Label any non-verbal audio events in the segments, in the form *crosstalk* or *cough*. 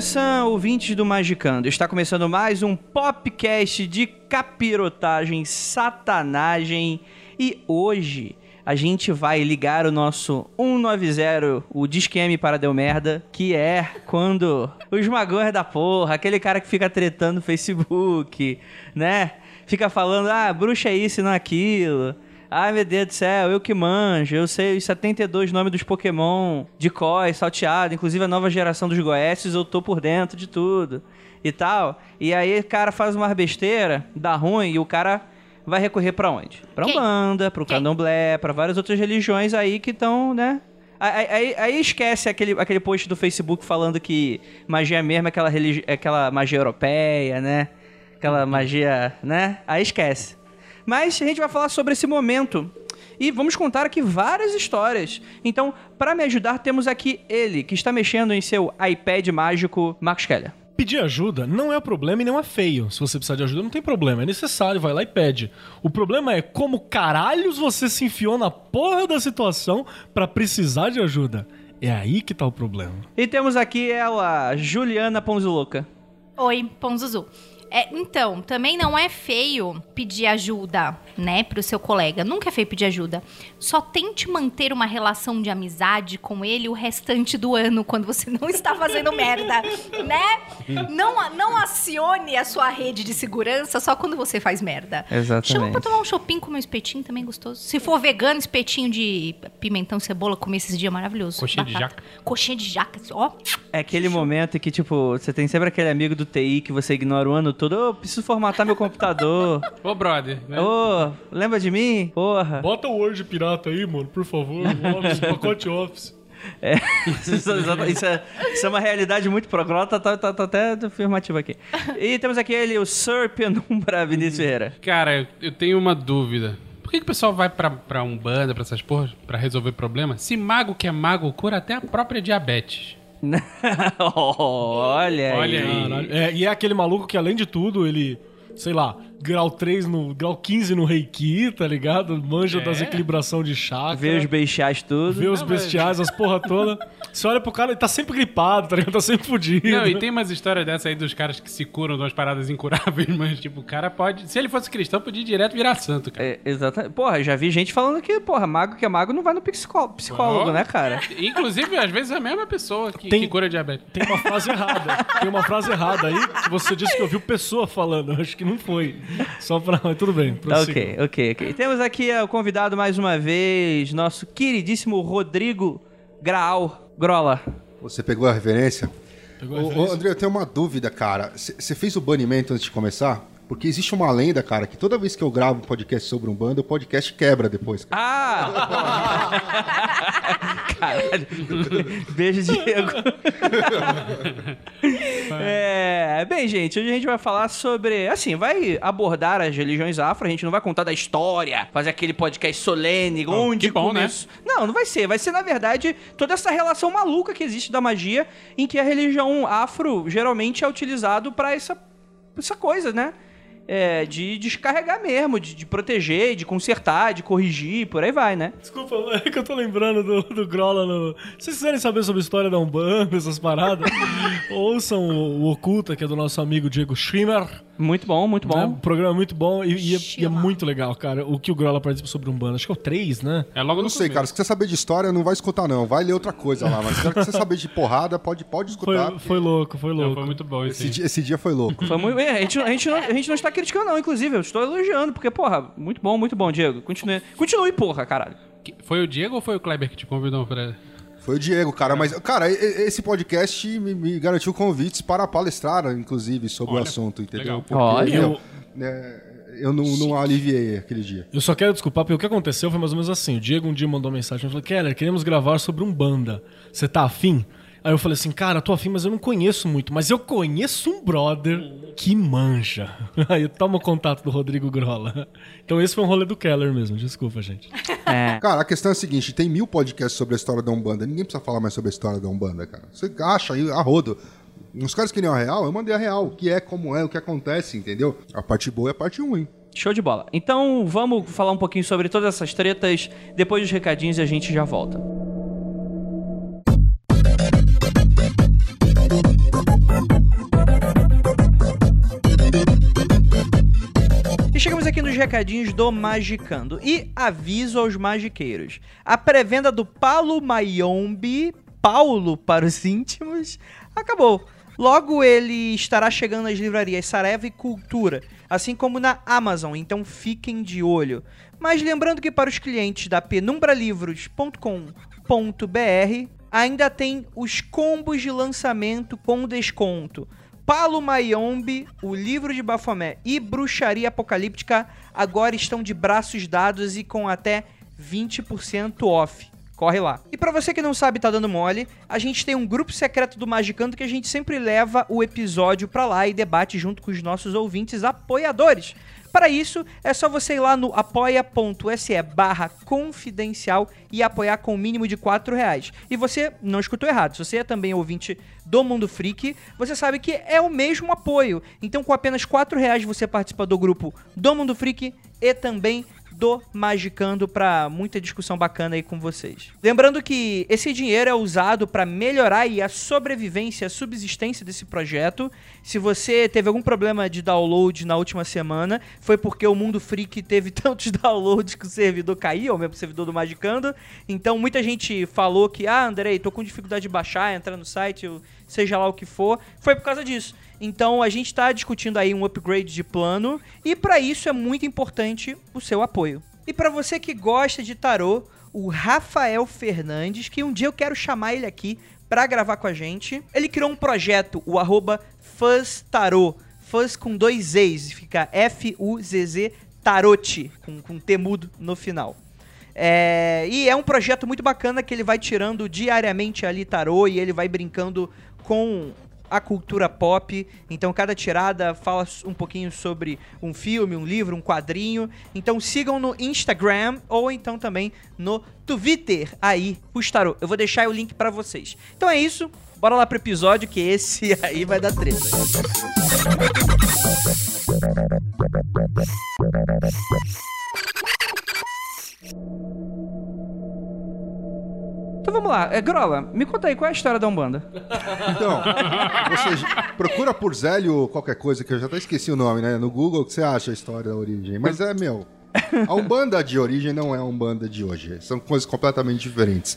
The Sun, ouvintes do Magicando. Está começando mais um podcast de capirotagem, satanagem. E hoje a gente vai ligar o nosso 190, o disqueme para deu merda, que é quando os magões da porra, aquele cara que fica tretando no Facebook, né? Fica falando, ah, bruxa é isso e não é aquilo. Ai, meu Deus do céu, eu que manjo, eu sei os 72 nomes dos Pokémon de cós, salteado, inclusive a nova geração dos Goécios, eu tô por dentro de tudo e tal. E aí o cara faz uma besteira, dá ruim, e o cara vai recorrer pra onde? Pra Quem? Umbanda, pro Quem? Candomblé, pra várias outras religiões aí que estão, né? Aí, aí- aí esquece aquele, aquele post do Facebook falando que magia mesmo é aquela, religi- é aquela magia europeia, né? Aquela magia, né? Aí esquece. Mas a gente vai falar sobre esse momento. E vamos contar aqui várias histórias. Então, para me ajudar, temos aqui ele, que está mexendo em seu iPad mágico, Marcos Keller. Pedir ajuda não é problema e não é feio. Se você precisar de ajuda, não tem problema. É necessário, vai lá e pede. O problema é como caralhos você se enfiou na porra da situação pra precisar de ajuda. É aí que tá o problema. E temos aqui ela, Juliana Ponzilouca. Oi, Ponzuzu. É, então, também não é feio pedir ajuda, né, pro seu colega. Nunca é feio pedir ajuda. Só tente manter uma relação de amizade com ele o restante do ano, quando você não está fazendo merda, *laughs* né? Não, não acione a sua rede de segurança só quando você faz merda. Exatamente. Chama pra tomar um shopping comer um espetinho também gostoso. Se for vegano, espetinho de pimentão, cebola, comer esses dias maravilhoso. Coxinha de Batata. Coxinha de jaca, ó. É aquele momento em que, tipo, você tem sempre aquele amigo do TI que você ignora o ano todo. Ô, preciso formatar meu computador. *laughs* Ô, brother, né? Ô, lembra de mim? Porra. Bota o Word pirata aí, mano, por favor. *laughs* Office, pacote Office. É, *laughs* isso, isso é, isso é uma realidade muito progrota, tá, tá, tá até afirmativo aqui. E temos aqui ele, o Sir Penumbra Vinícius Ferreira. Cara, eu tenho uma dúvida. Por que, que o pessoal vai pra, pra Umbanda, pra essas porras, pra resolver problema? Se mago que é mago cura até a própria diabetes. *laughs* Olha, Olha aí. É, e é aquele maluco que, além de tudo, ele, sei lá, grau 3 no. grau 15 no Reiki, tá ligado? Manja É. das equilibração de chakra. Vê os beixiás tudo. Vê os mas- bestiais, as porra toda. Você olha pro cara, ele tá sempre gripado, tá ligado? Tá sempre fudido. Não, e tem umas histórias dessa aí dos caras que se curam de umas paradas incuráveis, *laughs* mas, tipo, o cara pode. Se ele fosse cristão, podia ir direto virar santo, cara. É, exatamente. Porra, já vi gente falando que, porra, mago que é mago não vai no psicó- psicólogo, né, cara? Inclusive, às vezes, é a mesma pessoa que, Tem- que cura diabetes. Tem uma frase errada. Tem uma frase errada aí que você disse que ouviu pessoa falando. Acho que não foi. *laughs* Só pra. Tudo bem. prossiga. Ok, ok, ok. Temos aqui é, o convidado mais uma vez, nosso queridíssimo Rodrigo Graal. Grola. Você pegou a referência? Pegou a Ô, ô, referência? André, eu tenho uma dúvida, cara. Você fez o banimento antes de começar? Porque existe uma lenda, cara, que toda vez que eu gravo um podcast sobre um bando, o podcast quebra depois. cara. Ah! *laughs* Caralho. Beijo, Diego. *laughs* é, bem, gente, hoje a gente vai falar sobre. Assim, vai abordar as religiões afro. A gente não vai contar da história, fazer aquele podcast solene, onde que bom, começou. Não, não vai ser. Vai ser, na verdade, toda essa relação maluca que existe da magia, em que a religião afro geralmente é utilizado pra essa, essa coisa, né? É, de descarregar mesmo, de, de proteger, de consertar, de corrigir, por aí vai, né? Desculpa, *laughs* é que eu tô lembrando do, do Grola no. Se vocês quiserem saber sobre a história da Umbanda, essas paradas, *laughs* ouçam o, o Oculta, que é do nosso amigo Diego Schimmer. Muito bom, muito né? bom. Um programa muito bom e, e é, e é muito legal, cara. O que o Grola participa sobre Umbanda. Acho que é o 3, né? É logo Eu no não sei, começo. cara. Se quiser saber de história, não vai escutar, não. Vai ler outra coisa lá. Mas se quiser saber de porrada, pode, pode escutar. Foi, foi louco, foi Não, louco. foi muito bom esse. Esse dia, esse dia foi louco. Foi muito, é, a, gente, a, gente não, a gente não está criticando, não, inclusive. Eu estou elogiando, porque, porra, muito bom, muito bom, Diego. Continue, continue porra, caralho. Foi o Diego ou foi o Kleber que te convidou pra. Foi o Diego, cara. Mas, cara, esse podcast me, me garantiu convites para palestrar, inclusive, sobre o Olha, assunto, entendeu? legal. Porque, Olha. meu, é, eu não, não aliviei aquele dia. Eu só quero desculpar, porque o que aconteceu foi mais ou menos assim. O Diego um dia mandou uma mensagem e falou: Keller, queremos gravar sobre um banda. Você tá afim? Aí eu falei assim, cara, tô afim, mas eu não conheço muito. Mas eu conheço um brother que manja. *laughs* Aí toma o contato do Rodrigo Grola. Então esse foi um rolê do Keller mesmo, desculpa, gente. É. Cara, a questão é a seguinte: tem mil podcasts sobre a história da Umbanda. Ninguém precisa falar mais sobre a história da Umbanda, cara. Você acha aí a rodo. Os caras queriam a real, eu mandei a real. O que é, como é, o que acontece, entendeu? A parte boa e a parte ruim. Show de bola. Então vamos falar um pouquinho sobre todas essas tretas depois dos recadinhos e a gente já volta. Chegamos aqui nos recadinhos do Magicando. E aviso aos magiqueiros: a pré-venda do Paulo Mayombe, Paulo para os íntimos, acabou. Logo ele estará chegando nas livrarias Sareva e Cultura, assim como na Amazon, então fiquem de olho. Mas lembrando que para os clientes da penumbralivros.com.br ainda tem os combos de lançamento com desconto. Palo Mayombe, o livro de Bafomé e Bruxaria Apocalíptica agora estão de braços dados e com até 20% off. Corre lá. E pra você que não sabe, tá dando mole, a gente tem um grupo secreto do Magicando que a gente sempre leva o episódio pra lá e debate junto com os nossos ouvintes apoiadores. Para isso, é só você ir lá no apoia.se barra confidencial e apoiar com o mínimo de 4 reais. E você não escutou errado, se você é também ouvinte do Mundo Freak, você sabe que é o mesmo apoio. Então, com apenas 4 reais você participa do grupo do Mundo Freak e também do Magicando para muita discussão bacana aí com vocês. Lembrando que esse dinheiro é usado para melhorar a sobrevivência, a subsistência desse projeto. Se você teve algum problema de download na última semana, foi porque o Mundo Freak teve *laughs* tantos downloads que o servidor caiu, ou mesmo o servidor do Magicando. Então muita gente falou que, ah, Andrei, tô com dificuldade de baixar, entrar no site, seja lá o que for. Foi por causa disso. Então a gente está discutindo aí um upgrade de plano e para isso é muito importante o seu apoio. E para você que gosta de tarô, o Rafael Fernandes, que um dia eu quero chamar ele aqui para gravar com a gente, ele criou um projeto, o arroba Fuzz Fuzz com dois Z's, fica F-U-Z-Z Tarote, com, com T mudo no final. É, e é um projeto muito bacana que ele vai tirando diariamente ali tarô e ele vai brincando com a cultura pop. Então cada tirada fala um pouquinho sobre um filme, um livro, um quadrinho. Então sigam no Instagram ou então também no Twitter aí, os tarô. Eu vou deixar o link pra vocês. Então é isso. Bora lá pro episódio que esse *laughs* aí vai dar treta. Então vamos lá, é, Grola, me conta aí qual é a história da Umbanda. Então, você procura por Zélio qualquer coisa, que eu já até esqueci o nome, né? No Google que você acha a história da origem. Mas é, meu, a Umbanda de origem não é a Umbanda de hoje. São coisas completamente diferentes.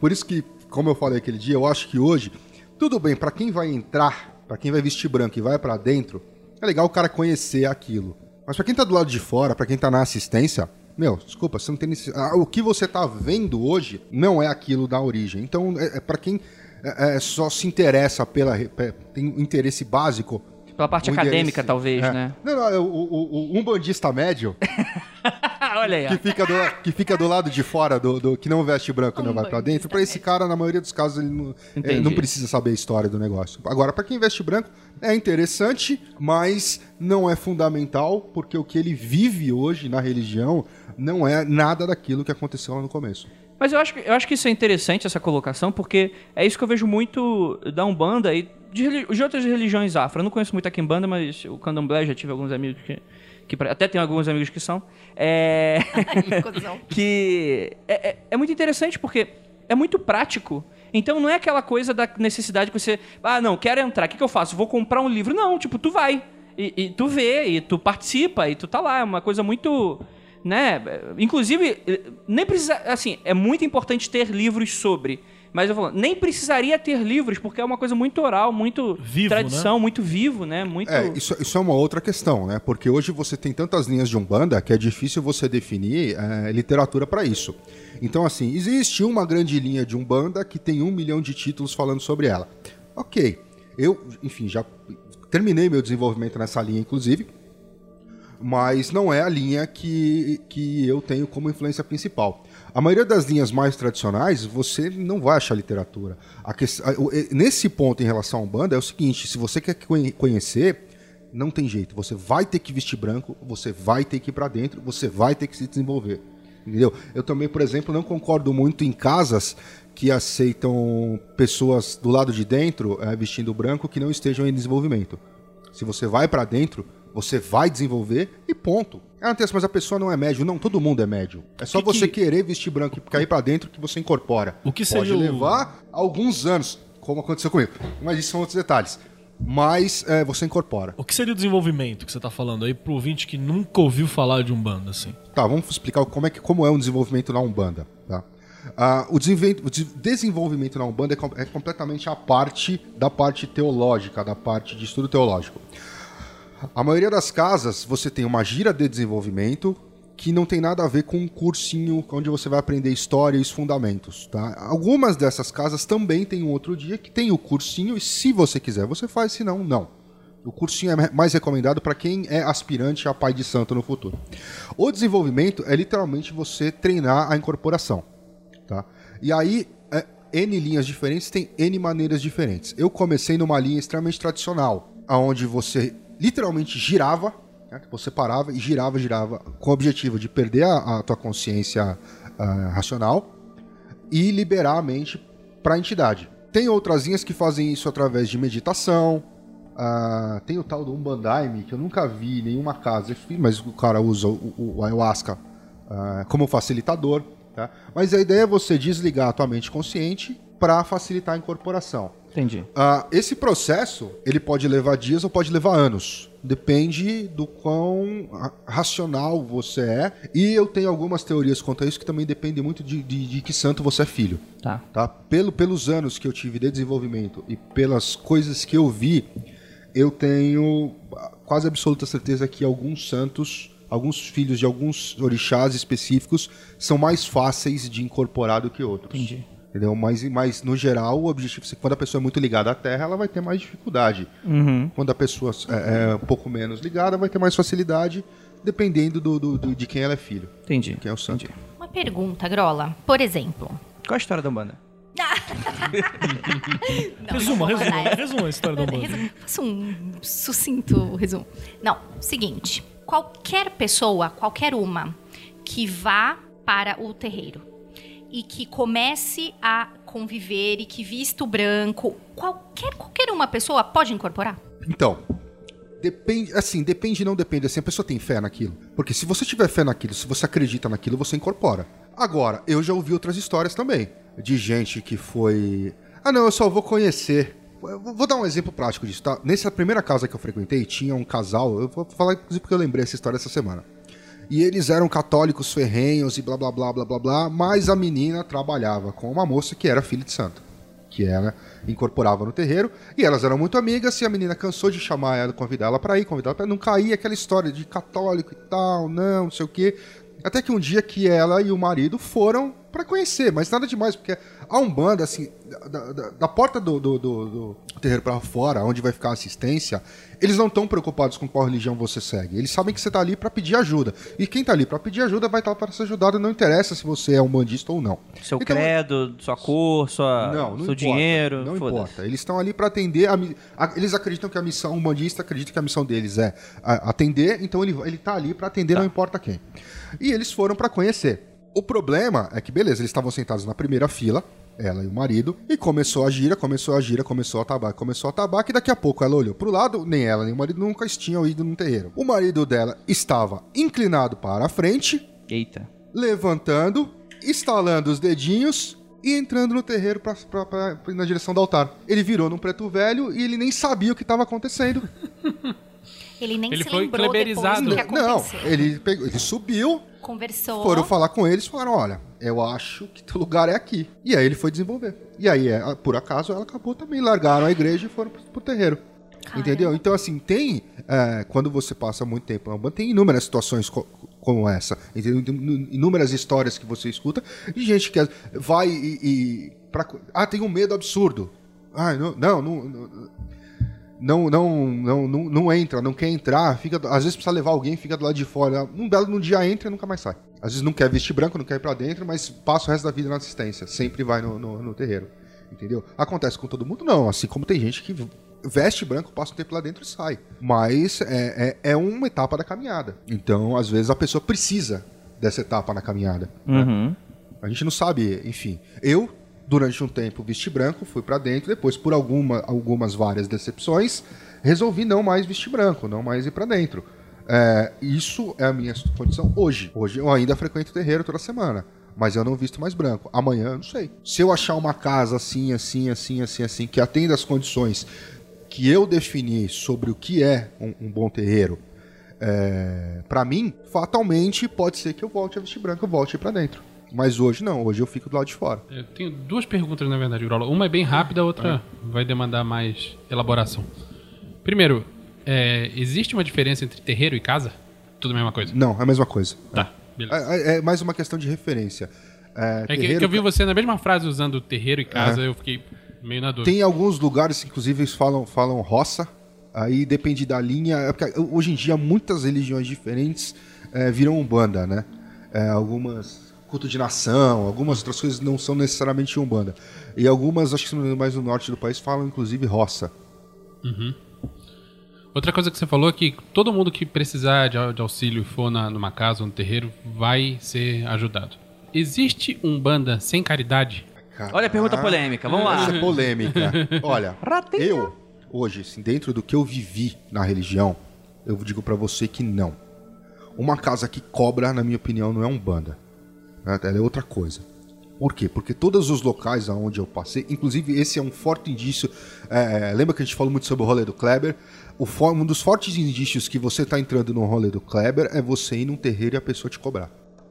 Por isso que, como eu falei aquele dia, eu acho que hoje, tudo bem, pra quem vai entrar, pra quem vai vestir branco e vai pra dentro, é legal o cara conhecer aquilo. Mas pra quem tá do lado de fora, pra quem tá na assistência, meu, desculpa, você não tem necessidade. O que você tá vendo hoje não é aquilo da origem. Então, é, é para quem é, é, só se interessa pela. pe- tem um interesse básico. Pela parte acadêmica, talvez, é. né? Não, não, o, o, o umbandista médio *laughs* Olha aí, que fica, do, que fica do lado de fora, do, do- que não veste branco e não vai pra dentro, pra esse cara, na maioria dos casos, ele não, ele não precisa saber a história do negócio. Agora, pra quem veste branco, é interessante, mas não é fundamental, porque o que ele vive hoje na religião não é nada daquilo que aconteceu lá no começo. Mas eu acho, que- eu acho que isso é interessante, essa colocação, porque é isso que eu vejo muito da Umbanda e de, de outras religiões afro. Eu não conheço muito aqui em Banda, mas o Candomblé já tive alguns amigos que... que até tenho alguns amigos que são. É... *laughs* *laughs* que é, é- é muito interessante porque é muito prático. Então não é aquela coisa da necessidade que você... Ah, não, quero entrar, o que, que eu faço? Vou comprar um livro. Não, tipo, tu vai. E, e tu vê, e tu participa, e tu tá lá. É uma coisa muito né? Inclusive, eh, nem precisa. Assim, é muito importante ter livros sobre. Mas eu falo, nem precisaria ter livros, porque é uma coisa muito oral, muito Vivo, tradição, muito vivo, né? Muito. É, isso, isso é uma outra questão, né? Porque hoje você tem tantas linhas de Umbanda que é difícil você definir é, literatura para isso. Então, assim, existe uma grande linha de Umbanda que tem um milhão de títulos falando sobre ela. Ok. Eu, enfim, já terminei meu desenvolvimento nessa linha, inclusive. Mas não é a linha que, que eu tenho como influência principal. A maioria das linhas mais tradicionais, você não vai achar literatura. Que- nesse ponto em relação à Umbanda é o seguinte, se você quer conhe- conhecer, não tem jeito. Você vai ter que vestir branco, você vai ter que ir pra dentro, você vai ter que se desenvolver. Entendeu? Eu também, por exemplo, não concordo muito em casas que aceitam pessoas do lado de dentro eh, vestindo branco que não estejam em desenvolvimento. Se você vai pra dentro, você vai desenvolver e ponto. Ah, Antes, mas a pessoa não é médio. Não, todo mundo é médio. É só Que você que- querer vestir branco e cair pra dentro que você incorpora. O que Pode seria o- levar alguns anos, como aconteceu comigo. Mas isso são outros detalhes. Mas eh, você incorpora. O que seria o desenvolvimento que você tá falando aí pro ouvinte que nunca ouviu falar de Umbanda, assim? Tá, vamos explicar como é, que, como é um desenvolvimento na Umbanda. Tá? Ah, o, desenvol- o de- desenvolvimento na Umbanda é, com- é completamente a parte da parte teológica, da parte de estudo teológico. A maioria das casas, você tem uma gira de desenvolvimento que não tem nada a ver com um cursinho onde você vai aprender história e os fundamentos. Tá? Algumas dessas casas também tem um outro dia que tem o cursinho e se você quiser você faz, se não, não. O cursinho é mais recomendado para quem é aspirante a pai de santo no futuro. O desenvolvimento é literalmente você treinar a incorporação. Tá? E aí, é, N linhas diferentes tem N maneiras diferentes. Eu comecei numa linha extremamente tradicional, onde você literalmente girava, né? você parava e girava, girava, com o objetivo de perder a, a tua consciência ah, racional e liberar a mente para a entidade. Tem outras linhas que fazem isso através de meditação. ah, tem o tal do Umbandaime, que eu nunca vi em nenhuma casa, mas o cara usa o, o- o ayahuasca ah, como facilitador. Tá? Mas a ideia é você desligar a tua mente consciente para facilitar a incorporação. Entendi. Ah, esse processo ele pode levar dias ou pode levar anos. Depende do quão ra- racional você é. E eu tenho algumas teorias quanto a isso que também depende muito de, de- de que santo você é filho. Tá. Tá? Pelo, pelos anos que eu tive de desenvolvimento e pelas coisas que eu vi, eu tenho quase absoluta certeza que alguns santos, alguns filhos de alguns orixás específicos, são mais fáceis de incorporar do que outros. Entendi. Entendeu? Mas, mas no geral, o objetivo é que quando a pessoa é muito ligada à Terra, ela vai ter mais dificuldade. Uhum. Quando a pessoa é, é um pouco menos ligada, vai ter mais facilidade, dependendo do, do- do- de quem ela é filho, Entendi. quem é o santo. Uma pergunta, Grola. Por exemplo. Qual a história da Umbanda? *laughs* Não, Resuma, não resuma, essa. resuma a história da Umbanda. Faça um sucinto resumo. Não, seguinte. Qualquer pessoa, qualquer uma, que vá para o terreiro e que comece a conviver e que vista o branco, qualquer, qualquer uma pessoa pode incorporar? Então, depende, assim, depende não depende. Assim, a pessoa tem fé naquilo. Porque se você tiver fé naquilo, se você acredita naquilo, você incorpora. Agora, eu já ouvi outras histórias também. De gente que foi. Ah, não, eu só vou conhecer. Vou dar um exemplo prático disso, tá? Nessa primeira casa que eu frequentei, tinha um casal. Eu vou falar, inclusive, porque eu lembrei essa história essa semana. E eles eram católicos ferrenhos e blá blá blá blá blá blá, mas a menina trabalhava com uma moça que era filha de santo. Que ela incorporava no terreiro, e elas eram muito amigas, e a menina cansou de chamar ela, convidar ela pra ir, convidar ela pra não cair aquela história de católico e tal, não, não sei o quê. Até que um dia que ela e o marido foram pra conhecer, mas nada demais, porque a Umbanda, assim, da, da- da porta do, do, do- do terreiro pra fora, onde vai ficar a assistência, eles não estão preocupados com qual religião você segue. Eles sabem que você tá ali pra pedir ajuda. E quem tá ali pra pedir ajuda vai estar para ser ajudado, não interessa se você é um bandista ou não. Seu Então, credo, sua cor, sua, não, não seu importa, dinheiro. Não importa. Eles estão ali para atender. A, a- eles acreditam que a missão, um bandista acredita que a missão deles é a- atender, então ele, ele tá ali para atender, não importa quem. E eles foram para conhecer. O problema é que, beleza, eles estavam sentados na primeira fila, ela e o marido, e começou a gira, começou a gira, começou a tabaco, começou a tabaco, e daqui a pouco ela olhou pro lado, nem ela nem o marido nunca tinham ido num terreiro. O marido dela estava inclinado para a frente, Eita. levantando, estalando os dedinhos e entrando no terreiro pra, pra- pra- na direção do altar. Ele virou num preto velho e ele nem sabia o que estava acontecendo. *laughs* Ele nem Ele se foi lembrou depois do que Não, aconteceu. ele, pegou, ele subiu, Conversou. foram falar com eles falaram: olha, eu acho que teu lugar é aqui. E aí ele foi desenvolver. E aí, é, por acaso, ela acabou também, largaram a igreja e foram pro, pro terreiro. Caramba. Entendeu? Então, assim, tem. é, quando você passa muito tempo na banda, tem inúmeras situações co- como essa. Entendeu? Inúmeras histórias que você escuta de gente que vai e. e pra, ah, tem um medo absurdo. Ah, não, não, não, não não, não, não, entra, não quer entrar, fica, às vezes precisa levar alguém, fica do lado de fora. Um belo no dia entra e nunca mais sai. Às vezes não quer vestir branco, não quer ir pra dentro, mas passa o resto da vida na assistência. Sempre vai no, no, no terreiro. Entendeu? Acontece com todo mundo? Não. Assim como tem gente que veste branco, passa um tempo lá dentro e sai. Mas é, é, é uma etapa da caminhada. Então, às vezes, a pessoa precisa dessa etapa na caminhada. Uhum. A gente não sabe, enfim. Eu, durante um tempo, vesti branco, fui pra dentro, depois, por alguma, algumas várias decepções, resolvi não mais vestir branco, não mais ir pra dentro. É, isso é a minha condição hoje. Hoje eu ainda frequento terreiro toda semana. Mas eu não visto mais branco. Amanhã eu não sei. Se eu achar uma casa assim, assim, assim, assim, assim, que atenda as condições que eu defini sobre o que é um, um bom terreiro, é, para mim, fatalmente pode ser que eu volte a vestir branco, eu volte para dentro. Mas hoje não, hoje eu fico do lado de fora. Eu tenho duas perguntas, na verdade, Grola. Uma é bem rápida, a outra vai demandar mais elaboração. Primeiro, é, existe uma diferença entre terreiro e casa? Tudo a mesma coisa? Não, é a mesma coisa. Tá, beleza. É, é- é mais uma questão de referência. É, É que, que eu vi você na mesma frase usando terreiro e casa, eu fiquei meio na dúvida. Tem alguns lugares, inclusive, eles falam, falam roça. Aí depende da linha. é porque hoje em dia, muitas religiões diferentes é, viram umbanda, né? É, algumas culto de nação, algumas outras coisas não são necessariamente umbanda. E algumas, acho que mais no norte do país, falam inclusive roça. Outra coisa que você falou é que todo mundo que precisar de, au- de auxílio e for na, numa casa ou no terreiro vai ser ajudado. Existe um banda sem caridade? Olha a pergunta polêmica, vamos lá. Essa é polêmica. *laughs* Olha, eu, hoje, assim, dentro do que eu vivi na religião, eu digo pra você que não. Uma casa que cobra, na minha opinião, não é um banda. Ela é outra coisa. Por quê? Porque todos os locais aonde eu passei, inclusive esse é um forte indício. é, lembra que a gente falou muito sobre o rolê do Kleber? O um dos fortes indícios que você tá entrando no rolê do Kleber é você ir num terreiro e a pessoa te cobrar.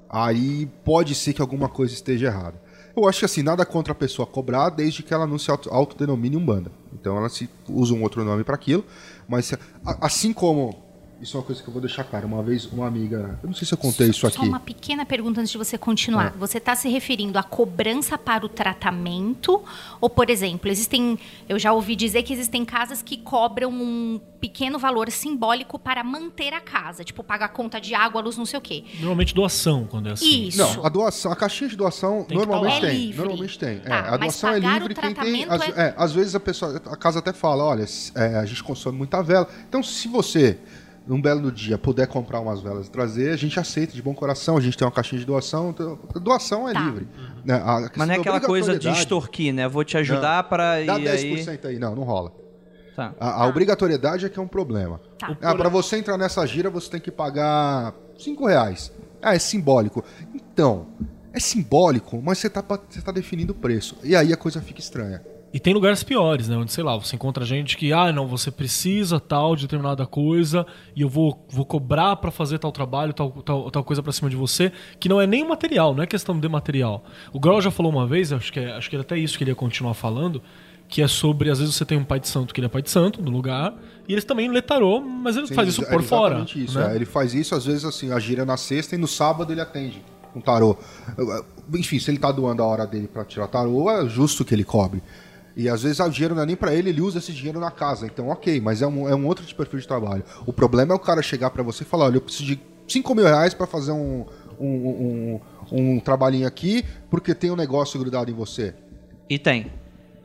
Aí pode ser que alguma coisa esteja errada. Eu acho que assim, nada contra a pessoa cobrar, desde que ela não se auto- autodenomine umbanda. Então ela se usa um outro nome para aquilo. Mas assim como. Isso é uma coisa que eu vou deixar claro. Uma vez, uma amiga. Eu não sei se eu contei isso Só aqui. uma pequena pergunta antes de você continuar. Você está se referindo à cobrança para o tratamento? Ou, por exemplo, existem. Eu já ouvi dizer que existem casas que cobram um pequeno valor simbólico para manter a casa. Tipo, pagar a conta de água, luz, não sei o quê. Normalmente doação, quando é assim. Isso. Não, a doação, a caixinha de doação que normalmente. É tem. livre. Normalmente tem. Tá, é, a mas doação é pagar o livre. Quem tem, tratamento às, é- é, às vezes a pessoa, a casa até fala, olha, é, a gente consome muita vela. Então, se você num belo dia puder comprar umas velas e trazer, a gente aceita de bom coração. A gente tem uma caixinha de doação. então, doação é Tá. livre. Né, a questão Mas não é da aquela coisa de extorquir, né? Vou te ajudar pra Dá ir aí. 10% aí. Não, não rola. Tá. A, a obrigatoriedade é que é um problema. Tá. Ah, para você entrar nessa gira, você tem que pagar 5 reais. Ah, é simbólico. Então, é simbólico, mas você tá, você tá definindo o preço. E aí a coisa fica estranha. E tem lugares piores, né? Onde, sei lá, você encontra gente que, ah, não, você precisa tal de determinada coisa e eu vou, vou cobrar pra fazer tal trabalho, tal, tal, tal coisa pra cima de você, que não é nem material, não é questão de material. O Grau já falou uma vez, acho que, é, acho que era até isso que ele ia continuar falando, que é sobre, às vezes você tem um pai de santo que ele é pai de santo no lugar, e eles também lê tarô, mas ele Sim, faz isso é por fora. exatamente Isso, né? é. Ele faz isso, às vezes, assim, a gira na sexta e no sábado ele atende com tarô. Enfim, se ele tá doando a hora dele para tirar tarô, é justo que ele cobre. E às vezes o dinheiro não é nem para ele, ele usa esse dinheiro na casa. Então, ok, mas é um, é um outro tipo de perfil de trabalho. O problema é o cara chegar para você e falar: olha, eu preciso de 5 mil reais para fazer um, um, um, um trabalhinho aqui, porque tem um negócio grudado em você. E tem.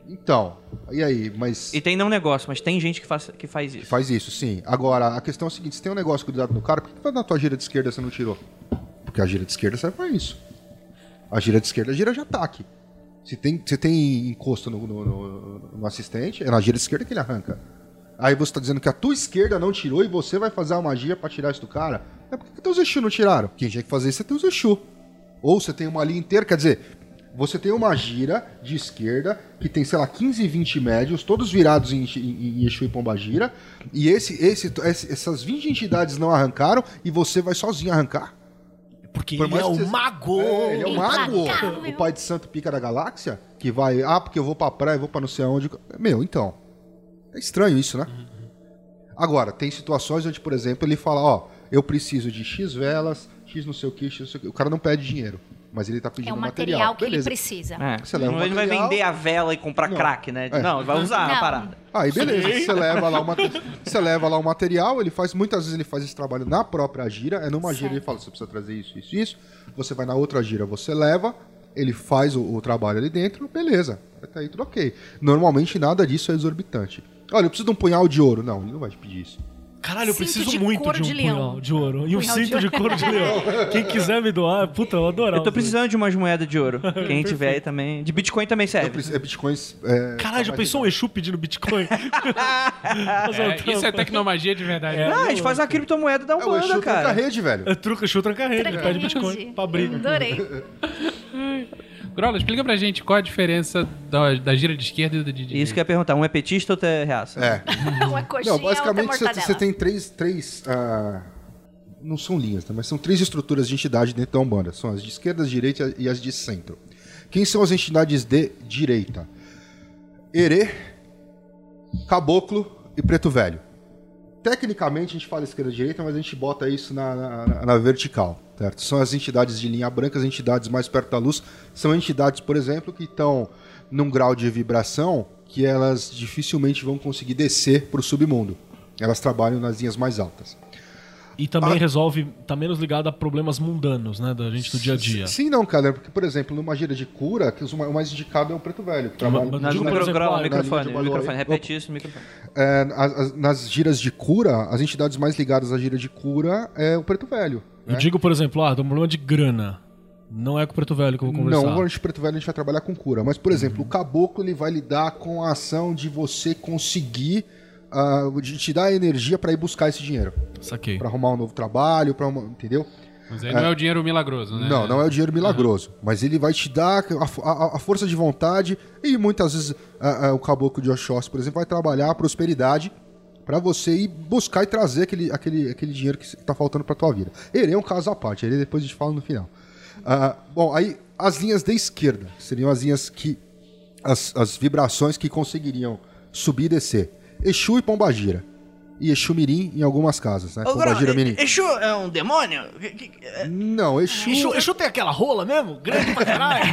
Então, e aí? Mas. E tem não negócio, mas tem gente que faz, que faz isso. Faz isso, sim. Agora, a questão é a seguinte: se tem um negócio grudado no cara, por que na tua gira de esquerda você não tirou? Porque a gira de esquerda serve pra isso. A gira de esquerda gira de ataque. Se tem, se tem encosto no, no- no- no assistente, é na gira esquerda que ele arranca. Aí você tá dizendo que a tua esquerda não tirou e você vai fazer uma magia pra tirar isso do cara? É porque teus Exu não tiraram. Quem tinha que fazer isso é teus Exu. Ou você tem uma linha inteira, quer dizer, você tem uma gira de esquerda que tem, sei lá, 15, 20 médios, todos virados em, em, em Exu e Pombagira, e esse, esse, esse- essas 20 entidades não arrancaram e você vai sozinho arrancar? Porque Por ele é o você- mago. É, ele é o mago, Implacável. o pai de santo pica da galáxia, que vai, ah, porque eu vou pra praia, eu vou pra não sei aonde. Meu, então. É estranho isso, né? Agora, tem situações onde, por exemplo, ele fala, ó, eu preciso de X velas, X não sei o que, X não sei o que. O cara não pede dinheiro, mas ele tá pedindo É o material. material que ele Beleza. precisa. É. Você leva não, ele não vai vender a vela e comprar Não. crack, né? É. Não, ele vai usar a Não. parada. Aí beleza, você leva lá o mate- *laughs* você leva lá o material, ele faz muitas vezes ele faz esse trabalho na própria gira, é numa gira ele Certo. fala, você precisa trazer isso, isso, isso. Você vai na outra gira, você leva, ele faz o, o trabalho ali dentro, beleza. Até aí tudo OK. Normalmente nada disso é exorbitante. Olha, eu preciso de um punhal de ouro. Não, ele não vai te pedir isso. Caralho, eu Cinto preciso de muito de um de leão. punhal de ouro. E um Punhal de cinto de ouro. couro de leão. Quem quiser me doar, puta, eu adoro. Eu tô precisando de umas moedas de ouro. *laughs* Quem tiver aí também. De Bitcoin também Eu serve. preciso- é bitcoins. É, Caralho, já pensou um Exu pedindo Bitcoin? *laughs* É, isso é trampo. tecnomagia de verdade. É. Ah, a gente faz uma criptomoeda da É o Umbanda, Exu cara. tranca rede, velho. É truca, Exu tranca rede. Ele pede. Bitcoin pra briga. Adorei. *laughs* Grola, explica pra gente qual a diferença da, da gira de esquerda e da de direita. Isso que eu ia perguntar. Um é petista ou outro é reaça? É. *laughs* Uma coxinha, Não, basicamente outra você, tem três. três ah, não são linhas, tá? mas são três estruturas de entidade dentro da Umbanda. São as de esquerda, as de direita e as de centro. Quem são as entidades de direita? Herê, Caboclo e Preto Velho. Tecnicamente a gente fala esquerda e direita, mas a gente bota isso na, na- na- na vertical. Certo? São as entidades de linha branca, as entidades mais perto da luz. São entidades, por exemplo, que estão num grau de vibração que elas dificilmente vão conseguir descer para o submundo. Elas trabalham nas linhas mais altas. E também Ah. resolve, tá menos ligado a problemas mundanos, né, da gente do dia a dia. Sim, não, cara, porque, por exemplo, numa gira de cura, que o mais indicado é o preto velho, que trabalha no na microfone, microfone. Repete isso microfone. É, as- as- nas giras de cura, as entidades mais ligadas à gira de cura é o preto velho. Eu né? digo, por exemplo, ah, tem um problema de grana. Não é com o Preto Velho que eu vou conversar. Não, o preto velho a gente vai trabalhar com cura. Mas, por exemplo, o caboclo ele vai lidar com a ação de você conseguir, ah, de te dar energia para ir buscar esse dinheiro. Saquei. Para arrumar um novo trabalho, para entendeu? Mas aí não é o dinheiro milagroso, né? Não, não é o dinheiro milagroso. Mas ele vai te dar a, a- a força de vontade e muitas vezes o caboclo de Oxóssi, por exemplo, vai trabalhar a prosperidade pra você ir buscar e trazer aquele, aquele, aquele dinheiro que tá faltando pra tua vida. Ele é um caso à parte, ele depois a gente fala no final. Ah, bom, aí as linhas da esquerda seriam as linhas que. as, as vibrações que conseguiriam subir e descer. Exu e Pombagira. E Exu Mirim em algumas casas, né? Pombagira Mirim. Exu é um demônio? Que- Não, Exu. Exu, Exu tem aquela rola mesmo? Grande pra caralho.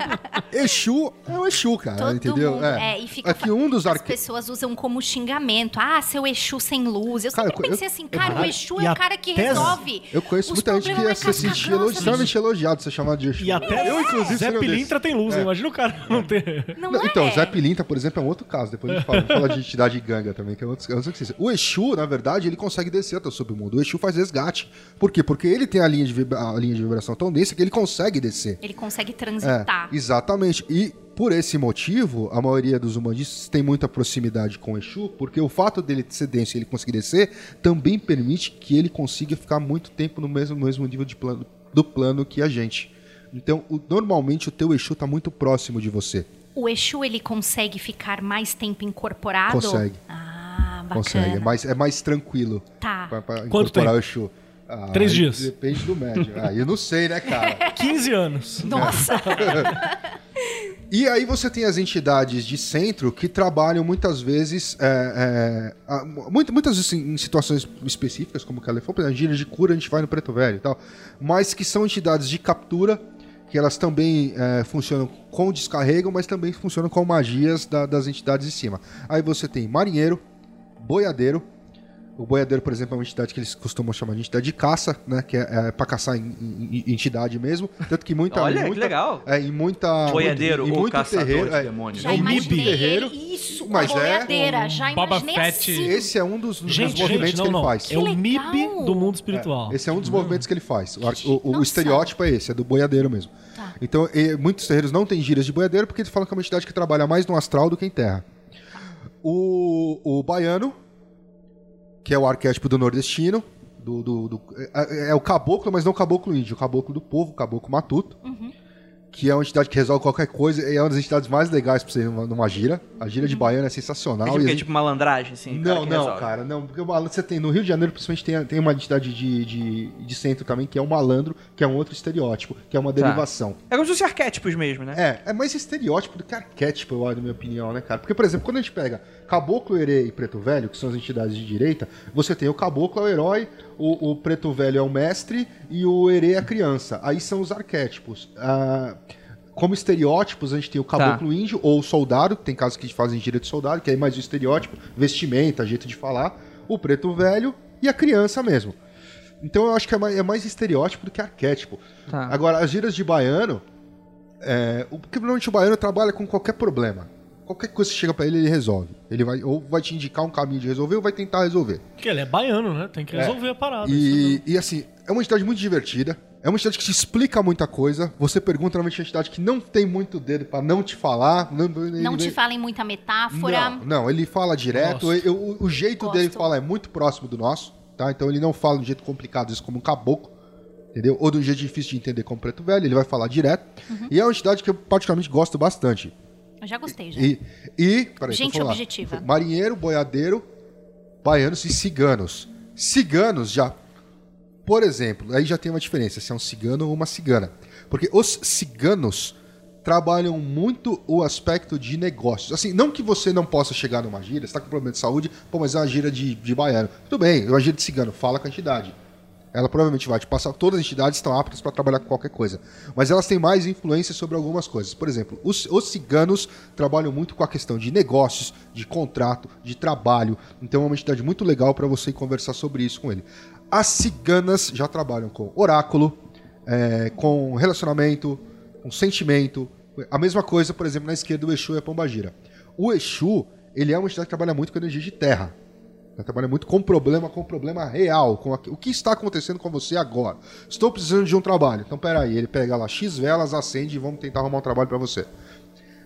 *laughs* Exu é o Exu, cara, Todo entendeu? mundo. É, e fica é que um dos As arque... pessoas usam como xingamento. Ah, seu Exu sem luz. Eu Cara, sempre eu- pensei eu- assim, eu- cara, o Exu é o cara que tese- resolve. Eu conheço muita gente que ia se sentir extremamente elogiado ser chamado de Exu. E até eu, inclusive, Zé Pilintra tem luz, É. imagina o cara não ter. Não, Não, é? então, Zé Pilintra, por exemplo, é um outro caso. Depois a gente fala, Vamos falar de entidade ganga também, que é outro, é outro exercício. O Exu, na verdade, ele consegue descer até o submundo. O Exu faz resgate. Por quê? Porque ele tem a linha de, a linha de vibração tão densa que ele consegue descer. Ele consegue É, transitar. exatamente. E por esse motivo, a maioria dos humanistas tem muita proximidade com o Exu, porque o fato dele ser denso e ele conseguir descer também permite que ele consiga ficar muito tempo no mesmo, mesmo nível de plano, do plano que a gente. Então, o- normalmente o teu Exu está muito próximo de você. O Exu, ele consegue ficar mais tempo incorporado? Consegue. Ah, bacana. Consegue. É mais, é mais tranquilo Tá. pra, pra Quanto incorporar tempo? o Exu. Ah, Três aí dias. Depende do médio. Ah, eu não sei, né, cara? *laughs* 15 anos. Nossa. *laughs* E aí você tem as entidades de centro que trabalham muitas vezes, é, é, a- muito- muitas vezes em situações específicas, como o que ela por exemplo, gíria de cura a gente vai no Preto Velho e tal, mas que são entidades de captura, que elas também é, funcionam com descarrego, mas também funcionam com magias da- das entidades de cima. Aí você tem marinheiro, boiadeiro, o boiadeiro, por exemplo, é uma entidade que eles costumam chamar de entidade de caça, né? Que é, é para caçar em, em- em entidade mesmo. Tanto que muita. Olha, que muita- legal. É, em muita. Boiadeiro em ou muito caçador terreiro. de é, demônios. É o imaginei MIB terreiro. isso, mas com a é boiadeira. Já Boba Fett. assim. Esse é um dos, dos Gente, movimentos gente, não, que ele não. faz. É o Que MIB do mundo espiritual. Esse é um dos movimentos que ele faz. O, o- o estereótipo é esse, é do boiadeiro mesmo. Tá. Então, e, muitos terreiros não têm gírias de boiadeiro porque eles falam que é uma entidade que trabalha mais no astral do que em terra. O, o baiano, que é o arquétipo do nordestino, do, do- do- é, é o caboclo, mas não o caboclo índio, o caboclo do povo, o caboclo matuto. Que é uma entidade que resolve qualquer coisa e é uma das entidades mais legais pra você ir numa, numa gira. A gira de baiano é sensacional. É tipo, que é gente- tipo malandragem, assim? não, não, resolve. cara, não. Porque o malandro, você tem, no Rio de Janeiro, principalmente, tem, tem uma entidade de, de, de centro também, que é o malandro, que é um outro estereótipo, que é uma derivação. É como se fosse arquétipos mesmo, né? É, é mais estereótipo do que arquétipo, eu acho, na minha opinião, né, cara? Porque, por exemplo, quando a gente pega Caboclo, Herê e Preto Velho, que são as entidades de direita, você tem o Caboclo é o herói, o, o Preto Velho é o mestre e o Herê é a criança. Aí são os arquétipos. Ah, como estereótipos, a gente tem o caboclo índio ou o soldado, tem casos que fazem gira de soldado, que é mais o estereótipo, vestimenta, jeito de falar, o preto velho e a criança mesmo. Então eu acho que é mais, é mais estereótipo do que arquétipo. Tá. Agora, as giras de baiano, é, o- porque normalmente o baiano trabalha com qualquer problema. Qualquer coisa que chega pra ele, ele resolve. Ele vai ou vai te indicar um caminho de resolver ou vai tentar resolver. Porque ele é baiano, né? Tem que resolver a parada. isso E, e assim, é uma entidade muito divertida. É uma entidade que te explica muita coisa. Você pergunta normalmente a entidade que não tem muito dedo pra não te falar. Não, Não te falem muita metáfora. Não, não, ele fala direto. Eu- o, o jeito Gosto. dele falar é muito próximo do nosso, tá? Então ele não fala de um jeito complicado, isso como um caboclo, entendeu? Ou de um jeito difícil de entender como preto velho, ele vai falar direto. Uhum. E é uma entidade que eu particularmente gosto bastante. Eu já gostei, já. E, e peraí, Gente objetiva. Marinheiro, boiadeiro, baianos e ciganos. Ciganos já, por exemplo, aí já tem uma diferença, se é um cigano ou uma cigana. Porque os ciganos trabalham muito o aspecto de negócios. Assim, não que você não possa chegar numa gira, você tá com problema de saúde, pô, mas é uma gira de, de baiano. Tudo bem, é uma gira de cigano, fala a entidade. Ela provavelmente vai te passar. Todas as entidades estão aptas para trabalhar com qualquer coisa. Mas elas têm mais influência sobre algumas coisas. Por exemplo, os, os ciganos trabalham muito com a questão de negócios, de contrato, de trabalho. Então é uma entidade muito legal para você conversar sobre isso com ele. As ciganas já trabalham com oráculo, é, com relacionamento, com sentimento. A mesma coisa, por exemplo, na esquerda, o Exu e a Pombagira. O Exu, ele é uma entidade que trabalha muito com energia de terra. Ela trabalha muito com problema, com problema real, com o que está acontecendo com você agora. Estou precisando de um trabalho. Então, peraí, ele pega lá X velas, acende e vamos tentar arrumar um trabalho para você.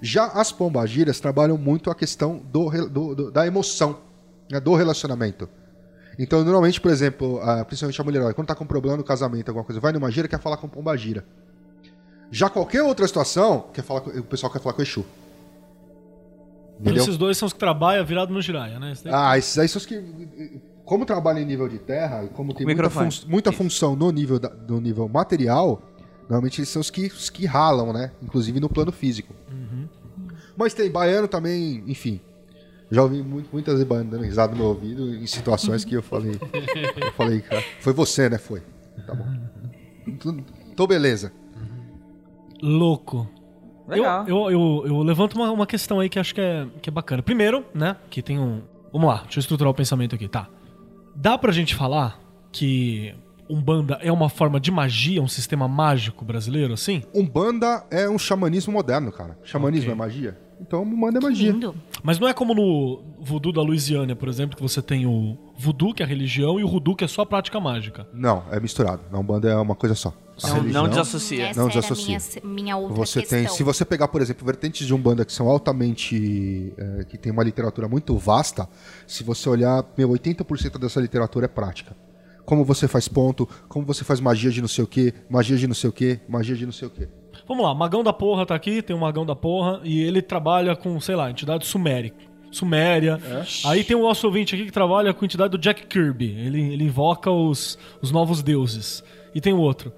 Já as pombagiras trabalham muito a questão do, do- do- da emoção, né, do relacionamento. Então, normalmente, por exemplo, a- principalmente a mulher, quando tá com problema no casamento, alguma coisa, vai numa gira quer falar com pombagira. Já qualquer outra situação, quer falar o pessoal quer falar com o Exu. Entendeu? Esses dois são os que trabalham virado no giraia, né? Esse Ah, esses aí são os que. Como trabalha em nível de terra e como tem muita, fun- muita função no nível, da- no nível material, normalmente eles são os que, os que ralam, né? Inclusive no plano físico. Mas tem baiano também, enfim. Já ouvi muito, muitas vezes baiano dando risada no meu ouvido em situações que eu falei. eu falei, cara, foi você, né? Foi. Tá bom. Tô- Tô beleza. Louco. Legal. Eu, eu, eu, eu levanto uma, uma questão aí que acho que é, que é bacana. Primeiro, né, que tem um... Vamos lá, deixa eu estruturar o pensamento aqui, tá. Dá pra gente falar que Umbanda é uma forma de magia, um sistema mágico brasileiro, assim? Umbanda é um xamanismo moderno, cara. Xamanismo Ok. é magia? Então Umbanda é magia. Lindo. Mas não é como no voodoo da Louisiana, por exemplo, que você tem o voodoo, que é a religião, e o hoodoo, que é só a prática mágica. Não, é misturado. Na Umbanda é uma coisa só. Não, religião- não desassocia. Essa Não desassocia. minha, minha outra Você questão. tem, se você pegar, por exemplo, vertentes de Umbanda que são altamente. eh, que tem uma literatura muito vasta, se você olhar, meu, 80% dessa literatura é prática. Como você faz ponto, como você faz magia de não sei o que, magia de não sei o que, magia de não sei o que. Vamos lá, Magão da Porra tá aqui, tem um Magão da Porra, e ele trabalha com, sei lá, entidade sumérica. Suméria. Aí tem o nosso ouvinte aqui que trabalha com a entidade do Jack Kirby. Ele, ele invoca os, os novos deuses. E tem o outro.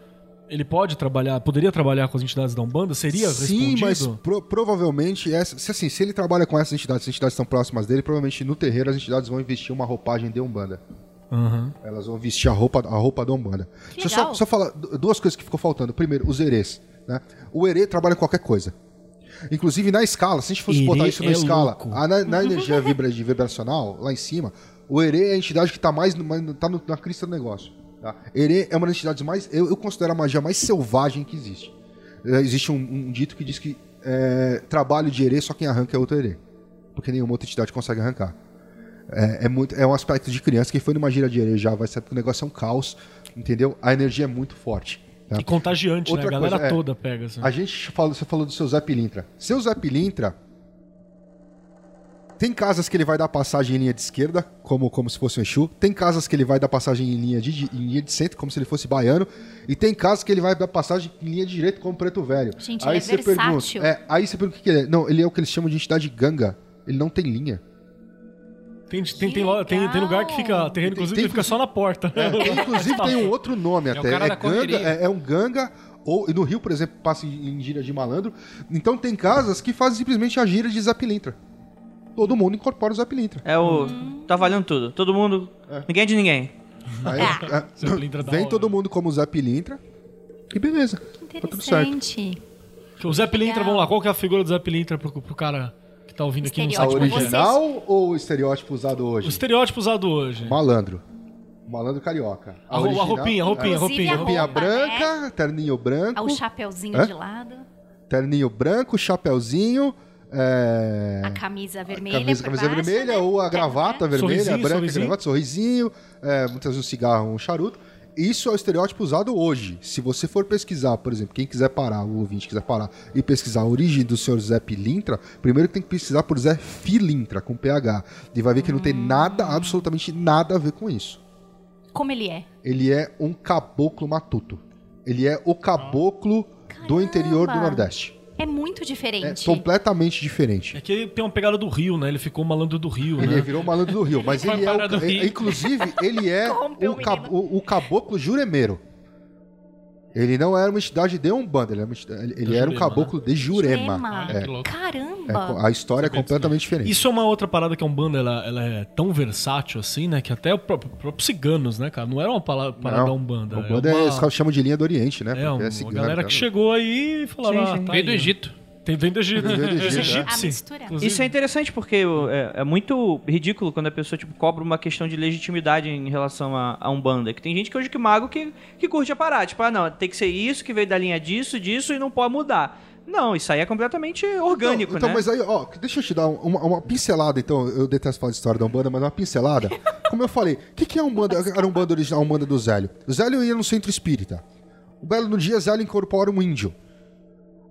Ele pode trabalhar, poderia trabalhar com as entidades da Umbanda? Seria Sim, respondido? mas pro- provavelmente, essa, se, assim, se ele trabalha com essas entidades, as entidades estão próximas dele, provavelmente no terreiro as entidades vão investir uma roupagem de Umbanda. Aham. Elas vão vestir a roupa, a roupa da Umbanda. Que Deixa eu só, só falar du- duas coisas que ficou faltando. Primeiro, os herês. Né? O herê trabalha com qualquer coisa. Inclusive na escala, se a gente fosse botar isso na é escala, a- na, na energia vibra, vibracional, lá em cima, o herê é a entidade que está mais, mais tá no- na crista do negócio. Tá? É uma das entidades mais. Eu, eu considero a magia mais selvagem que existe. É, existe um, um dito que diz que é, trabalho de herê só quem arranca é outro herê. Porque nenhuma outra entidade consegue arrancar. É, é muito, é um aspecto de criança. Quem foi numa gira de herê já vai saber que o negócio é um caos, entendeu? A energia é muito forte. tá? E contagiante, Outra né? A galera coisa, é, toda pega. Assim. A gente falou, você falou do seu Zé Pilintra. Seu Zé Pilintra, Tem casas que ele vai dar passagem em linha de esquerda, como, como se fosse um Exu. Tem casas que ele vai dar passagem em linha, de, em linha de centro, como se ele fosse baiano. E tem casas que ele vai dar passagem em linha de direita, como preto velho. Gente, ele é você versátil. Pergunta, é, aí você pergunta o que ele é. Não, ele é o que eles chamam de entidade ganga. Ele não tem linha. Tem, tem, Que tem, tem, tem lugar que fica. Terreno, Tem- inclusive, tem que fica só na porta. É, *laughs* inclusive tem um outro nome até. o cara É, ganga, é, é um ganga. Ou no Rio, por exemplo, passa em, gíria de malandro. Então tem casas que fazem simplesmente a gíria de Zé Pilintra. Todo mundo incorpora o Zé Pilintra. É o. Tá valendo tudo. Todo mundo. Ninguém é de ninguém. Aí, é, Zé Pilintra da vem hora. todo mundo como Zé Pilintra. E beleza. Tá tudo certo. Interessante. O Zé Pilintra, vamos lá. Qual que é a figura do Zé Pilintra pro, pro cara que tá ouvindo aqui no site? Estereótipo. original ou o estereótipo usado O hoje? estereótipo usado hoje. Malandro. Malandro carioca. A, a original- roupinha, a roupinha, a Inclusive, roupinha. a Roupinha roupa, branca, terninho branco. O chapeuzinho Hã? de lado, Terninho branco, chapeuzinho. É... a camisa vermelha. camisa, por camisa baixo, vermelha né? ou a gravata Terno vermelha, Sorrisinho, branca, sorrisinho. gravata, sorrisinho, é, muitas vezes um cigarro, um charuto. Isso é o estereótipo usado hoje. Se você for pesquisar, por exemplo, quem quiser parar, o ouvinte quiser parar e pesquisar a origem do senhor Zé Pilintra, primeiro tem que pesquisar por Zé Filintra, com PH. E vai ver que não tem nada, absolutamente nada a ver com isso. Como ele é? Ele é um caboclo matuto. Ele é o caboclo do interior do Caramba. Nordeste. É muito É diferente. completamente diferente. É que ele tem uma pegada do Rio, né? Ele ficou malandro do Rio, Ele né? virou malandro do Rio, mas ele é, o, é- inclusive, ele é *laughs* o, o cab- o- o caboclo juremeiro. Ele não era uma entidade de Umbanda, ele era, entidade- ele- era um Jurema, caboclo de Jurema. Jurema. É, é, Caramba! a história é completamente diferente. Isso é uma outra parada que a Umbanda ela, ela é tão versátil assim, né? Que até o próprio, próprio ciganos, né, cara? Não era uma pala- parada da Umbanda. A Umbanda é, uma, os caras chamam de linha do Oriente, né? é Porque uma cigano, galera cara. que chegou aí e falaram, Sim, ah, sim. tá Veio do aí, ó. Egito. Tem, vem do Egito. Vem do Egito, é. egípcio, A mistura. inclusive. Isso é interessante porque é, é muito ridículo quando a pessoa tipo, cobra uma questão de legitimidade em relação a, a Umbanda. Que tem gente que hoje que mago que, que curte a parada. Tipo, ah, não, tem que ser isso, que veio da linha disso, disso e não pode mudar. Não, isso aí é completamente orgânico, então, né? mas aí, ó, deixa eu te dar uma, uma pincelada, então. Eu detesto falar de história da Umbanda, mas uma pincelada. *laughs* Como eu falei, o que, que é Umbanda? Era Umbanda original, a Umbanda do Zélio. O Zélio ia no centro espírita. Um belo no dia, Zélio incorpora um índio.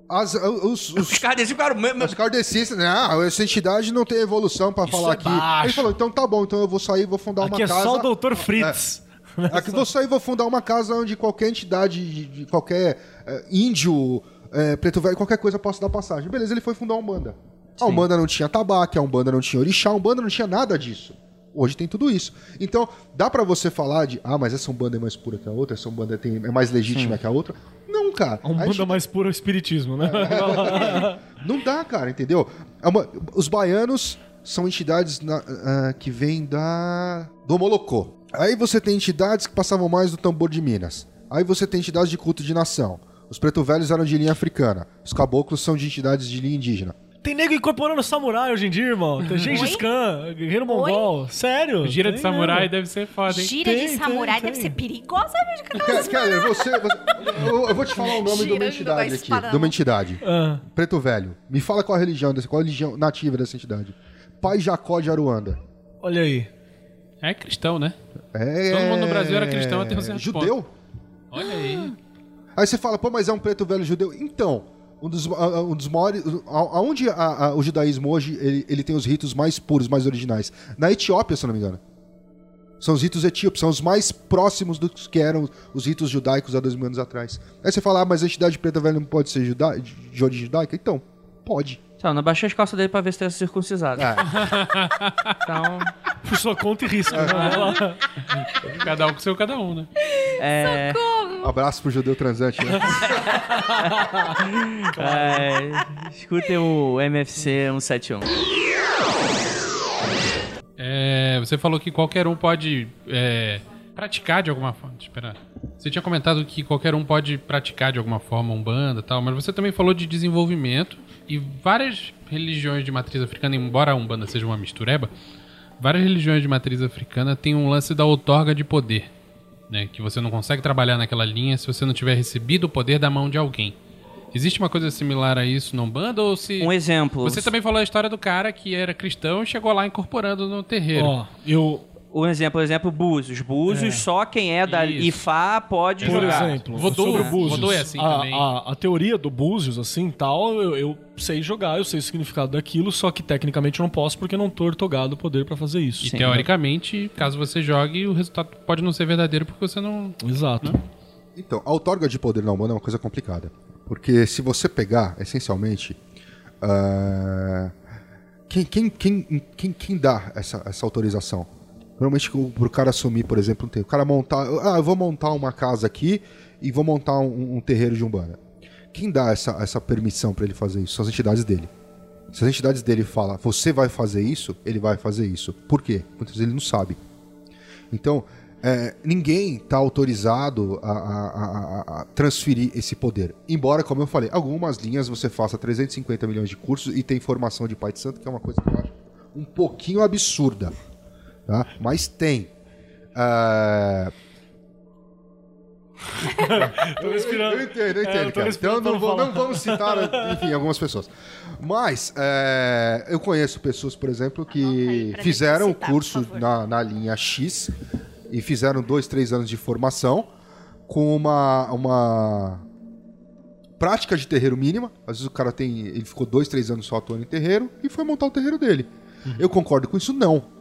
As, *laughs* os, os, Os caras desse ficaram... os kardecistas, não, essa entidade não tem evolução pra falar é aqui. baixo. Ele falou, então tá bom, então eu vou sair e vou fundar Aqui uma é casa. só o Dr. Fritz. *laughs* Aqui vou sair e vou fundar uma casa onde qualquer entidade, de, de qualquer eh, índio, eh, preto velho, qualquer coisa possa dar passagem. Beleza, ele foi fundar a Umbanda. A Umbanda não tinha tabaco, a Umbanda não tinha orixá, a Umbanda não tinha nada disso. Hoje tem tudo isso. Então, dá pra você falar de, ah, mas essa Umbanda é mais pura que a outra, essa Umbanda tem, é mais legítima que a outra. Não, cara. A Umbanda gente- mais pura é o espiritismo, né? não dá, cara, entendeu? É os baianos são entidades na- ah, que vêm da do Molocô. Aí você tem entidades que passavam mais do tambor de Minas. Aí você tem entidades de culto de nação. Os preto velhos eram de linha africana. Os caboclos são de entidades de linha indígena. Tem nego incorporando samurai hoje em dia, irmão. Tem Gengis Oi? Khan, guerreiro mongol. Sério? Gira de Tem samurai mesmo. deve ser foda, hein? Gira Tem, de samurai tem, deve tem. ser perigosa, mesmo. que Ke- Keller, você, você- eu, eu vou te falar o nome de uma Girando entidade aqui. De uma entidade. Ah, Preto velho. Me fala qual a religião dessa, qual a religião nativa dessa entidade. Pai Jacó de Aruanda. olha aí. É cristão, né? É... Todo mundo no Brasil era cristão até um certo Judeu? Olha aí. Aí você fala, pô, mas é um preto velho judeu. Então, um dos, um dos maiores. Aonde a- a- o judaísmo hoje ele, ele tem os ritos mais puros, mais originais? Na Etiópia, se não me engano. São os ritos etíopes, são os mais próximos dos que eram os ritos judaicos há dois mil anos atrás. Aí você fala, ah, mas a entidade preta velha não pode ser juda de origem judaica? Então, pode. Então, não baixei as calças dele pra ver se tem circuncisado. É. *laughs* Então, Por sua conta e risco. É. né? Lá. Cada um com seu cada um, né? é... Abraço pro judeu transante, né? *laughs* é escutem o MFC 171. É, você falou que qualquer um pode é, praticar de alguma forma. Espera. Você tinha comentado que qualquer um pode praticar de alguma forma umbanda e tal, mas você também falou de desenvolvimento e várias religiões de matriz africana, embora a umbanda seja uma mistureba, várias religiões de matriz africana têm um lance da outorga de poder, né? Que você não consegue trabalhar naquela linha se você não tiver recebido o poder da mão de alguém. Existe uma coisa similar a isso na umbanda ou se Um exemplo. você também falou a história do cara que era cristão e chegou lá incorporando no terreiro. Ó, eu. Um exemplo, exemplo, Búzios. Búzios, É. só quem é da Isso. IFA pode Por jogar. exemplo, Vodou- sobre o Búzios. Vodou é assim a, também. A, a teoria do Búzios, assim, tal, eu, eu sei jogar, eu sei o significado daquilo, só que tecnicamente eu não posso porque eu não tô ortogado o poder pra fazer isso. E teoricamente, caso você jogue, o resultado pode não ser verdadeiro porque você não. Exato. Então, a outorga de poder na Umbanda é uma coisa complicada. Porque se você pegar, essencialmente, quem, quem, quem, quem, quem dá essa, essa autorização? Normalmente pro cara assumir, por exemplo, um terreiro. O cara montar. Ah, eu vou montar uma casa aqui e vou montar um, um terreiro de Umbanda. Quem dá essa, essa permissão para ele fazer isso? São as entidades dele. Se as entidades dele falam, você vai fazer isso, ele vai fazer isso. Por quê? Muitas vezes ele não sabe. Então, é, ninguém está autorizado a, a- a- a transferir esse poder. Embora, como eu falei, algumas linhas você faça 350 milhões de cursos e tem formação de Pai de Santo, que é uma coisa que eu acho um pouquinho absurda. Tá? Mas tem. É, *laughs* Tô respirando. Eu entendo, eu É, entendo, eu respirando Então não, vou, não vamos citar, *laughs* enfim, algumas pessoas. Mas é, eu conheço pessoas, por exemplo, que fizeram o curso na, na linha X e fizeram dois, três anos de formação com uma, uma prática de terreiro mínima. Às vezes o cara tem. Ele ficou dois, três anos só atuando em terreiro e foi montar o terreiro dele. Uhum. Eu concordo com isso? Não.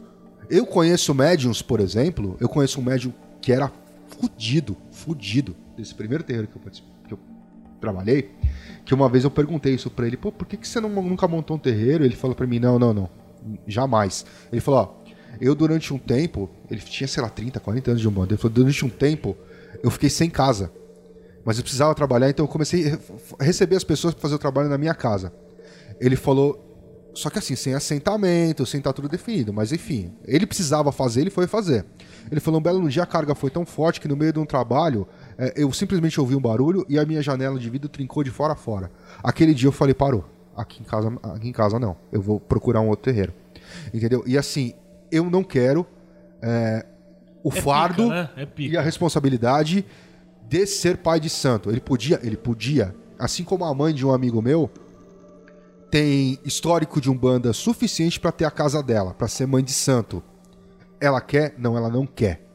Eu conheço médiums, por exemplo, eu conheço um médium que era fudido, fudido, desse primeiro terreiro que eu, que eu trabalhei, que uma vez eu perguntei isso pra ele, pô, por que, que você não- nunca montou um terreiro? Ele falou pra mim, não, não, não, jamais. Ele falou, ó, eu durante um tempo, ele tinha, sei lá, 30, 40 anos de umbanda, ele falou, durante um tempo, eu fiquei sem casa, mas eu precisava trabalhar, então eu comecei a re- receber as pessoas pra fazer o trabalho na minha casa. Ele falou, só que assim, sem assentamento, sem estar tudo definido. Mas enfim, ele precisava fazer, ele foi fazer. Ele falou: um belo dia a carga foi tão forte que no meio de um trabalho eh, eu simplesmente ouvi um barulho e a minha janela de vidro trincou de fora a fora. Aquele dia eu falei: parou. Aqui em casa, aqui em casa não. Eu vou procurar um outro terreiro. Entendeu? E assim, eu não quero eh, o É fardo pica, né? É pica. e a responsabilidade de ser pai de santo. Ele podia, ele podia, assim como a mãe de um amigo meu tem histórico de umbanda suficiente pra ter a casa dela, pra ser mãe de santo. Ela quer? Não, ela não quer.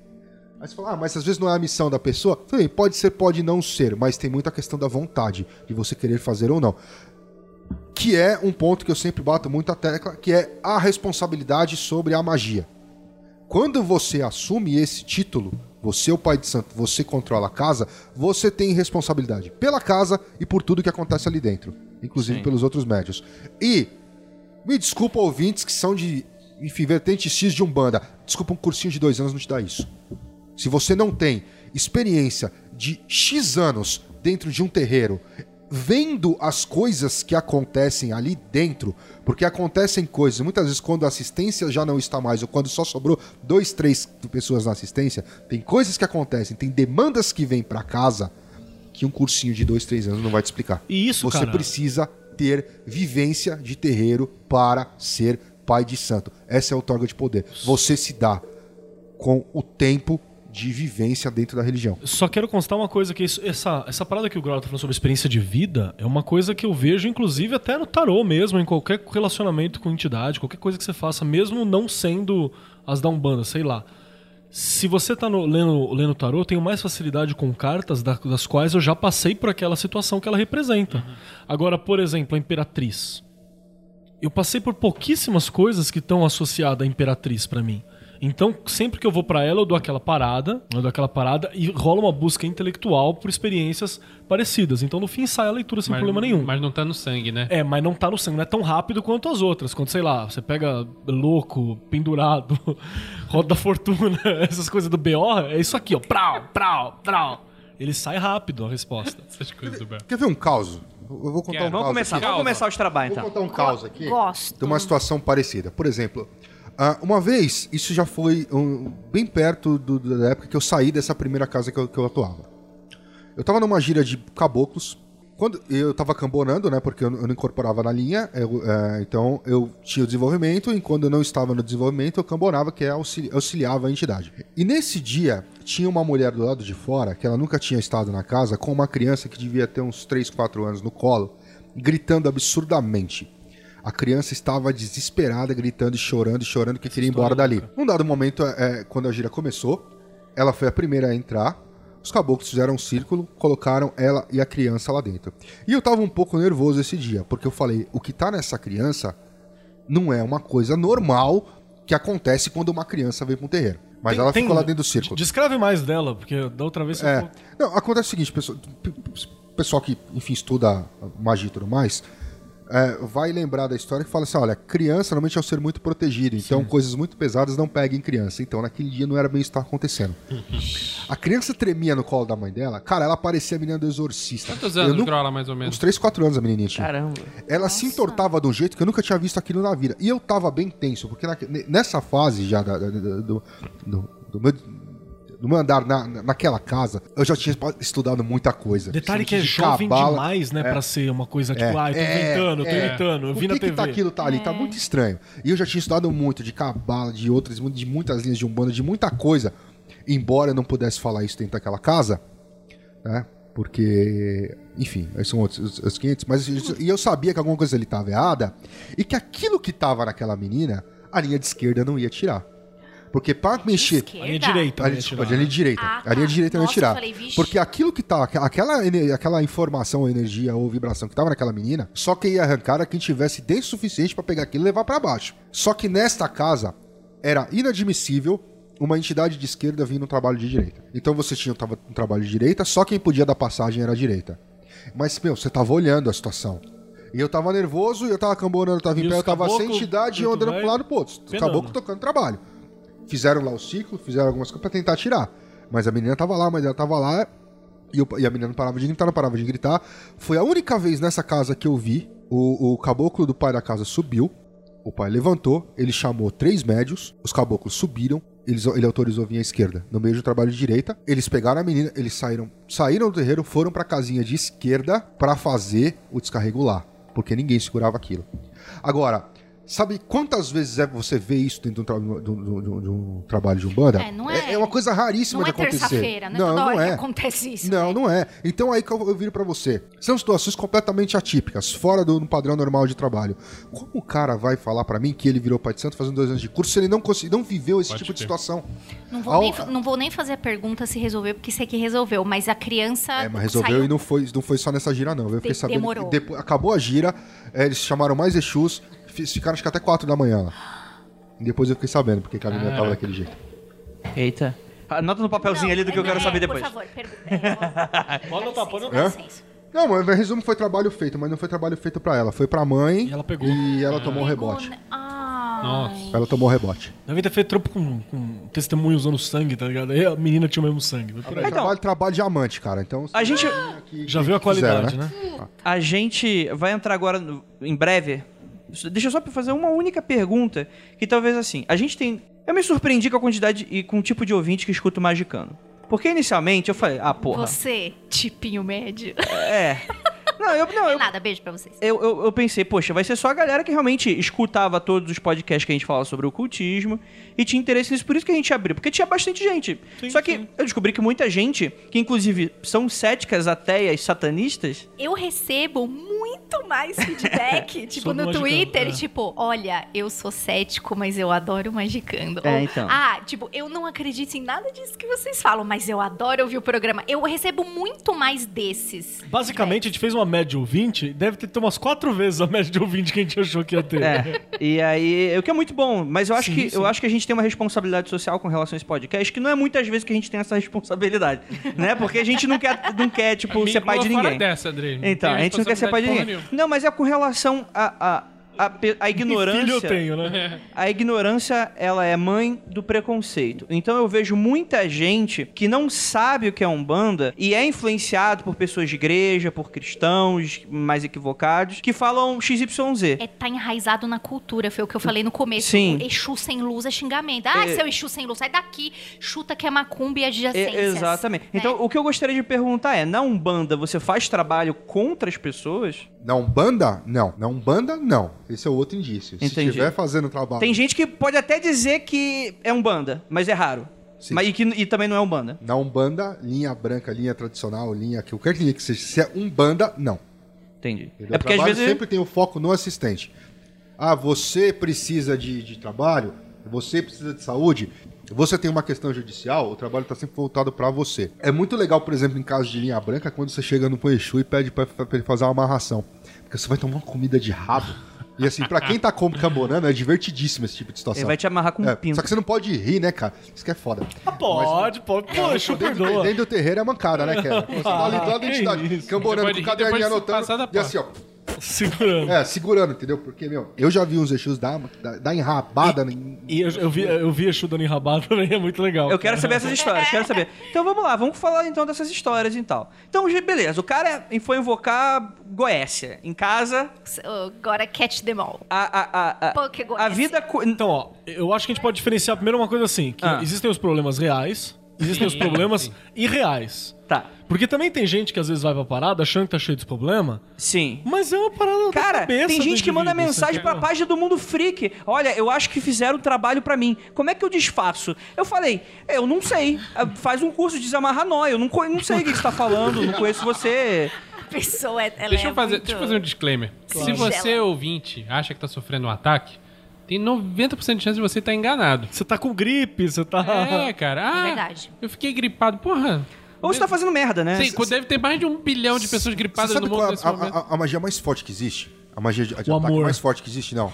Aí você fala, ah, mas às vezes não é a missão da pessoa. Bem, pode ser, pode não ser, mas tem muita questão da vontade, de você querer fazer ou não. Que é um ponto que eu sempre bato muito a tecla, que é a responsabilidade sobre a magia. Quando você assume esse título, você é o pai de santo, você controla a casa, você tem responsabilidade pela casa e por tudo que acontece ali dentro, inclusive Sim. pelos outros médios. E me desculpa ouvintes que são de enfim, vertente X de Umbanda. Desculpa, um cursinho de dois anos não te dá isso. Se você não tem experiência de X anos dentro de um terreiro, vendo as coisas que acontecem ali dentro, porque acontecem coisas, muitas vezes quando a assistência já não está mais, ou quando só sobrou dois, três pessoas na assistência, tem coisas que acontecem, tem demandas que vêm para casa que um cursinho de dois, três anos não vai te explicar. E isso, Você cara- precisa ter vivência de terreiro para ser pai de santo. Essa é a outorga de poder. Você se dá com o tempo de vivência dentro da religião. Só quero constar uma coisa, que isso- essa, essa parada que o Grau tá falando sobre experiência de vida é uma coisa que eu vejo, inclusive, até no tarô mesmo, em qualquer relacionamento com entidade, qualquer coisa que você faça, mesmo não sendo as da Umbanda, sei lá. Se você tá no- lendo, lendo tarô, eu tenho mais facilidade com cartas da- das quais eu já passei por aquela situação que ela representa. Agora, por exemplo, a Imperatriz. Eu passei por pouquíssimas coisas que estão associadas à Imperatriz pra mim. Então, sempre que eu vou pra ela, eu dou aquela parada, eu dou aquela parada e rola uma busca intelectual por experiências parecidas. Então, no fim, sai a leitura sem mas, problema nenhum. Mas não tá no sangue, né? É, mas não tá no sangue, não é tão rápido quanto as outras. Quando, sei lá, você pega louco, pendurado, *laughs* roda da fortuna, *laughs* essas coisas do BO, é isso aqui, ó. Prau, prau, prau. Ele sai rápido a resposta. *laughs* Essas coisas do Bel. Quer ver um caos? Eu vou contar Quero. um Vamos caos começar, aqui. vamos começar os trabalhos, Vou então. contar um caos aqui. Gosto. Tem uma situação parecida. Por exemplo, ah, uma vez, isso já foi um, bem perto do- da época que eu saí dessa primeira casa que eu, que eu atuava. Eu tava numa gira de caboclos. Quando eu tava cambonando, né? Porque eu, não incorporava na linha, eu, eh, então eu tinha o desenvolvimento, e quando eu não estava no desenvolvimento, eu cambonava, que é auxili auxiliava a entidade. E nesse dia, tinha uma mulher do lado de fora, que ela nunca tinha estado na casa, com uma criança que devia ter uns 3, 4 anos no colo, gritando absurdamente. A criança estava desesperada, gritando e chorando chorando que queria ir embora dali. Num dado momento, é, quando a gira começou, ela foi a primeira a entrar. Os caboclos fizeram um círculo, colocaram ela e a criança lá dentro. E eu tava um pouco nervoso esse dia, porque eu falei: o que tá nessa criança não é uma coisa normal que acontece quando uma criança vem pra um terreiro. Mas Tem- ela tem- ficou lá dentro do círculo. Descreve mais dela, porque da outra vez você É. falou- Não, acontece o seguinte, pessoal, pessoal que, enfim, estuda magia e tudo mais, é, vai lembrar da história que fala assim, olha, criança normalmente é um ser muito protegido, então coisas muito pesadas não pegam em criança. Então, naquele dia não era bem isso que estava acontecendo. a criança tremia no colo da mãe dela, cara, ela parecia a menina do exorcista. Quantos Eu anos durou ela mais ou menos? Uns 3, 4 anos a menininha tinha. Caramba. Ela se entortava de um jeito que eu nunca tinha visto aquilo na vida. E eu tava bem tenso, porque na- nessa fase já da- da- da- do, do, do meu, do meu andar na, naquela casa, eu já tinha estudado muita coisa. Detalhe que é de jovem cabala. demais, né? Pra ser uma coisa tipo, É, ah, eu tô é, inventando, eu tô é. imitando, eu vi na que, que TV. tá aquilo tá ali? Tá muito estranho. E eu já tinha estudado muito de cabala, de outras, de muitas linhas de umbanda, de muita coisa. Embora eu não pudesse falar isso dentro daquela casa, né? Porque, enfim, são outros os, os 500, mas e eu sabia que alguma coisa ali estava errada e que aquilo que tava naquela menina, a linha de esquerda não ia tirar. Porque para mexer, Esquerda? A linha direita, a né, linha, tirar. a linha direita. Ah, A linha tá. direita não ia Nossa, tirar. falei. Porque aquilo que tá, aquela, aquela informação, energia ou vibração que tava naquela menina, só quem ia arrancar era quem tivesse dente suficiente para pegar aquilo e levar para baixo. Só que nesta casa era inadmissível uma entidade de esquerda vir no trabalho de direita. Então você tinha um, traba- um trabalho de direita, só quem podia dar passagem era a direita. Mas, meu, você tava olhando a situação. E eu tava nervoso, e eu tava camborando, eu tava em E pé, eu tava sem entidade e eu andando pro lado pro outro. Acabou tocando trabalho. Fizeram lá o ciclo, fizeram algumas coisas pra tentar tirar. Mas a menina tava lá, mas ela tava lá. E, o- e a menina não parava de gritar, não parava de gritar. Foi a única vez nessa casa que eu vi o, o caboclo do pai da casa subiu. O pai levantou, ele chamou três médios, os caboclos subiram, eles, ele autorizou vir à esquerda. No meio do trabalho de direita, eles pegaram a menina, eles saíram, saíram do terreiro, foram pra casinha de esquerda pra fazer o descarrego lá, porque ninguém segurava aquilo. Agora, sabe quantas vezes é você vê isso dentro de um, tra- de um- de um- de trabalho de umbanda? É, não é- é uma coisa raríssima Não de é acontecer. terça-feira, né? Não, Toda não hora é. que acontece isso. Não, né? não é. Então aí que eu, eu viro pra você. São situações completamente atípicas, fora do padrão normal de trabalho. Como o cara vai falar pra mim que ele virou pai de santo fazendo dois anos de curso se ele não, consegui, não viveu esse Pode tipo de crer. situação? Não vou, Ao- nem, não vou nem fazer a pergunta se resolveu, porque sei que resolveu. Mas a criança. É, mas resolveu saiu- e não foi, não foi só nessa gira, não. Eu fiquei De- sabendo demorou. que depois, acabou a gira, é, eles chamaram mais Exus, ficaram acho que até 4 da manhã lá. E depois eu fiquei sabendo porque que a menina tava daquele jeito. Eita. Anota no papelzinho Não, ali do que eu quero é, saber depois. Por favor, pergunta. Pode anotar, pode dá anotar. licença. Não, mas em resumo foi trabalho feito, mas não foi trabalho feito pra ela. Foi pra mãe E ela pegou. e ela tomou o rebote. Ah, Nossa. Ela tomou o rebote. Deve ter feito trampo com, com testemunho usando sangue, tá ligado? Aí a menina tinha o mesmo sangue. Foi por aí. Então- trabalho, trabalho diamante, cara. Então, A gente, que- Já que viu a quiser, qualidade, né? a gente vai entrar agora no- em breve. Deixa eu só fazer uma única pergunta, que talvez assim, a gente tem... Eu me surpreendi com a quantidade e com o tipo de ouvinte que escuta o Magicano. Porque inicialmente eu falei, ah, porra, Você, tipinho médio. é... *laughs* Não, eu, não, eu, Nada, beijo pra vocês. eu, eu, eu pensei, poxa, vai ser só a galera que realmente escutava todos os podcasts que a gente falava sobre o ocultismo e tinha interesse nisso, por isso que a gente abriu, porque tinha bastante gente. só que eu descobri que muita gente, que inclusive são céticas, ateias, satanistas, Eu recebo muito mais *laughs* feedback, tipo, Sobre no Magicando, Twitter, é. tipo, olha, eu sou cético, mas eu adoro Magicando. É, Ou, então. Ah, tipo, eu não acredito em nada disso que vocês falam, mas eu adoro ouvir o programa. Eu recebo muito mais desses. Basicamente, a gente fez uma média de ouvinte, deve ter umas quatro vezes a média de ouvinte que a gente achou que ia ter. É. e aí, o que é muito bom, mas eu acho Sim, que sim. eu acho que a gente tem uma responsabilidade social com relação a esse podcast, que não é muitas vezes que a gente tem essa responsabilidade, né? Porque a gente não quer, não quer tipo, ser pai de ninguém. dessa, Andrei. Então, a gente não quer ser pai de ninguém. Não, mas é com relação a, a, a, a Filho ignorância. eu tenho, né? *laughs* A ignorância, ela é mãe do preconceito. Então eu vejo muita gente que não sabe o que é Umbanda e é influenciado por pessoas de igreja, por cristãos mais equivocados, que falam XYZ. É, tá enraizado na cultura, foi o que eu falei no começo. Sim. O Exu sem luz é xingamento. Ah, É. seu Exu sem luz, sai daqui, chuta que é macumba e adjacências. É, exatamente. né? Então, o que eu gostaria de perguntar é: na Umbanda você faz trabalho contra as pessoas? Na Umbanda? Não. Na Umbanda, não. Esse é o outro indício. Se Entendi. estiver fazendo trabalho... Tem gente que pode até dizer que é Umbanda, mas é raro. Sim. Mas, e, que, e também não é Umbanda. Na Umbanda, linha branca, linha tradicional, linha que eu quero que seja. Se é Umbanda, não. Entendi. Entendeu? É porque às trabalho vezes. sempre tem o foco no assistente. ah, você precisa de, de trabalho, você precisa de saúde, você tem uma questão judicial, o trabalho está sempre voltado para você. É muito legal, por exemplo, em caso de linha branca, quando você chega no Poexu e pede para ele fazer uma amarração. Porque você vai tomar uma comida de rabo. E assim, pra quem tá camborando, é divertidíssimo esse tipo de situação. Ele vai te amarrar com um É, pinto. Só que você não pode rir, né, cara? Isso que é foda. Pode, pode. Pô, Exu Dentro, perdoa. dentro do terreiro é mancada, né, cara? Você tá ali do lado da que *laughs* entidade, isso. camborando, com o pode caderninho anotando. E assim, ó. Segurando. É, segurando, entendeu? Porque, meu, eu já vi uns Exus dar, dar, dar enrabada em. E eu, eu vi, eu vi Exu dando enrabado *laughs* também, é muito legal. Eu quero saber essas histórias, quero saber. Então vamos lá, vamos falar então dessas histórias e tal. Então, gente, beleza, o cara foi invocar Goécia. Em casa, Agora catch them all. a, a, a, a, Poké a Goécia. vida. Então, ó, eu acho que a gente pode diferenciar primeiro uma coisa assim: que Ah. existem os problemas reais, existem os problemas irreais. Tá, Porque também tem gente que às vezes vai pra parada achando que tá cheio de problema, sim. mas é uma parada da Cara, cabeça tem gente que manda mensagem pra página do Mundo Freak. Olha, eu acho que fizeram um trabalho pra mim. Como é que eu desfaço? Eu falei, eu não sei. Ah, Faz um curso de desamarrar nóia. Eu não, não sei o que você tá falando, não conheço você. A pessoa, ela Deixa é eu, fazer, muito... deixa eu fazer um disclaimer. Se você, ouvinte, acha que tá sofrendo um ataque, tem 90% de chance de você estar enganado. Você tá com gripe, você tá. É, cara. Ah, verdade. Eu fiquei gripado. Porra. Ou você tá fazendo merda, né? Sim, deve ter mais de um bilhão de pessoas gripadas sabe no mundo qual é nesse a, momento. a- a- a magia mais forte que existe? A magia de, de O ataque amor. mais forte que existe, não.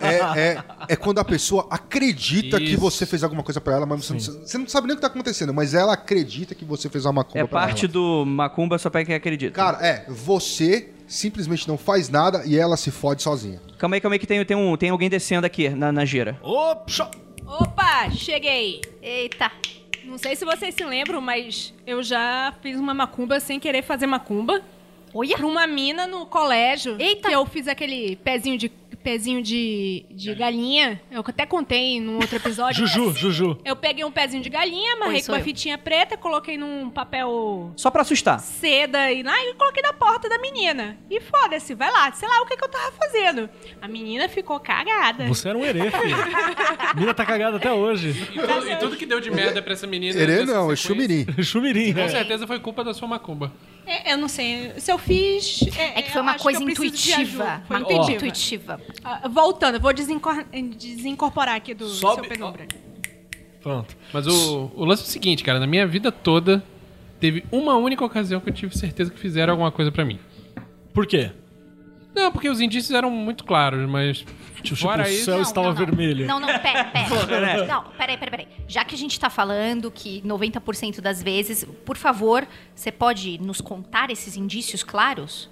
É, é, é quando a pessoa acredita que Isso. você fez alguma coisa pra ela, mas você não, você não sabe nem o que tá acontecendo, mas ela acredita que você fez uma macumba É pra parte ela. do Macumba só pra quem acredita. Cara, é, você simplesmente não faz nada e ela se fode sozinha. Calma aí, calma aí que tem, tem, um, tem alguém descendo aqui na, na gira. Opa! Opa, cheguei. Eita. Não sei se vocês se lembram, mas eu já fiz uma macumba sem querer fazer macumba. Olha. Pra uma mina no colégio. Eita. Que eu fiz aquele pezinho de pezinho de, de galinha. Eu até contei num outro episódio. *laughs* Juju, Juju. Eu peguei um pezinho de galinha, amarrei Oi, com uma eu. fitinha preta, coloquei num papel Só pra assustar. seda e lá e coloquei na porta da menina. E foda-se, vai lá, sei lá o que, que eu tava fazendo. A menina ficou cagada. Você era um herê, filho. A mina tá cagada até hoje. E, tudo, e tudo que deu de merda pra essa menina. Herê não, é chumirim. Chumirim, Com né? certeza foi culpa da sua macumba. É, eu não sei, se eu fiz... É que foi uma coisa intuitiva. Uma coisa intuitiva. Ah, voltando, eu vou desencor- desincorporar aqui do Sobe- seu penumbra. Pronto. Mas o, o lance é o seguinte, cara. Na minha vida toda, teve uma única ocasião que eu tive certeza que fizeram alguma coisa pra mim. Por quê? Não, porque os indícios eram muito claros, mas. Tipo, fora o isso. céu Não, estava não, não. vermelho. Não, não, pera, pera. *laughs* Não, peraí, peraí, peraí. Já que a gente tá falando que 90% das vezes, por favor, você pode nos contar esses indícios claros?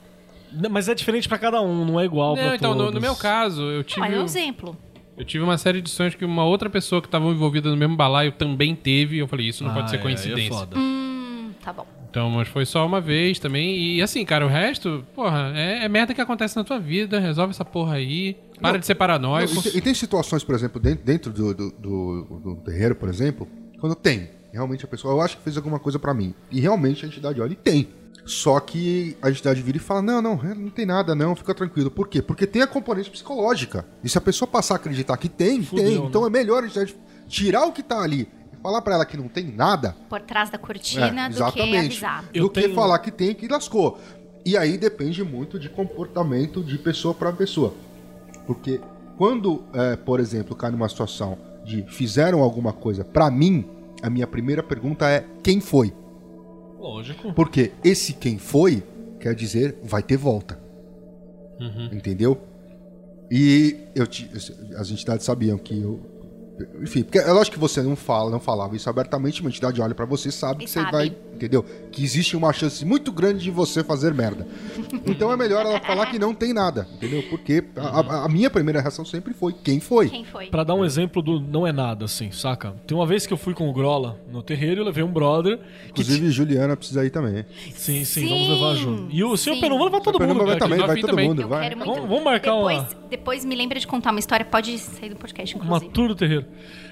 Não, Mas é diferente pra cada um, não é igual Não, pra então, no, todos. no meu caso, eu tive. Olha, um exemplo. Eu tive uma série de sonhos que uma outra pessoa que estava envolvida no mesmo balaio também teve. E eu falei, isso não pode Ah, ser é, é coincidência. foda. Hum, tá bom. Então, mas foi só uma vez também. E assim, cara, o resto, porra, é, é merda que acontece na tua vida. Resolve essa porra aí. Para Não, de ser paranoico. Não, e, tem, e tem situações, por exemplo, dentro, dentro do, do, do- do terreiro, por exemplo, quando tem. Realmente a pessoa, eu acho que fez alguma coisa pra mim. E realmente a entidade olha e tem. Só que a entidade vira e fala: não, não, não tem nada, não, fica tranquilo. Por quê? Porque tem a componente psicológica. E se a pessoa passar a acreditar que tem, Fudeu, tem. né? Então é melhor a entidade tirar o que tá ali e falar pra ela que não tem nada. Por trás da cortina É, do que exatamente. avisar. Eu do que tenho- falar que tem que lascou. E aí depende muito de comportamento de pessoa para pessoa. Porque quando, é, por exemplo, cai numa situação de fizeram alguma coisa pra mim, a minha primeira pergunta é quem foi? Lógico. Porque esse quem foi quer dizer vai ter volta. Entendeu? E eu as entidades sabiam que eu. Enfim, porque é lógico que você não fala, não falava isso abertamente, uma entidade olha pra você e sabe E que você sabe. vai. Entendeu? Que existe uma chance muito grande de você fazer merda. Então é melhor ela falar que não tem nada, entendeu? Porque a, a- a minha primeira reação sempre foi quem foi. Quem foi? Pra dar um exemplo do não é nada, assim, saca? Tem uma vez que eu fui com o Grola no terreiro e eu levei um brother. Que Inclusive, Juliana precisa ir também. Sim, sim, Sim, vamos levar junto. E o senhor sim. Penumbra vai todo Penumbra mundo, vai também, vai todo também. mundo, vai. Vamos- vamos marcar depois, uma- Depois me lembra de contar uma história. Pode sair do podcast, Uma inclusive. tour do terreiro.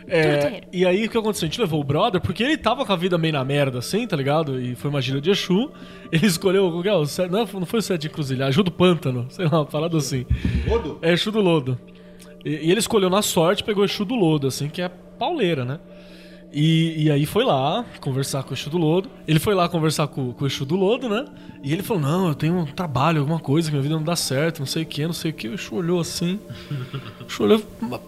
É. E aí o que aconteceu? A gente levou o brother, porque ele tava com a vida meio na merda, assim, tá ligado? E foi uma gira de Exu. Ele *laughs* escolheu. qual que é? O Sé- Não, não foi o Sete de Cruzilha, Exu do Pântano, *laughs* sei lá, uma parada assim. Rodo? É Exu do Lodo. E, e ele escolheu na sorte, pegou Exu do Lodo, assim, que é pauleira, né? E, e aí foi lá conversar com o Exu do Lodo. Ele foi lá conversar com, com o Exu do Lodo, né? E ele falou: Não, eu tenho um trabalho, alguma coisa, que minha vida não dá certo, não sei o que, não sei o que. O Exu olhou assim. O Exu olhou,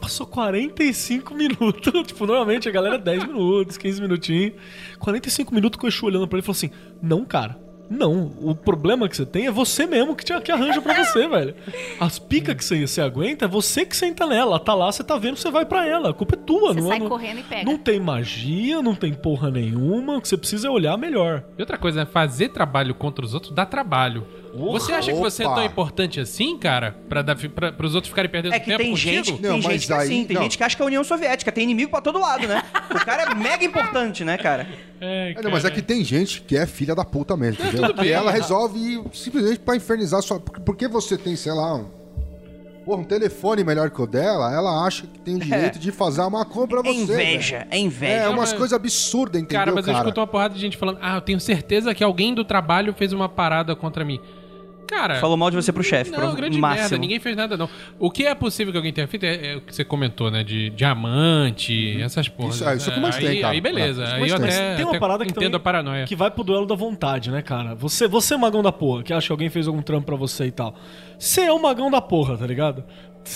passou 45 minutos. *laughs* tipo, normalmente a galera é 10 minutos, 15 minutinhos. 45 minutos com o Exu olhando pra ele e falou assim: Não, cara. Não, o problema que você tem é você mesmo que, te, que arranja pra você, *laughs* velho. As picas que você, você aguenta é você que senta nela. Ela tá lá, você tá vendo, você vai pra ela. A culpa é tua, Você não sai não, correndo e pega. Não tem magia, não tem porra nenhuma. O que você precisa é olhar melhor. E outra coisa, né? fazer trabalho contra os outros dá trabalho. Você acha que você é tão importante assim, cara? Pra, dar, pra, pros outros ficarem perdendo É que tempo tem contigo? gente, Não, tem mas gente que é aí- assim, tem não. gente que acha que é a União Soviética, tem inimigo pra todo lado, né? *laughs* O cara é mega importante, né, cara? É, É, não, mas é que tem gente que é filha da puta mesmo, entendeu? tudo E ela resolve ir simplesmente pra infernizar sua. Porque você tem, sei lá, um. Porra, um telefone melhor que o dela, ela acha que tem o direito de fazer uma compra pra É você. inveja, velho. é inveja. É, umas mas- coisas absurdas, entendeu? Cara, mas eu cara? escuto uma porrada de gente falando, ah, eu tenho certeza que alguém do trabalho fez uma parada contra mim. Cara. Falou mal de você pro chefe, pro grande máximo. merda, ninguém fez nada não. O que é possível que alguém tenha feito é, é o que você comentou, né? De diamante, essas porras. Isso- é, isso é o que mais aí, tem, cara. Aí beleza, É, aí eu tem. até, Tem uma até parada que entendo também- a paranoia. Que vai pro duelo da vontade, né, cara? Você, você é magão da porra, que acha que alguém fez algum trampo pra você e tal. Você é o magão da porra, tá ligado?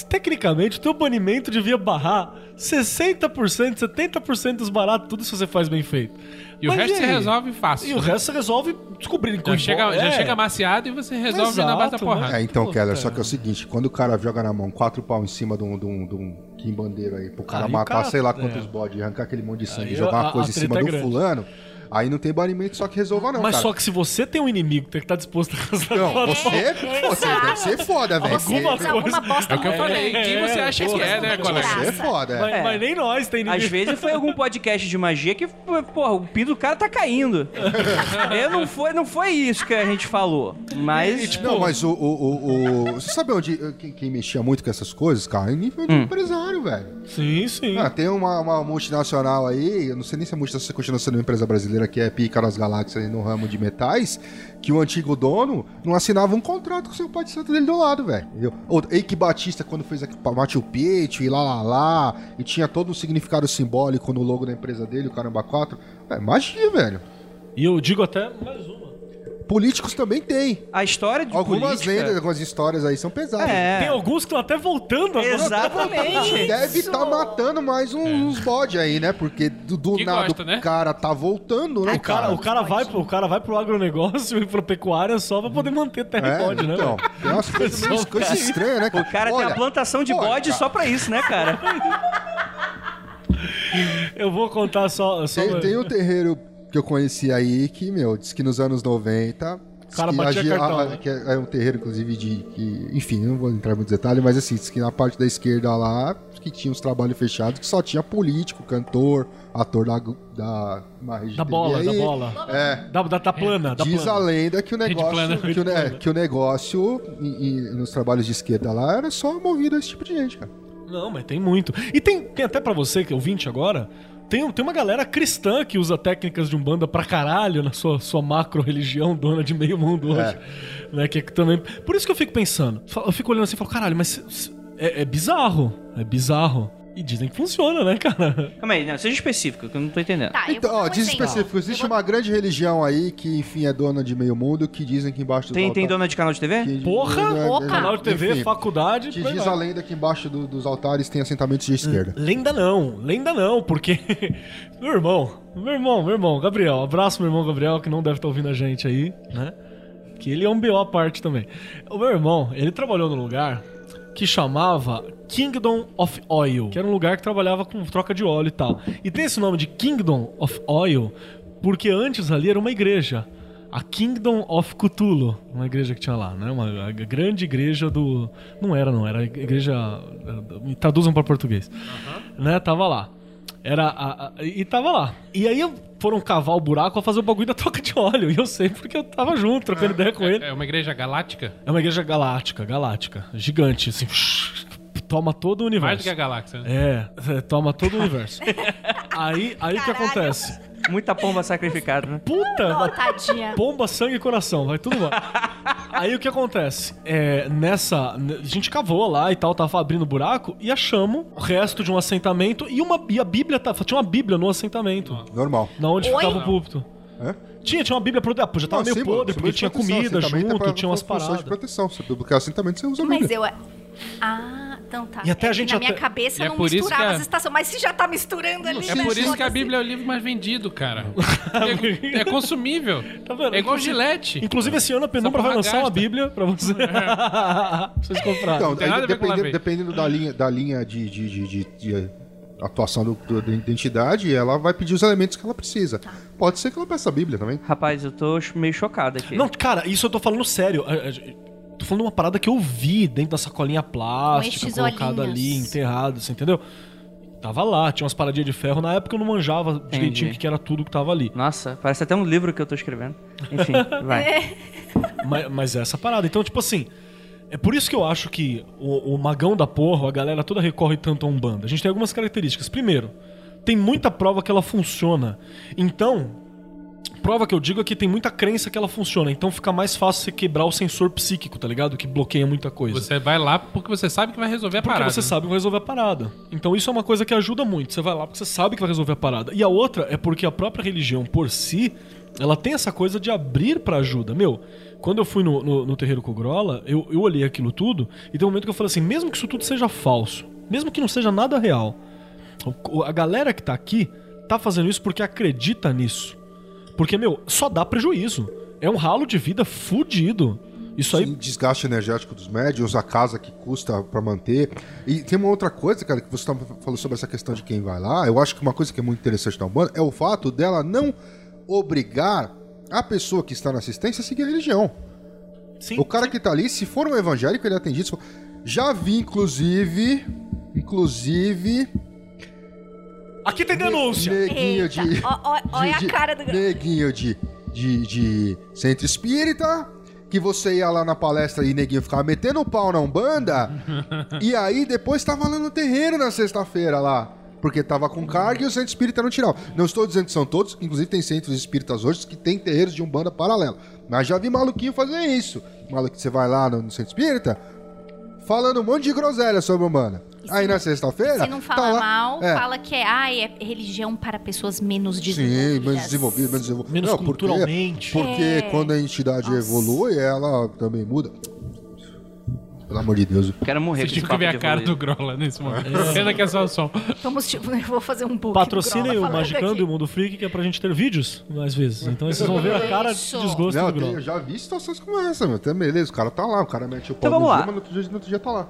Tecnicamente, o teu banimento devia barrar 60%, 70% dos baratos, tudo se você faz bem feito. E o Mas resto e você resolve fácil. E o resto você resolve descobrindo já chega, já é. chega maciado e você resolve na base da Exato, porrada. É, então, Puta. Keller, só que é o seguinte, quando o cara joga na mão quatro pau em cima de um, de um, de um quimbandeiro aí, pro cara Aí o matar cara- sei lá é. quantos bodes, arrancar aquele monte de sangue Aí e jogar uma a coisa em cima é do grande. fulano, aí não tem banimento só que resolva não, Mas cara. só que se você tem um inimigo que tá disposto a casar Não, com a você, pô, você deve ser foda, velho. Você Alguma alguma coisa- bosta É o que eu falei. Quem você acha que é, né, de colega? Você é foda, é. Mas, É. mas nem nós tem inimigo. Às vezes foi algum podcast de magia que, porra, o pinto do cara tá caindo. *laughs* Eu não foi, não foi isso que a gente falou. Mas, tipo, Não, mas o, o, o, o- Você sabe onde. Quem, quem mexia muito com essas coisas, cara? Em nível de empresário, velho. Sim, sim. Ah, tem uma, uma multinacional aí, eu não sei nem se a multinacional continua sendo uma empresa brasileira que é pica nas galáxias no ramo de metais, que o antigo dono não assinava um contrato com o seu pai de santo dele do lado, velho. Eike Batista, quando fez aqui pra Machu Picchu e lá lá lá, e tinha todo um significado simbólico no logo da empresa dele, o Caramba 4. É magia, velho. E eu digo até mais uma. Políticos também tem. a história de Algumas política... lendas, algumas histórias aí são pesadas. É. Tem alguns que estão até voltando agora. Exatamente. *laughs* Deve estar matando mais um- uns bode aí, né? Porque do, do nada gosta, o né? cara tá voltando, né, O cara, o, cara vai, pro- o cara vai pro agronegócio *laughs* e pro pecuária só pra poder manter terra É, e bode, né? então, *laughs* tem umas coisas, umas coisas cara, estranhas, né, O cara tem Olha, a plantação de olha, bode cara, só pra isso, né, cara? Eu vou contar só. só Tem, tem um terreiro que eu conheci aí que, meu, diz que nos anos 90. diz cara batia agia- cartão, a- né? que é é um terreiro, inclusive, de. Que, enfim, não vou entrar em muitos detalhes, mas assim, diz que na parte da esquerda lá, que tinha uns trabalhos fechados que só tinha político, cantor, ator da. Da, Da bola, aí. da bola. É. Da, da, da plana, da Diz a plana. lenda que o negócio, plana. que, o, ne- que o negócio em- em- nos trabalhos de esquerda lá era só movido a esse tipo de gente, cara. Não, mas tem muito. E tem, tem até pra você, que é ouvinte agora, tem, tem uma galera cristã que usa técnicas de Umbanda pra caralho na sua, sua macro-religião, *laughs* dona de meio mundo hoje. Né, que é que também... Por isso que eu fico pensando. Eu fico olhando assim e falo, caralho, mas é, é bizarro. É bizarro. E dizem que funciona, né, cara? Calma aí, não, seja específico, que eu não tô entendendo. Tá, Então, ó, um diz exemplo. específico, existe uma grande religião aí que, enfim, é dona de meio mundo, que dizem que embaixo do Tem, tem dona de canal de TV? que- Porra! Opa! Canal de TV, Enfim, faculdade... Que diz a lenda que embaixo do- dos altares tem assentamentos de esquerda. Lenda não, lenda não, porque. *laughs* meu irmão, meu irmão, meu irmão, Gabriel, abraço meu irmão Gabriel, que não deve estar ouvindo a gente aí, né? Que ele é um BO à parte também. O meu irmão, ele trabalhou num lugar que chamava Kingdom of Oil, que era um lugar que trabalhava com troca de óleo e tal. E tem esse nome de Kingdom of Oil porque antes ali era uma igreja. A Kingdom of Cthulhu, uma igreja que tinha lá, né? Uma grande igreja do. Não era, não, era a igreja. Me traduzam para português. Né? Tava lá. Era a, a- e tava lá. E aí foram cavar o buraco pra fazer o bagulho da troca de óleo. E eu sei porque eu tava junto, trocando ideia com ele. É uma igreja galáctica? É uma igreja galáctica, galáctica. Gigante, assim. Toma todo o universo. Mais do que a galáxia, né? É, é, toma todo o universo. *laughs* aí aí o que acontece? Muita pomba sacrificada, né? Puta! Ô, tadinha. Pomba, sangue e coração, vai tudo lá. Aí o que acontece? É, nessa. A gente cavou lá e tal, tava abrindo buraco e achamos o resto de um assentamento e, uma, e a Bíblia. tá- Tinha uma Bíblia no assentamento. Normal. Na onde Oi? ficava o púlpito. Hã? Tinha, tinha uma Bíblia pro. Ah, pô, já tava Não, meio símbolo, podre, porque tinha proteção. comida é junto, pra- tinha umas função de paradas. proteção, porque assentamento você usa a Mas Bíblia. eu. Ah, então tá. E até É a gente na minha até- cabeça E é não misturava que a- as estações. Mas se já tá misturando ali. É né, por isso que a. Bíblia é o livro mais vendido, cara. *laughs* É, é consumível. Tá vendo? É igual Inclusive- Gilete. Inclusive, esse ano a Penumbra vai lançar uma. Bíblia pra você. *laughs* *laughs* pra vocês comprarem. Então, aí dependendo, dependendo da linha, da linha de, de, de, de- de atuação do, do- da identidade, ela vai pedir os elementos que ela precisa. Tá. Pode ser que ela peça a Bíblia também. Rapaz, eu tô meio chocado aqui. Não, cara, isso eu tô falando sério. É, é, Tô falando uma parada que eu vi dentro da sacolinha plástica, colocada ali, você entendeu? Tava lá, tinha umas paradinhas de ferro. Na época eu não manjava direitinho o que que era tudo que tava ali. Nossa, parece até um livro que eu tô escrevendo. Enfim, *laughs* vai. Mas, mas é essa parada. Então, tipo assim, é por isso que eu acho que o, o magão da porra, a galera toda recorre tanto a Umbanda. A gente tem algumas características. Primeiro, tem muita prova que ela funciona. Então, prova que eu digo é que tem muita crença que ela funciona. Então fica mais fácil você quebrar o sensor psíquico, tá ligado? Que bloqueia muita coisa. Você vai lá porque você sabe que vai resolver a Porque parada. você né? sabe que vai resolver a parada. Então isso é uma coisa que ajuda muito. Você vai lá porque você sabe que vai resolver a parada. E a outra é porque a própria religião por si, ela tem essa coisa de abrir pra ajuda. Meu, quando eu fui no, no, no terreiro Cogrola, eu, eu olhei aquilo tudo e tem um momento que eu falei assim, mesmo que isso tudo seja falso, mesmo que não seja nada real, a galera que tá aqui tá fazendo isso porque acredita nisso. Porque, meu, só dá prejuízo. É um ralo de vida fudido. Isso aí Sim, desgaste energético dos médios, a casa que custa pra manter. E tem uma outra coisa, cara, que você tá falou sobre essa questão de quem vai lá. Eu acho que uma coisa que é muito interessante da Umbanda é o fato dela não obrigar a pessoa que está na assistência a seguir a religião. Sim, o cara que tá ali, se for um evangélico, ele é atendido. Já vi, inclusive. Inclusive. Aqui tem denúncia. Neguinho de. olha de- a cara do- Neguinho de, de, de centro espírita. Que você ia lá na palestra e neguinho ficava metendo o pau na Umbanda. *laughs* e aí depois tava lá no terreiro na sexta-feira lá. Porque tava com carga e o centro espírita não tirava. Não estou dizendo que são todos, inclusive tem centros espíritas hoje que tem terreiros de Umbanda paralelo. Mas já vi maluquinho fazer isso. Maluco, você vai lá no, no centro espírita falando um monte de groselha sobre Umbanda. Aí na sexta-feira. Se não tá fala lá- mal, é. fala que é, ai, é religião para pessoas menos Sim, desenvolvidas. menos desenvolvido, menos desenvolvido. Menos Não, porque- culturalmente. Porque, É. quando a entidade Nossa. evolui, ela também muda. Pelo amor de Deus. Quero morrer Vocês com ver a cara do. Grola nesse momento. Pena que é só o som. Vamos, tipo, *laughs* eu vou fazer um book. Patrocinem o Magicando e o Mundo Freak, que é pra gente ter vídeos mais vezes. Então vocês vão ver a cara de desgosto Não, do Grola. eu já vi situações como essa, meu. Até beleza, o cara tá lá, o cara mete o pau Então no dia, mas no outro dia, no outro dia tá lá.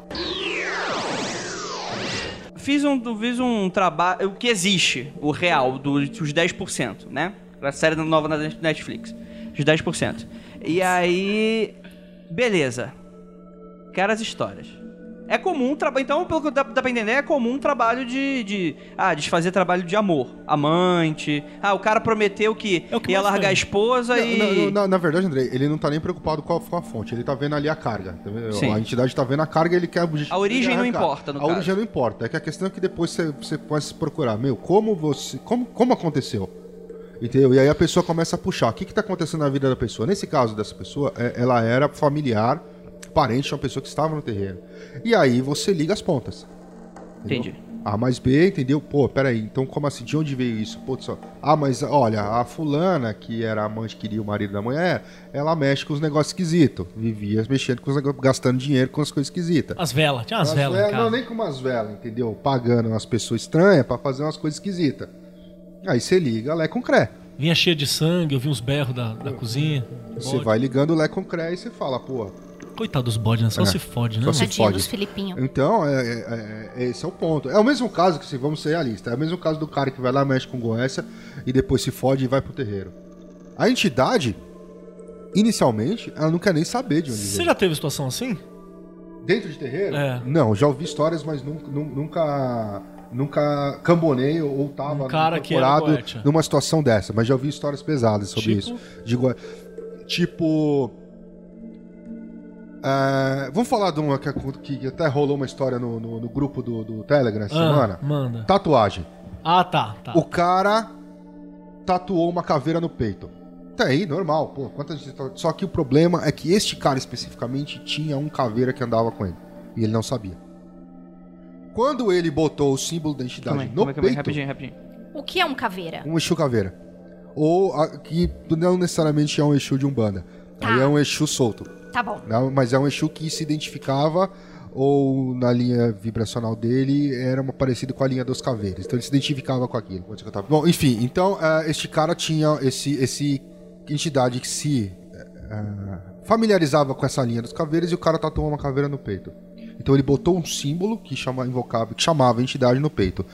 Fiz um, fiz um trabalho. O que existe, o real, do- dos 10%, né? A série nova na Netflix. Os 10%. E aí. Beleza. Quero as histórias. É comum trabalho. Então, pelo que dá, dá pra entender, é comum trabalho de, de. Ah, desfazer trabalho de amor. Amante. Ah, o cara prometeu que, É o que ia largar a tem. esposa Não, e. não, na, na verdade, André, ele não tá nem preocupado com a, com a fonte, ele tá vendo ali a carga. tá? Sim. A entidade tá vendo a carga e ele quer A origem não importa, no A caso. origem não importa. É que a questão é que depois você, você pode se procurar, meu, como você. Como, como aconteceu? Entendeu? E aí a pessoa começa a puxar. O que, que tá acontecendo na vida da pessoa? Nesse caso dessa pessoa, é- ela era familiar, parente de uma pessoa que estava no terreno. E aí você liga as pontas. Entendi. A mais B, entendeu? Pô, peraí, então como assim? De onde veio isso? Pô, só... Ah, mas olha, a fulana, que era a amante que queria o marido da mulher, ela mexe com os negócios esquisitos. Vivia mexendo com os negócios, gastando dinheiro com as coisas esquisitas. As velas, tinha umas As velas não, nem com umas velas, entendeu? Pagando umas pessoas estranhas pra fazer umas coisas esquisitas. Aí você liga Lé com Cré. Vinha cheia de sangue, eu vi uns berros da, da cozinha. Você vai ligando Lé com Cré e você fala, pô. Coitado dos bodes, né? Só É. se fode, né? Só se fode. dos Filipinhos. Então, é, é- é- esse é o ponto. É o mesmo caso que, se vamos ser realistas, é o mesmo caso do cara que vai lá, mexe com Goécia e depois se fode e vai pro terreiro. A entidade, inicialmente, ela não quer nem saber de onde Você veio. já teve situação assim? Dentro de terreiro? É. Não, já ouvi histórias, mas nunca, nu- nunca, nunca cambonei ou tava Um cara incorporado numa situação dessa. Mas já ouvi histórias pesadas sobre Tipo? isso. De Goé- Tipo... é, vamos falar de uma que, que até rolou uma história no, no- no grupo do, do Telegram essa Ah, semana. manda. Tatuagem. Ah, tá, tá. O cara tatuou uma caveira no peito. até aí, normal. Pô, quanta gente tá- Só que o problema é que este cara especificamente tinha um caveira que andava com ele. E ele não sabia. Quando ele botou o símbolo da entidade aí, no calma aí, peito, rapidinho, rapidinho. O que é um caveira? um Exu caveira. Ou a- que não necessariamente é um Exu de Umbanda. Tá. Aí é um Exu solto. Tá bom. Não, mas é um Exu que se identificava ou na linha vibracional dele era uma parecido com a linha dos caveiras. Então ele se identificava com aquilo. Bom, enfim, então eh, este cara tinha esse, esse entidade que se eh, familiarizava com essa linha dos caveiras e o cara tatuou uma caveira no peito. Então ele botou um símbolo que chama, invocava, que chamava a entidade no peito.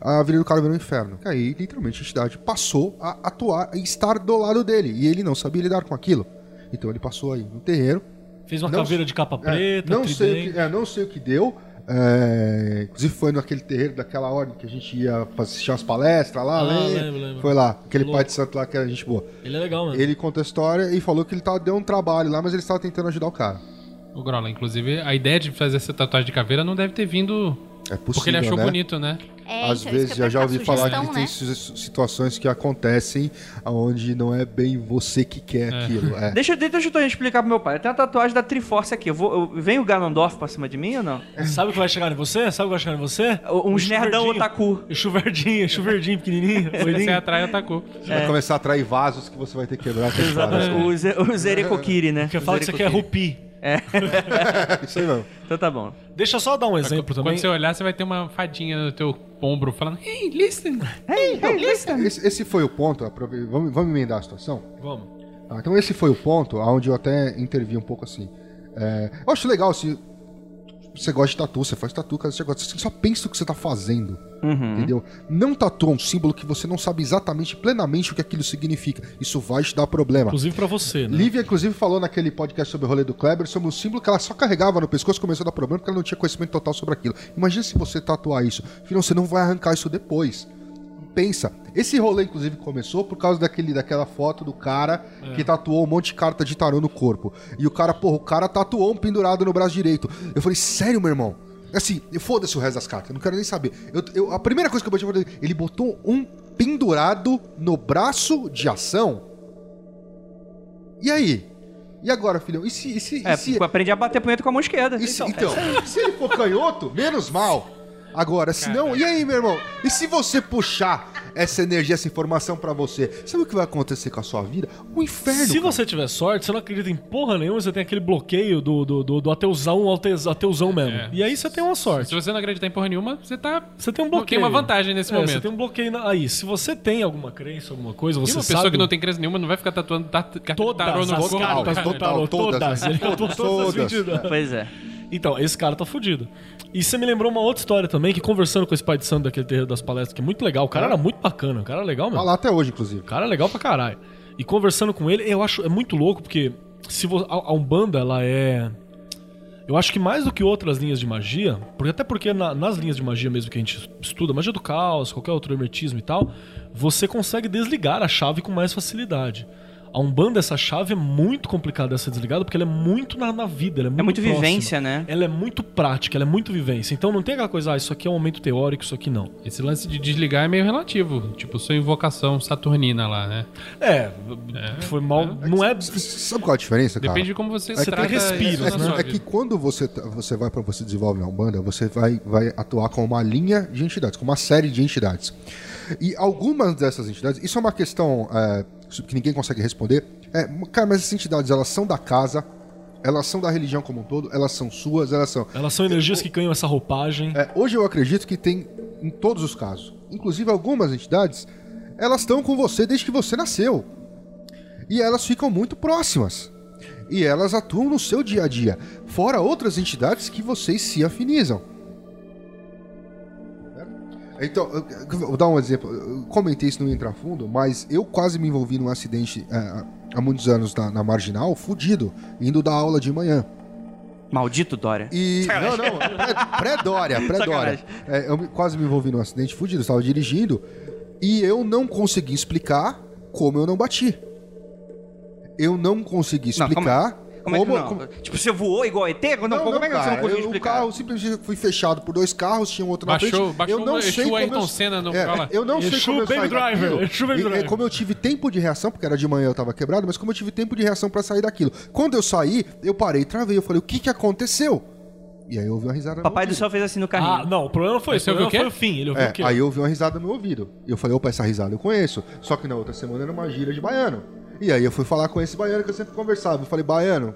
A vida do cara virou um inferno. E aí, literalmente, a entidade passou a atuar e estar do lado dele. E ele não sabia lidar com aquilo. Então ele passou aí no terreiro, Fez uma Não- caveira de capa é, preta, não, sei que, é, não sei o que deu. É, inclusive foi naquele terreiro daquela ordem que a gente ia assistir umas palestras lá, Ah, lembra? lembro, lembro. Foi lá, aquele Louco. pai de santo lá que era gente boa. Ele é legal, mano. Ele contou a história e falou que ele tava, deu um trabalho lá, mas ele estava tentando ajudar o cara. O Grola, inclusive, a ideia de fazer essa tatuagem de caveira não deve ter vindo É possível, porque ele achou né? bonito, né? É, Às então, vezes isso que eu já, já ouvi perguntar, falar que sugestão, tem né? si- situações que acontecem onde não é bem você que quer aquilo. É. Deixa, deixa eu explicar pro meu pai. Eu tenho a tatuagem da Triforce aqui. Eu vou, eu- vem o Ganondorf pra cima de mim ou não? Sabe o que vai chegar em você? Sabe o que vai chegar em você? Uns Exu nerdão otaku. Exu verdinho, exu verdinho, pequenininho. *laughs* Você atrai atacou. Você vai começar a atrair vasos que você vai ter que quebrar. Exatamente. O, o Zerekokiri, né? Porque O fala que você quer Zerekokiri. rupi. É *laughs* isso aí mesmo. Então tá bom. Deixa eu só dar um exemplo também. Quando você olhar, você vai ter uma fadinha no teu ombro falando, hey, listen. Esse, esse foi o ponto. Vamos, vamos emendar a situação? Vamos. Ah, então esse foi o ponto onde eu até intervi um pouco assim. É, eu acho legal se você gosta de tatu, você faz tatu, cara, você, gosta, você só pensa o que você tá fazendo, Uhum. entendeu? Não tatua um símbolo que você não sabe exatamente, plenamente o que aquilo significa. Isso vai te dar problema. Inclusive pra você, né? Lívia, inclusive, falou naquele podcast sobre o rolê do Kleber sobre um símbolo que ela só carregava no pescoço e começou a dar problema porque ela não tinha conhecimento total sobre aquilo. Imagina se você tatuar isso. Filhão, você não vai arrancar isso depois. Pensa. Esse rolê, inclusive, começou por causa daquele, daquela foto do cara que tatuou um monte de carta de tarô no corpo. E o cara, porra, o cara tatuou um pendurado no braço direito. Eu falei, sério, meu irmão? Assim, foda-se o resto das cartas, eu não quero nem saber. Eu, eu- a primeira coisa que eu bati foi ele botou um pendurado no braço de ação. E aí? E agora, filhão? E se. E se, e É, se, aprendi a bater punheta com a mão esquerda. e se- Então, então, se ele for canhoto, menos mal. Agora, se não. E aí, meu irmão? E se você puxar essa energia, essa informação pra você? Sabe o que vai acontecer com a sua vida? Um inferno. Se cara. você tiver sorte, você não acredita em porra nenhuma, você tem aquele bloqueio do, do, do, do ateuzão mesmo. É. E aí você tem uma Se sorte. você não acreditar em porra nenhuma, você tá. Você tem um Tem bloqueio. uma vantagem nesse É, momento. Você tem um bloqueio na- aí. Se você tem alguma crença, alguma coisa, E você uma sabe... pessoa que não tem crença nenhuma não vai ficar tatuando de Todas tarô no as corpo. cartas Total, do tarô, todas, todas. né? Ele tatuou todas as Todas. 22. Pois é. Então, esse cara tá fudido. E você me lembrou uma outra história também, que conversando com esse pai de santo daquele terreiro das palestras, que é muito legal. O cara era muito bacana, o cara era legal Tá mesmo. lá até hoje, inclusive. O cara é legal pra caralho. E conversando com ele, eu acho é muito louco, porque se vo- a, a Umbanda, ela é. Eu acho que mais do que outras linhas de magia, porque até porque na- nas linhas de magia mesmo que a gente estuda, magia do caos, qualquer outro hermetismo e tal, você consegue desligar a chave com mais facilidade. A Umbanda, essa chave é muito complicada de ser desligada, porque ela é muito na, na vida, ela é muito, É muito próxima. vivência, né? Ela é muito prática, ela é muito vivência. Então não tem aquela coisa, ah, isso aqui é um momento teórico, isso aqui não. Esse lance de desligar é meio relativo. Tipo, sua invocação saturnina lá, né? É, foi mal. Não é. Sabe qual é a diferença, cara? Depende de como você, Você trata isso É, na né? que, é que quando você, você vai para você desenvolve a Umbanda, você vai, vai atuar com uma linha de entidades, com uma série de entidades. E algumas dessas entidades, isso é uma questão é, que ninguém consegue responder. É, cara, mas essas entidades, elas são da casa, elas são da religião como um todo, elas são suas, elas são. Elas são energias que ganham essa roupagem. É, hoje eu acredito que tem em todos os casos. Inclusive algumas entidades, elas estão com você desde que você nasceu. E elas ficam muito próximas. E elas atuam no seu dia a dia. Fora outras entidades que vocês se afinizam. Então, vou dar um exemplo. Eu comentei isso no Entra Fundo, mas eu quase me envolvi num acidente é, há muitos anos na, na Marginal, fudido, indo dar aula de manhã. Maldito Dória. E. Não, não, *laughs* pré- pré-Dória, pré-Dória. É, eu quase me envolvi num acidente fudido, eu estava dirigindo e eu não consegui explicar como eu não bati. Eu não consegui Não, explicar Como, é que Como- não? como- Tipo, você voou igual ET? Não, como é que você não conseguiu eu- explicar? O carro simplesmente foi fechado por dois carros, tinha um outro na Baixou- frente. baixou eu não sei como Ayrton eu, Senna no é. Eu não sei como eu Baby saí Driver, daquilo. Baby E- Driver. É como eu tive tempo de reação, porque era de manhã eu tava quebrado, mas como eu tive tempo de reação pra sair daquilo. Quando eu saí, eu parei e travei. Eu falei, o que que aconteceu? E aí eu ouvi uma risada no Papai do céu fez assim no carrinho. Ah, não, o problema não foi isso. Você O problema ouviu o foi o fim. Ele ouviu É, o quê? aí eu ouvi uma risada no meu ouvido. E eu falei, opa, essa risada eu conheço. Só que na outra semana era uma gira de baiano. E aí eu fui falar com esse baiano que eu sempre conversava. Eu falei, baiano,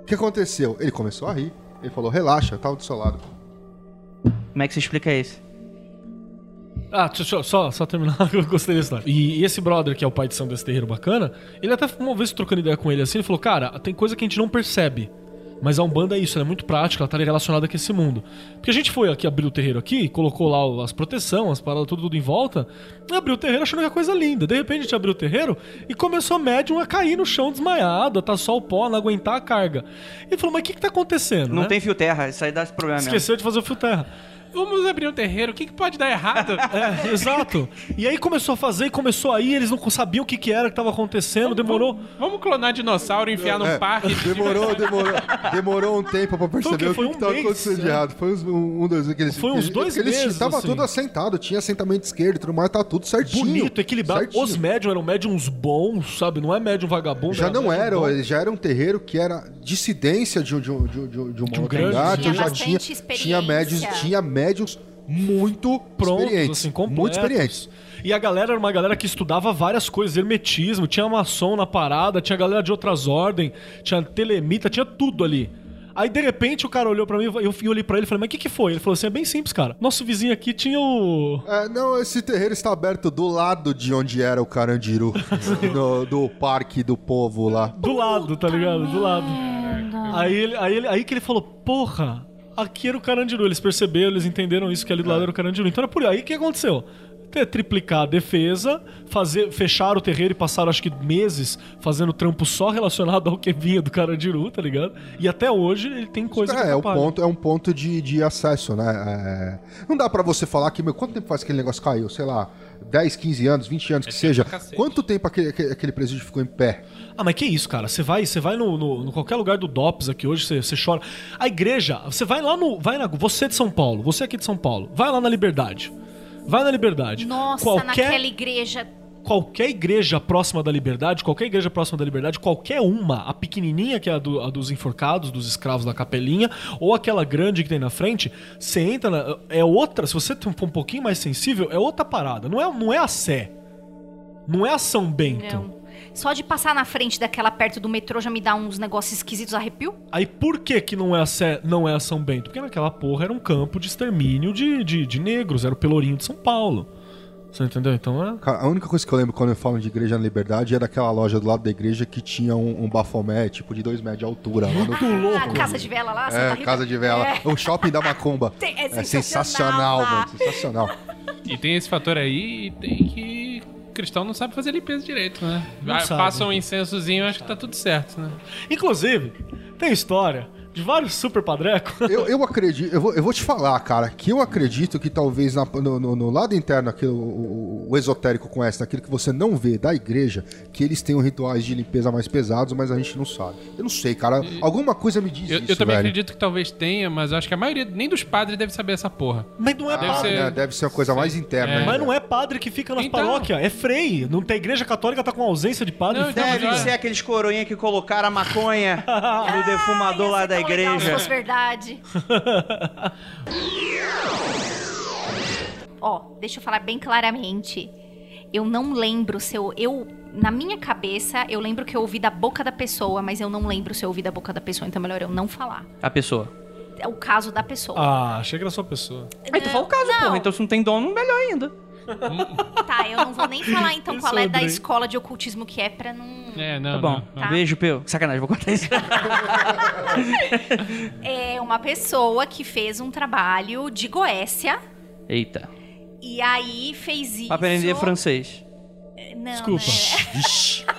o que aconteceu? Ele começou a rir. Ele falou, relaxa, eu tava do seu lado. Como é que você explica isso? Ah, deixa eu só, só terminar, *laughs* que eu gostei dessa história. E, e esse brother, que é o pai de São desse terreiro bacana, ele até uma vez trocando ideia com ele assim, ele falou, cara, tem coisa que a gente não percebe. Mas a Umbanda é isso, ela é muito prática, ela tá relacionada com esse mundo. Porque a gente foi aqui abrir o terreiro aqui, colocou lá as proteções, as paradas, tudo, tudo em volta, e abriu o terreiro achando que é coisa linda. De repente a gente abriu o terreiro e começou a médium a cair no chão desmaiado, a tá só o pó, não aguentar a carga. Ele falou, mas o que que tá acontecendo? Não né? tem fio terra, isso aí dá esse problema mesmo. Esqueceu de fazer o fio terra. Vamos abrir um terreiro, o que, que pode dar errado? *laughs* É, exato. E aí começou a fazer, e começou aí, eles não sabiam o que, que era que tava acontecendo, demorou. Vamos clonar dinossauro e enfiar num É, parque. *laughs* Demorou, demorou, demorou um tempo pra perceber o que, um que tava mês, acontecendo de né? errado. Foi uns, um, um dos aqueles. Foi uns que- dois que eles meses, Tava assim. tudo assentado, tinha assentamento esquerdo tudo mais, tá tudo certinho. Bonito, equilibrado. certinho. Os médiums eram médiums bons, sabe? Não é médium vagabundo. Já não médium era, bom. já era um terreiro que era dissidência de, um- de, de, de, de uma De um grande Tinha já tinha, experiência. tinha médios, médios muito Prontos, experientes, assim, completos. muito experientes. E a galera era uma galera que estudava várias coisas, hermetismo, tinha maçom na parada, tinha galera de outras ordens, tinha telemita, tinha tudo ali. Aí, de repente, o cara olhou pra mim, eu eu olhei pra ele e falei, mas o que que foi? Ele falou assim, é bem simples, cara. Nosso vizinho aqui tinha o... É, não, esse terreiro está aberto do lado de onde era o Carandiru, *laughs* do, do parque do povo lá. Do lado, tá ligado? Do lado. Aí, ele, aí, ele, aí que ele falou, porra, aqui era o Carandiru. Eles perceberam, eles entenderam isso, que ali do lado era o Carandiru. Então era por aí. O que aconteceu? Ter, triplicar a defesa, fazer, fechar o terreiro e passaram acho que meses fazendo trampo só relacionado ao que vinha do Carandiru, tá ligado? E até hoje ele tem coisa que É, é, um atrapalha. ponto, é um ponto de, de acesso, né? É, não dá pra você falar que, meu, quanto tempo faz que aquele negócio caiu? Sei lá, 10, 15 anos, 20 anos, que seja. Quanto tempo aquele, aquele, presídio ficou em pé? Ah, mas que isso, cara? Você vai, você vai no, no- no qualquer lugar do DOPS aqui hoje, você, você chora. A igreja, você vai lá no. Vai na, você é de São Paulo, você aqui de São Paulo, vai lá na Liberdade. Vai na Liberdade. Nossa, qualquer, naquela igreja. Qualquer igreja próxima da Liberdade, qualquer igreja próxima da Liberdade, qualquer uma, a pequenininha que é a, do- a dos enforcados, dos escravos da capelinha, ou aquela grande que tem na frente, você entra na, é outra, se você for um pouquinho mais sensível, é outra parada. Não é, não é a Sé. Não é a São Bento. Não. Só de passar na frente daquela perto do metrô já me dá uns negócios esquisitos, arrepio. Aí por que que não é, a Sé, não é a São Bento? Porque naquela porra era um campo de extermínio de, de, de negros, era o Pelourinho de São Paulo. Você entendeu? Então é... Cara, a única coisa que eu lembro quando eu falo de igreja na Liberdade é daquela loja do lado da igreja que tinha um, um bafomé, tipo, de dois metros de altura. Lá no... Ah, casa de vela lá, Santa É, Rita. casa de vela. É. O shopping da Macumba. *laughs* Tem- é é sensacional, sensacional lá. mano. Sensacional. E tem esse fator aí e tem que. O cristão não sabe fazer limpeza direito, né? Não Ah, sabe. Passa um incensozinho, acho que tá tudo certo, né? Inclusive, tem história de vários super padrecos. *laughs* Eu, eu acredito, eu vou, eu vou te falar, cara, que eu acredito que talvez na- no, no- no lado interno, aquilo, o, o esotérico conhece, naquilo que você não vê da igreja, que eles tenham rituais de limpeza mais pesados, mas a gente não sabe. Eu não sei, cara. Alguma coisa me diz Eu, isso, eu também velho. acredito que talvez tenha, mas eu acho que a maioria, nem dos padres deve saber essa porra. Mas não é Deve padre. ser- É, deve ser uma coisa mais interna. É. né? Mas não é padre que fica nas Então. paróquias, é frei. Não tem igreja católica tá com ausência de padre. Não, então, Deve mas, ser aqueles coroinha que colocaram a maconha *laughs* no defumador lá da tão legal Se igreja. fosse verdade. *laughs* Ó, deixa eu falar bem claramente. Eu não lembro se eu, eu. Na minha cabeça, eu lembro que eu ouvi da boca da pessoa, mas eu não lembro se eu ouvi da boca da pessoa, então é melhor eu não falar. A pessoa. É o caso da pessoa. Ah, achei que era só pessoa. Aí tu fala o caso, Não. porra. Então se não tem dono, melhor ainda. *laughs* Tá, eu não vou nem falar então qual é da escola de ocultismo que é pra não. É, não, Tá bom. não, não. Tá. Beijo, Peu. Sacanagem, vou contar isso. *laughs* É uma pessoa que fez um trabalho de Goécia Eita. e aí fez isso. Pra aprender francês. Não, Desculpa. né?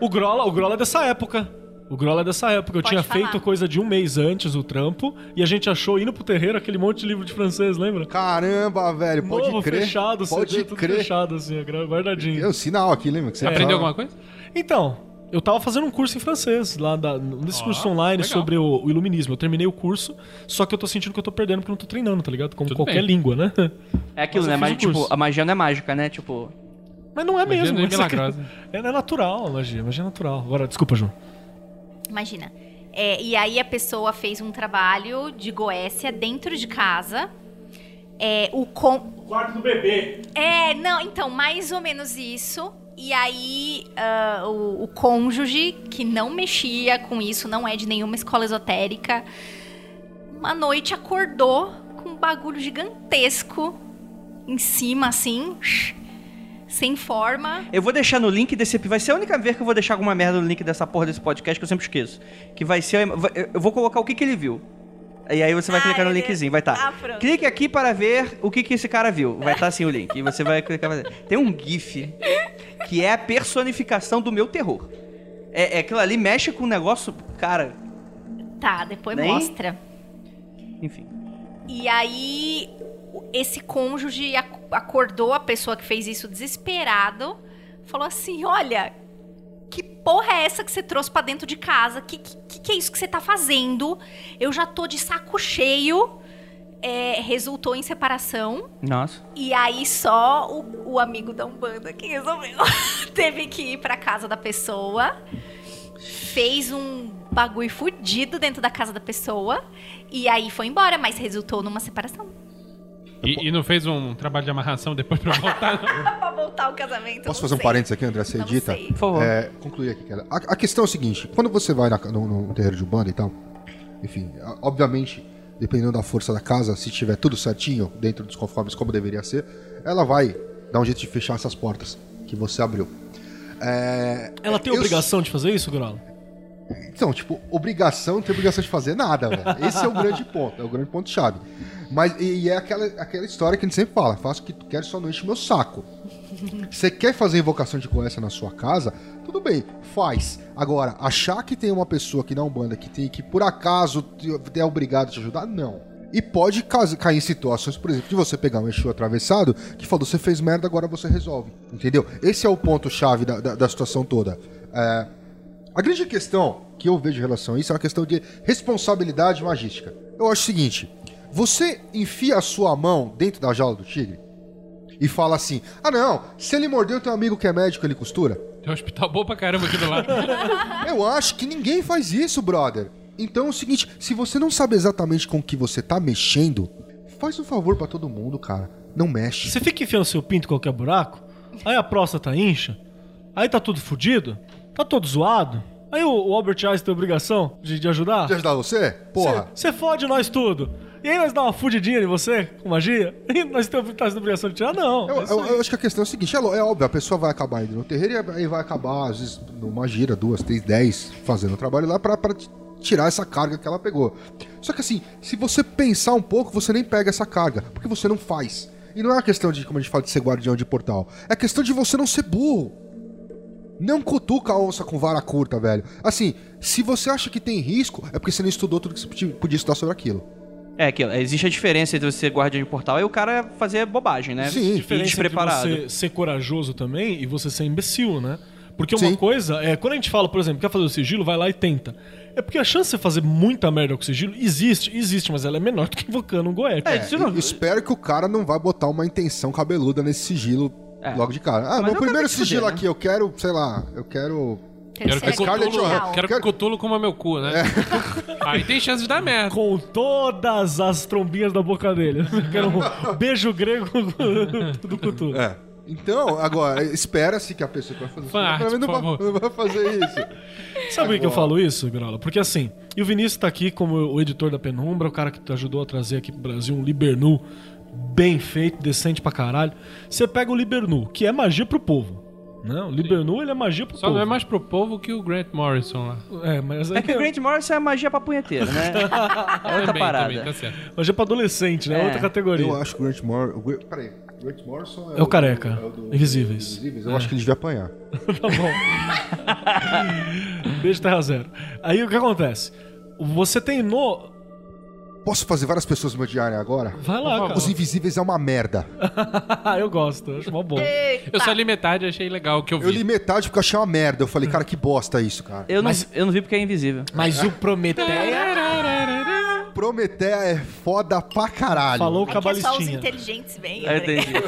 O Grola, o Grola é dessa época. O Grola é dessa época. Eu Pode tinha falar. feito coisa de um mês antes o trampo e a gente achou indo pro terreiro aquele monte de livro de francês, lembra? Caramba, velho, pode Novo, crer. fechado, pode CD, tudo crer. fechado assim, guardadinho. É um sinal aqui, lembra? Que você Aprendeu fala. alguma coisa? Então, Eu tava fazendo um curso em francês, lá da, nesse Ó, curso online legal. sobre o, o iluminismo. Eu terminei o curso, só que eu tô sentindo que eu tô perdendo porque eu não tô treinando, tá ligado? Como Tudo qualquer bem. língua, né? É aquilo, né? Mas, tipo, a magia não é mágica, né? Tipo. Mas não é Magia mesmo. não é *laughs* que-. É, é natural a magia, magia é natural. Agora, desculpa, João. Imagina. É, e aí a pessoa fez um trabalho de Goécia dentro de casa. É, o com... Quarto do bebê. É, não, então, mais ou menos isso. E aí, ah, o, o cônjuge, que não mexia com isso, não é de nenhuma escola esotérica, uma noite acordou com um bagulho gigantesco em cima, assim, sem forma. Eu vou deixar no link desse. Vai ser a única vez que eu vou deixar alguma merda no link dessa porra desse podcast que eu sempre esqueço. Que vai ser. Eu vou colocar o que, que ele viu. E aí você vai Ah, clicar no linkzinho, vai estar. Ah, pronto. Clique aqui para ver o que, que esse cara viu. Vai estar assim o link. E você vai clicar. Tem um GIF que é a personificação do meu terror. É, é aquilo ali mexe com o negócio. Cara, Tá, depois Nem? mostra. enfim. E aí, esse cônjuge ac- acordou a pessoa que fez isso desesperado, falou assim: Olha, que porra é essa que você trouxe pra dentro de casa? Que, que, que é isso que você tá fazendo? Eu já tô de saco cheio. É, resultou em separação. Nossa. E aí só o, o amigo da Umbanda que resolveu. *laughs* Teve que ir pra casa da pessoa. Fez um bagulho fudido dentro da casa da pessoa. E aí foi embora, mas resultou numa separação. E, e não fez um trabalho de amarração depois pra voltar? *laughs* pra voltar o casamento. Posso fazer um sei. parênteses aqui, André? Você Não edita? sei. Por favor. É, concluir aqui, cara. A, a questão é o seguinte: quando você vai na- no, no terreiro de Umbanda e tal, enfim, obviamente, dependendo da força da casa, se tiver tudo certinho, dentro dos conformes como deveria ser, ela vai dar um jeito de fechar essas portas que você abriu. É, Ela tem eu- obrigação de fazer isso, Grola? Então, tipo, obrigação, não tem obrigação de fazer nada, velho. Esse é o grande ponto, é o grande ponto-chave. Mas, e, e é aquela, aquela história que a gente sempre fala: faço o que tu quer, só não enche meu saco. Você quer fazer invocação de Goécia na sua casa? Tudo bem, faz. Agora, achar que tem uma pessoa aqui na Umbanda que tem que, por acaso, é obrigado a te ajudar? Não. E pode cair em situações, por exemplo, de você pegar um Exu atravessado que falou, você fez merda, agora você resolve. Entendeu? Esse é o ponto-chave da, da, da situação toda. É, a grande questão que eu vejo em relação a isso é uma questão de responsabilidade magística. Eu acho o seguinte: você enfia a sua mão dentro da jaula do tigre e fala assim: ah, não, se ele mordeu teu amigo que é médico, ele costura. Tem um hospital bom pra caramba aqui do lado. *laughs* Eu acho que ninguém faz isso, brother. Então é o seguinte: se você não sabe exatamente com o que você tá mexendo, faz um favor pra todo mundo, cara. Não mexe. Você fica enfiando seu pinto em qualquer buraco, aí a próstata incha, aí tá tudo fudido, tá todo zoado. Aí o, o Albert Einstein tem obrigação de, de ajudar. Quer ajudar você? Porra. Você fode nós tudo. E aí nós dá uma fudidinha em você, com magia, e nós temos tá obrigação de tirar? Não. Eu, É eu- eu acho que a questão é o seguinte: é, é óbvio, a pessoa vai acabar indo no terreiro e aí vai acabar, às vezes, numa gira, duas, três, dez, fazendo o trabalho lá pra, pra tirar essa carga que ela pegou. Só que assim, se você pensar um pouco, você nem pega essa carga, porque você não faz. E não é uma questão de, como a gente fala, de ser guardião de portal. É questão de você não ser burro. Não cutuca a onça com vara curta, velho. Assim, se você acha que tem risco, é porque você não estudou tudo que você podia- estudar sobre aquilo. É aquilo. Existe a diferença entre você ser guardião de portal e o cara fazer bobagem, né? Sim. Diferença despreparado. entre você ser corajoso também e você ser imbecil, né? Porque Sim. uma coisa é, quando a gente fala, por exemplo, quer fazer o sigilo, vai lá e tenta. É porque a chance de você fazer muita merda com sigilo existe, existe, mas ela é menor do que invocando um goethe. É, É, não- espero que o cara não vai botar uma intenção cabeluda nesse sigilo É. logo de cara. Ah, Mas meu eu quero primeiro sigilo né? aqui, eu quero, sei lá, eu quero. Quero que, o Scarlett Cthulhu, Johansson. quero que o Cthulhu coma meu cu, né? *laughs* Aí tem chance de dar merda. Com todas as trombinhas da boca dele. *laughs* Que era um beijo grego *laughs* do Cthulhu. É. Então, agora, espera-se que a pessoa que vai fazer isso, por não vai, não vai fazer isso. Sabe por que eu falo isso, Grola? Porque assim, e o Vinícius tá aqui como o editor da Penumbra, o cara que te ajudou a trazer aqui pro Brasil um Libernu bem feito, decente pra caralho. Você pega o Libernu, que é magia pro povo. Né? O Libernu, ele é magia pro Só povo. não é mais pro povo que o Grant Morrison lá. É, mas É que o Grant Morrison é magia pra punheteiro, né? *laughs* É outra Também, parada. também, tá certo. magia pra adolescente, né? É. Outra categoria. Eu acho que o Grant Morrison. o Peraí, o Grant Morrison É o careca. é o do- Invisíveis. Invisíveis. Eu acho que ele devia apanhar. *laughs* Tá bom. Beijo Terra Zero. Aí o que acontece? Você tem no. Posso fazer várias pessoas me odiarem agora? Vai lá, cara. Os Invisíveis é uma merda. *laughs* eu gosto, eu acho mó bom. Eu só li metade e achei legal o que eu vi. Eu li metade porque eu achei uma merda. Eu falei, cara, que bosta isso, cara. Eu não, eu não vi porque é invisível. Mas o Prometeia *laughs* Prometeia é foda pra caralho. falou É que é só os cabalistinha. inteligentes vêm. Eu entendi. *laughs*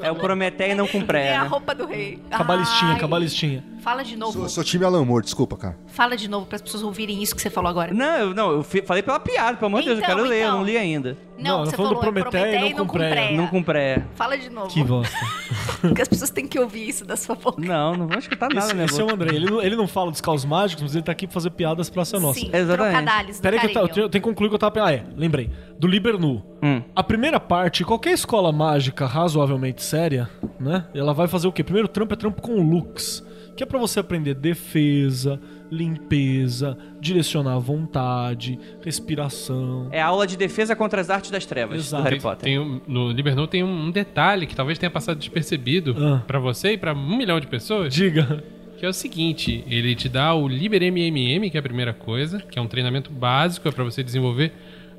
É o Prometeia não com É pré, a né? roupa do rei. Cabalistinha, Ai. cabalistinha. Fala de novo. Sou, sou time Alan Moore, desculpa, cara. Fala de novo para as pessoas ouvirem isso que você falou agora. Não, eu, não, eu falei pela piada, pelo amor de Deus, eu Então, quero ler, eu então. não li ainda. Não, você eu falando falou do é Prometeia e não com Preia. Não com pré. Fala de novo. Que bosta. *laughs* Porque as pessoas têm que ouvir isso da sua boca. Não, não vou escutar nada, Esse, né? esse é o André. Ele, não- ele não fala dos caos mágicos, mas ele tá aqui pra fazer piadas pra ser nossa. Sim, Exatamente. Peraí que eu, ta- eu tenho que concluir que eu tava. Ah, é, lembrei. Do Libernu. Hum. A primeira parte, qualquer escola mágica razoavelmente séria, né? Ela vai fazer o quê? Primeiro trampo é trampo com Lux. Que é pra você aprender defesa, limpeza, direcionar a vontade, respiração. É a aula de defesa contra as artes das trevas Exato. do Harry Tem- Potter. tem um- no Libernou tem um detalhe que talvez tenha passado despercebido Ah. pra você e pra um milhão de pessoas. Diga. Que é o seguinte, ele te dá o Liber MMM, que é a primeira coisa, que é um treinamento básico, é pra você desenvolver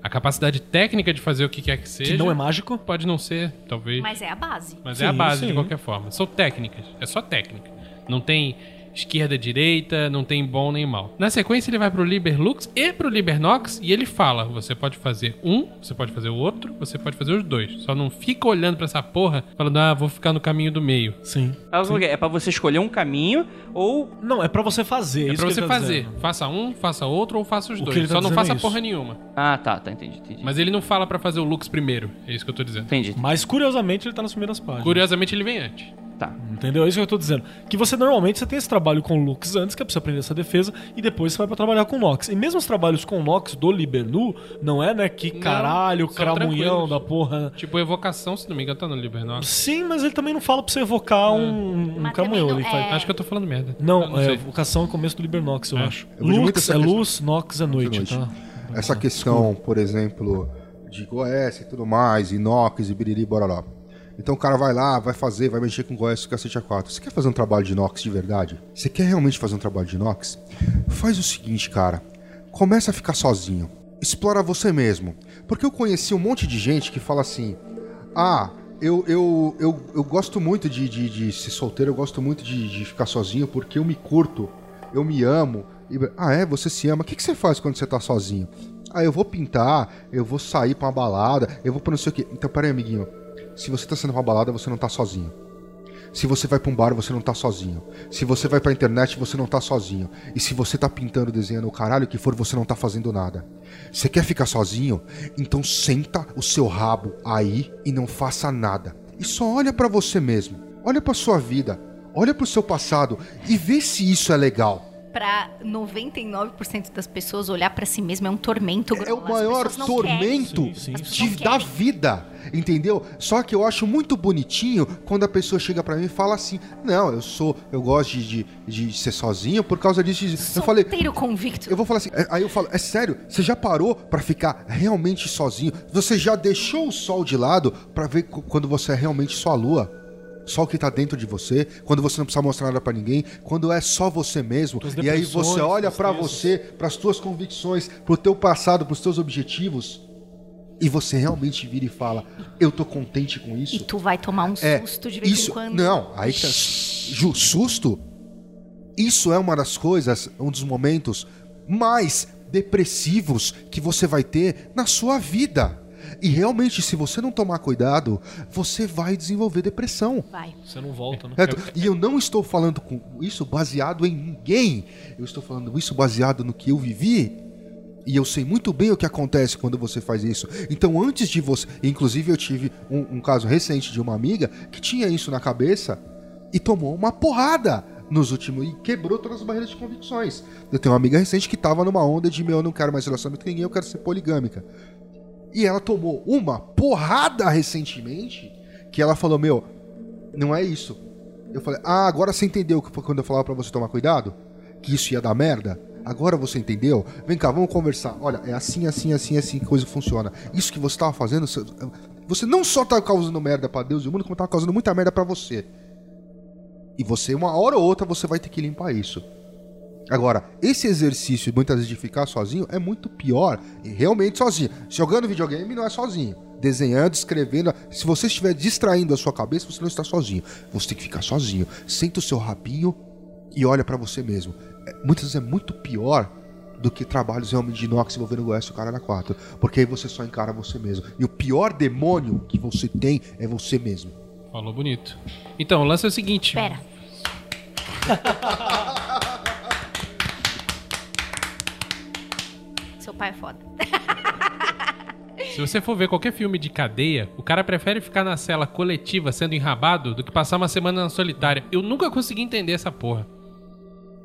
a capacidade técnica de fazer o que quer que seja. Que não é mágico. Pode não ser, talvez. Mas, Mas é a base. é a Sim, base sim. de qualquer forma. São técnicas. É só técnica. Não tem esquerda, direita, não tem bom nem mal. Na sequência, ele vai pro Liber Lux e pro Liber Nox e ele fala: você pode fazer um, você pode fazer o outro, você pode fazer os dois. Só não fica olhando pra essa porra falando, ah, vou ficar no caminho do meio. Sim. É o quê? É pra você escolher um caminho ou. Não, é pra você fazer. É isso pra que você tá fazer. dizendo. Faça um, faça outro ou faça os O que dois. ele tá Só não faça é isso. porra nenhuma. Ah, tá, tá, entendi, entendi. Mas ele não fala pra fazer o Lux primeiro. É isso que eu tô dizendo. Entendi. Mas curiosamente ele tá nas primeiras páginas. Curiosamente, ele vem antes. Tá. Entendeu? É isso que eu tô dizendo. Que você normalmente você tem esse trabalho com Lux antes, que é pra você aprender essa defesa, e depois você vai pra trabalhar com Nox. E mesmo os trabalhos com Nox do Libernu, não é, né? Que Não, caralho, cramunhão da porra. né? Tipo, evocação, se não me engano, tá no Liber Nox. Sim, mas ele também não fala pra você evocar um, um Mas cramunhão. Ele não- faz... é- Acho que eu tô falando merda. Não, Eu é sei. evocação é o começo do Libernox, eu É. acho. Eu Lux é luz, Nox é noite, noite. tá? Essa questão, por exemplo, de Goiás e tudo mais, inox e biriri bororó. Então o cara vai lá, vai fazer, vai mexer com Goiás e cacete A4. Você quer fazer um trabalho de inox de verdade? Você quer realmente fazer um trabalho de inox? Faz o seguinte, cara. Começa a ficar sozinho. Explora você mesmo. Porque eu conheci um monte de gente que fala assim: Ah, eu, eu, eu, eu gosto muito de, de, de ser solteiro, eu gosto muito de, de ficar sozinho porque eu me curto, eu me amo. Ah, é? Você se ama? O que, que você faz quando você tá sozinho? Ah, eu vou pintar, eu vou sair pra uma balada, eu vou pra não sei o quê. Então, peraí, amiguinho. Se você tá saindo pra uma balada, você não tá sozinho. Se você vai pra um bar, você não tá sozinho. Se você vai pra internet, você não tá sozinho. E se você tá pintando, desenhando o caralho que for, você não tá fazendo nada. Você quer ficar sozinho? Então senta o seu rabo aí e não faça nada. E só olha pra você mesmo. Olha pra sua vida. Olha pro seu passado e vê se isso é legal. Pra 99% das pessoas, olhar pra si mesmo é um tormento. É o Grola. As maior tormento Sim, sim, de- da vida, entendeu? Só que eu acho muito bonitinho quando a pessoa chega pra mim e fala assim: Não, eu sou, eu gosto de, de, de ser sozinho por causa disso. disso." Eu falei, Solteiro convicto. eu vou falar assim, é- aí eu falo, é sério? Você já parou pra ficar realmente sozinho? Você já deixou o sol de lado pra ver quando você é realmente só a lua? Só o que tá dentro de você, quando você não precisa mostrar nada pra ninguém, quando é só você mesmo. E aí você olha pra tristezas. você, pras tuas convicções, pro teu passado, pros teus objetivos, e você realmente vira e fala: "Eu tô contente com isso". E tu vai tomar um É, susto de vez isso, em quando. Não, aí que tá. Ju, susto? Isso é uma das coisas, um dos momentos mais depressivos que você vai ter na sua vida. E realmente, se você não tomar cuidado, você vai desenvolver depressão. Vai. Você não volta, né? Certo? E eu não estou falando com isso baseado em ninguém. Eu estou falando isso baseado no que eu vivi. E eu sei muito bem o que acontece quando você faz isso. Então, antes de você. Inclusive, eu tive um, um caso recente de uma amiga que tinha isso na cabeça e tomou uma porrada nos últimos. e quebrou todas as barreiras de convicções. Eu tenho uma amiga recente que estava numa onda de: meu, eu não quero mais relacionamento com ninguém, eu quero ser poligâmica. E ela tomou uma porrada recentemente que ela falou: Meu, não é isso. Eu falei: Ah, agora você entendeu que foi quando eu falava pra você tomar cuidado? Que isso ia dar merda? Agora você entendeu? Vem cá, vamos conversar. Olha, é assim, assim, assim, assim que coisa funciona. Isso que você tava fazendo, você- não só tá causando merda pra Deus e o mundo, como tá causando muita merda pra você. E você, uma hora ou outra, você vai ter que limpar isso. Agora, esse exercício, muitas vezes, de ficar sozinho é muito pior. E realmente sozinho. Jogando videogame não é sozinho. Desenhando, escrevendo. Se você estiver distraindo a sua cabeça, você não está sozinho. Você tem que ficar sozinho. Senta o seu rabinho e olha pra você mesmo. É, muitas vezes é muito pior do que trabalhos realmente de inox envolvendo o S e o cara na 4. Porque aí você só encara você mesmo. E o pior demônio que você tem é você mesmo. Falou bonito. Então, o lance é o seguinte. Pera. *laughs* pai é foda. *laughs* Se você for ver qualquer filme de cadeia, o cara prefere ficar na cela coletiva sendo enrabado do que passar uma semana na solitária. Eu nunca consegui entender essa porra.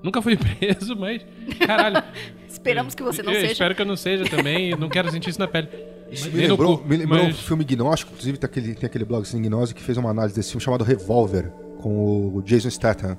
Nunca fui *laughs* preso, mas. Caralho. *laughs* Esperamos que você não eu seja. Espero que eu não seja também. não quero sentir isso na pele. Isso me lembrou, cu, me lembrou mas- um filme gnóstico, inclusive tem aquele, tem aquele blog assim, Gnose que fez uma análise desse filme chamado Revolver, com o Jason Statham.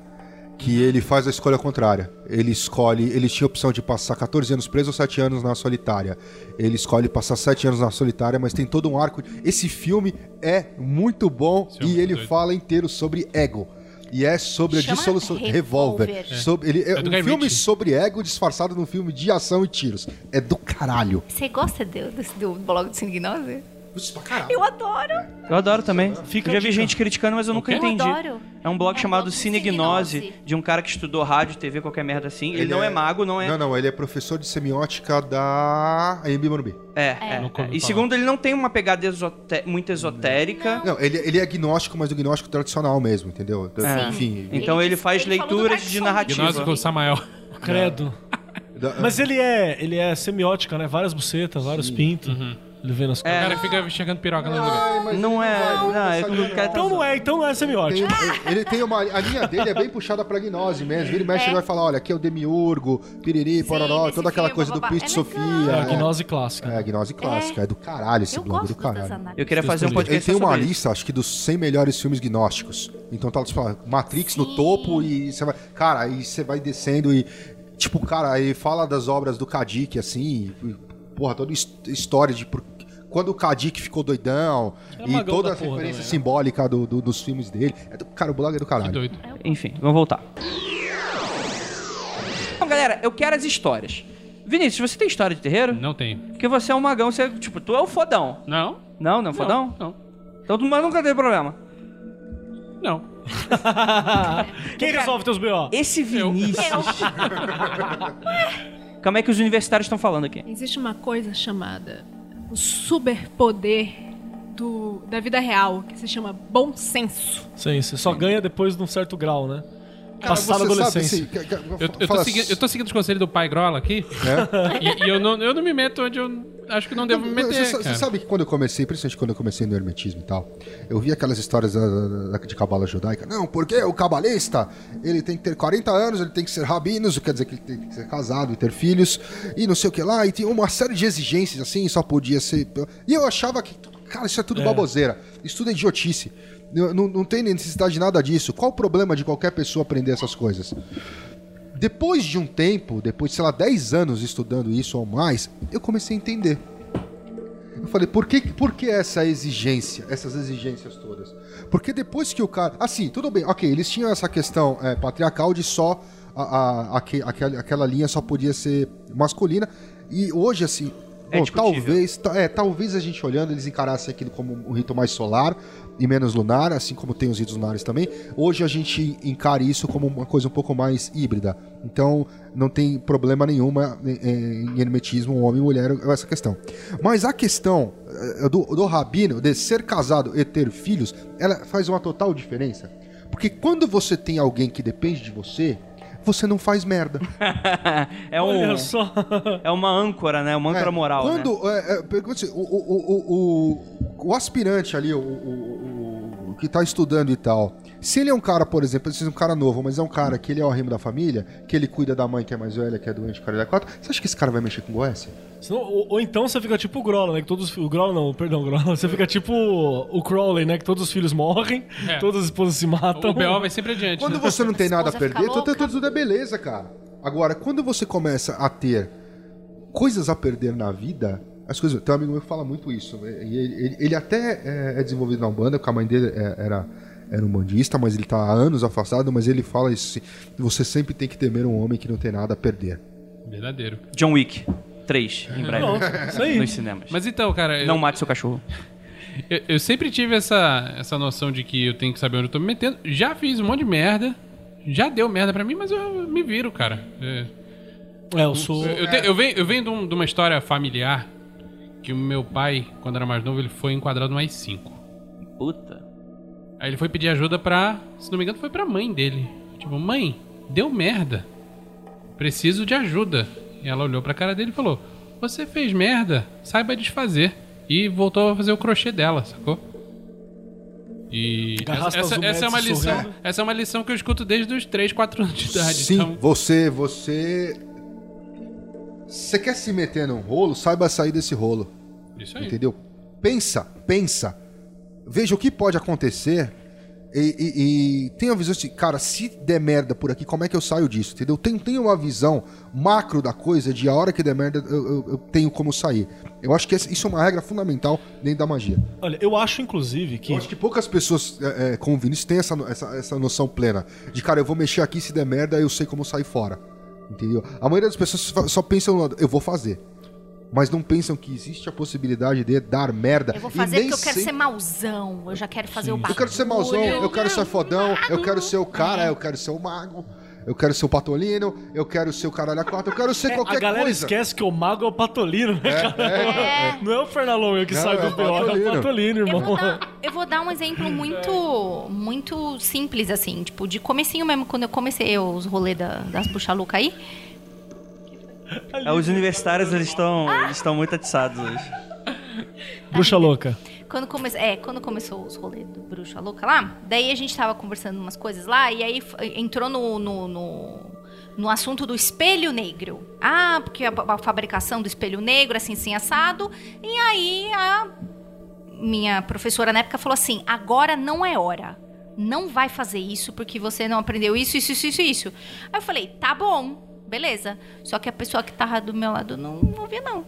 Que ele faz a escolha contrária. Ele escolhe. Ele tinha a opção de passar 14 anos preso ou 7 anos na solitária. Ele escolhe passar 7 anos na solitária, mas tem todo um arco. Esse filme é muito bom Esse e é ele doido. fala inteiro sobre ego. E é sobre Chama a dissolução. Revolver. Revolver. Sobre, ele, é, É um Guy filme Ritchie. sobre ego disfarçado num filme de ação e tiros. É do caralho. Você gosta do, do, do blog do Signose? Pra caralho. Eu adoro. Eu adoro também. Fica eu já vi gente criticando, mas eu nunca Eu entendi. adoro. É um blog É chamado blog Cinegnose, Cinegnose. de um cara que estudou rádio, TV, qualquer merda assim. Ele, Ele não é... é- mago, não é. Não, não, ele é professor de semiótica da AMB Morumbi. É, é. Nunca ouvi E falar. segundo, ele não tem uma pegada esoté- muito esotérica. Não, ele, ele é gnóstico, mas do gnóstico tradicional mesmo, entendeu? É. Enfim. Então ele, Ele disse- faz ele falou do leituras Dark de Souls. narrativa. Gnose com o Samael. Credo. da- Mas ele é, ele é semiótica, né? Várias bucetas, vários pintos. Ele vê nas O coisas. cara fica enxergando piroca no lugar. Mas Não ele é. vai- Não, quero. Então não é, então não é Tem, semiótica. ele tem uma. A linha dele é bem puxada pra gnose mesmo. Ele mexe É. e vai falar: olha, aqui é o demiurgo, piriri, pororó, desse toda aquela filme, coisa do babá. Cristo É Sofia. É a É, gnose clássica. é, a gnose clássica. É, do caralho esse Eu blog, gosto do caralho. análises. Eu queria fazer um Ele podcast tem uma sobre isso. lista, acho que dos 100 melhores filmes gnósticos. Então tá, tipo, Matrix no Sim. topo e você vai. Cara, aí você vai descendo e. Tipo, cara, aí fala das obras do Kadik, assim. e, porra, toda his- história de. por- quando o Kadik ficou doidão É e toda da a referência também, né? simbólica do- do- dos filmes dele. É do, cara, o blog é do Que caralho. doido. Enfim, vamos voltar. Então, galera, eu quero as histórias. Vinícius, você tem história de terreiro? Não tem. Porque você é um magão, você, tipo, tu é o fodão. Não? Não, não é fodão? Não. Então tu mas nunca teve problema. Não. *laughs* Quem resolve teus B.O.? Esse Vinícius. Calma aí que os universitários estão falando aqui. Existe uma coisa chamada o superpoder do, da vida real, que se chama bom senso. Sim, você só ganha depois de um certo grau, né? Cara, Passar na você sabe, adolescência. assim, Eu, eu, tô seguindo, eu tô seguindo os conselhos do pai Grola aqui. E, e eu, não, eu não me meto onde eu acho que não devo me meter. Você, você sabe que quando eu comecei, principalmente quando eu comecei no hermetismo e tal, eu vi aquelas histórias da- da- de cabala judaica. Não, porque o cabalista, ele tem que ter 40 anos, ele tem que ser rabino, isso quer dizer que ele tem que ser casado e ter filhos, e não sei o que lá, e tinha uma série de exigências assim, só podia ser... E eu achava que, cara, isso é tudo baboseira, isso tudo é idiotice. Não, não, tem necessidade de nada disso. Qual o problema de qualquer pessoa aprender essas coisas? Depois de um tempo, depois de, sei lá, 10 anos estudando isso ou mais, eu comecei a entender. Eu falei, por que, por que essa exigência, essas exigências todas? Porque depois que o cara. Assim, tudo bem, ok, eles tinham essa questão é, patriarcal de só. A, a- aque- aquela, aquela linha só podia ser masculina. E hoje, assim. É bom, talvez, ta- é, talvez a gente olhando, eles encarassem aquilo como um rito mais solar e menos lunar, assim como tem os ritos lunares também. Hoje a gente encara isso como uma coisa um pouco mais híbrida. Então não tem problema nenhuma em, em hermetismo, homem e mulher, essa questão. Mas a questão eh, do, do rabino, de ser casado e ter filhos, ela faz uma total diferença. Porque quando você tem alguém que depende de você, você não faz merda. *laughs* é, um, Olha só. é uma âncora, né? Uma âncora É, moral, né? quando, é, é, pergunta assim, o, o, o, o, o aspirante ali, o, o, o que tá estudando e tal, se ele é um cara, por exemplo, ele é um cara novo, mas é um cara que ele é o rimo da família, que ele cuida da mãe que é mais velha, que é doente, cara da quatro, você acha que esse cara vai mexer com Goécia? Senão- ou, ou então você fica tipo o Grola, né? Que todos, o Grola não, perdão, o Grola. *laughs* Você fica tipo o Crowley, né? Que todos os filhos morrem, É. *laughs* todas as esposas se matam. O BO vai sempre adiante. Quando né? você não tem nada a perder, tudo, louca. tudo é beleza, cara. Agora, quando você começa a ter coisas a perder na vida, as coisas. Tem um amigo meu que fala muito isso. ele, ele- ele até é, é desenvolvido na Umbanda, porque a mãe dele é- era, era um bandista, mas ele tá há anos afastado, mas ele fala isso, assim, você sempre tem que temer um homem que não tem nada a perder. Verdadeiro. John Wick 3, em breve. Isso aí. Nos cinemas. Mas então, cara, eu, Não mate seu cachorro. *laughs* eu, eu sempre tive essa, essa noção de que eu tenho que saber onde eu tô me metendo. Já fiz um monte de merda. Já deu merda pra mim, mas eu me viro, cara. É, É, eu sou. Eu, eu te- eu venho, eu venho de, um- de uma história familiar que o meu pai, quando era mais novo, ele foi enquadrado no AI-5. Puta. Aí ele foi pedir ajuda pra. Se não me engano, foi pra mãe dele. Tipo, mãe, deu merda. Preciso de ajuda. E ela olhou pra cara dele e falou: Você fez merda, saiba desfazer. E voltou a fazer o crochê dela, sacou? E essa, as essa é uma lição. Essa é uma lição que eu escuto desde os 3, 4 anos de idade. Sim, Então, você, você... Você quer se meter num rolo, saiba sair desse rolo. isso aí. Entendeu? Pensa, pensa. Veja o que pode acontecer. E, e, e tenha a visão assim, cara, se der merda por aqui, como é que eu saio disso? Entendeu? Tem uma visão macro da coisa de a hora que der merda, eu, eu- eu tenho como sair. Eu acho que isso é uma regra fundamental dentro da magia. Olha, eu acho, inclusive, que. Eu acho que poucas pessoas é, é, com o Vinícius têm essa, essa, essa noção plena. De, cara, eu vou mexer aqui, se der merda, eu sei como sair fora. Entendeu? A maioria das pessoas só- pensam no lado, eu vou fazer. Mas não pensam que existe a possibilidade de dar merda. Eu vou fazer porque eu quero sempre- ser mauzão. Eu já quero fazer o bagulho. Eu quero ser mauzão, eu quero ser fodão, eu quero ser o cara, eu quero ser o mago, eu quero ser o patolino, eu quero ser o caralho a quatro, eu quero ser É, qualquer a galera coisa. esquece que o mago é o Patolino, né, cara? É. Não é o Fernalonga que Não, sai é do BO, é o Patolino. Patolino, Eu irmão. vou, dar, eu vou dar um exemplo muito muito simples, assim, tipo, de comecinho mesmo, quando eu comecei os rolês da, das puxa-luca aí. É, Os universitários, eles estão eles estão muito atiçados hoje. Bruxa louca. Quando, come... é, quando começou os rolês do Bruxa Louca lá, daí a gente tava conversando umas coisas lá, e aí entrou no, no, no, no assunto do espelho negro. Ah, porque a, a fabricação do espelho negro, assim, assim, assado. E aí a minha professora na época falou assim: agora não é hora. Não vai fazer isso porque você não aprendeu isso, isso, isso, isso, isso. Aí eu falei, tá bom, beleza. Só que a pessoa que tava do meu lado não ouvia, não.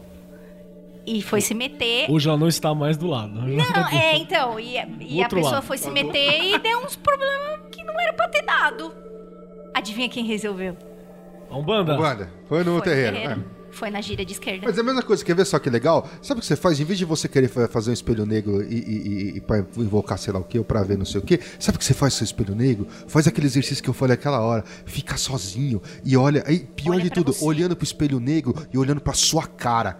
E foi se meter. Hoje ela não está mais do lado. Não, *laughs* é, então, e, e a pessoa lado. foi se meter e deu uns problemas que não era pra ter dado. Adivinha quem resolveu? Umbanda? Wanda, foi no Foi terreiro. terreiro. é. Foi na gira de esquerda. Mas é a mesma coisa, quer ver só que legal? Sabe o que você faz? Em vez de você querer fa- fazer um espelho negro e, e, e, e pra invocar sei lá o que, ou pra ver não sei o que, sabe o que você faz com seu espelho negro? Faz aquele exercício que eu falei aquela hora. Fica sozinho e olha. Aí, pior Olha de tudo, você. olhando pro espelho negro e olhando pra sua cara.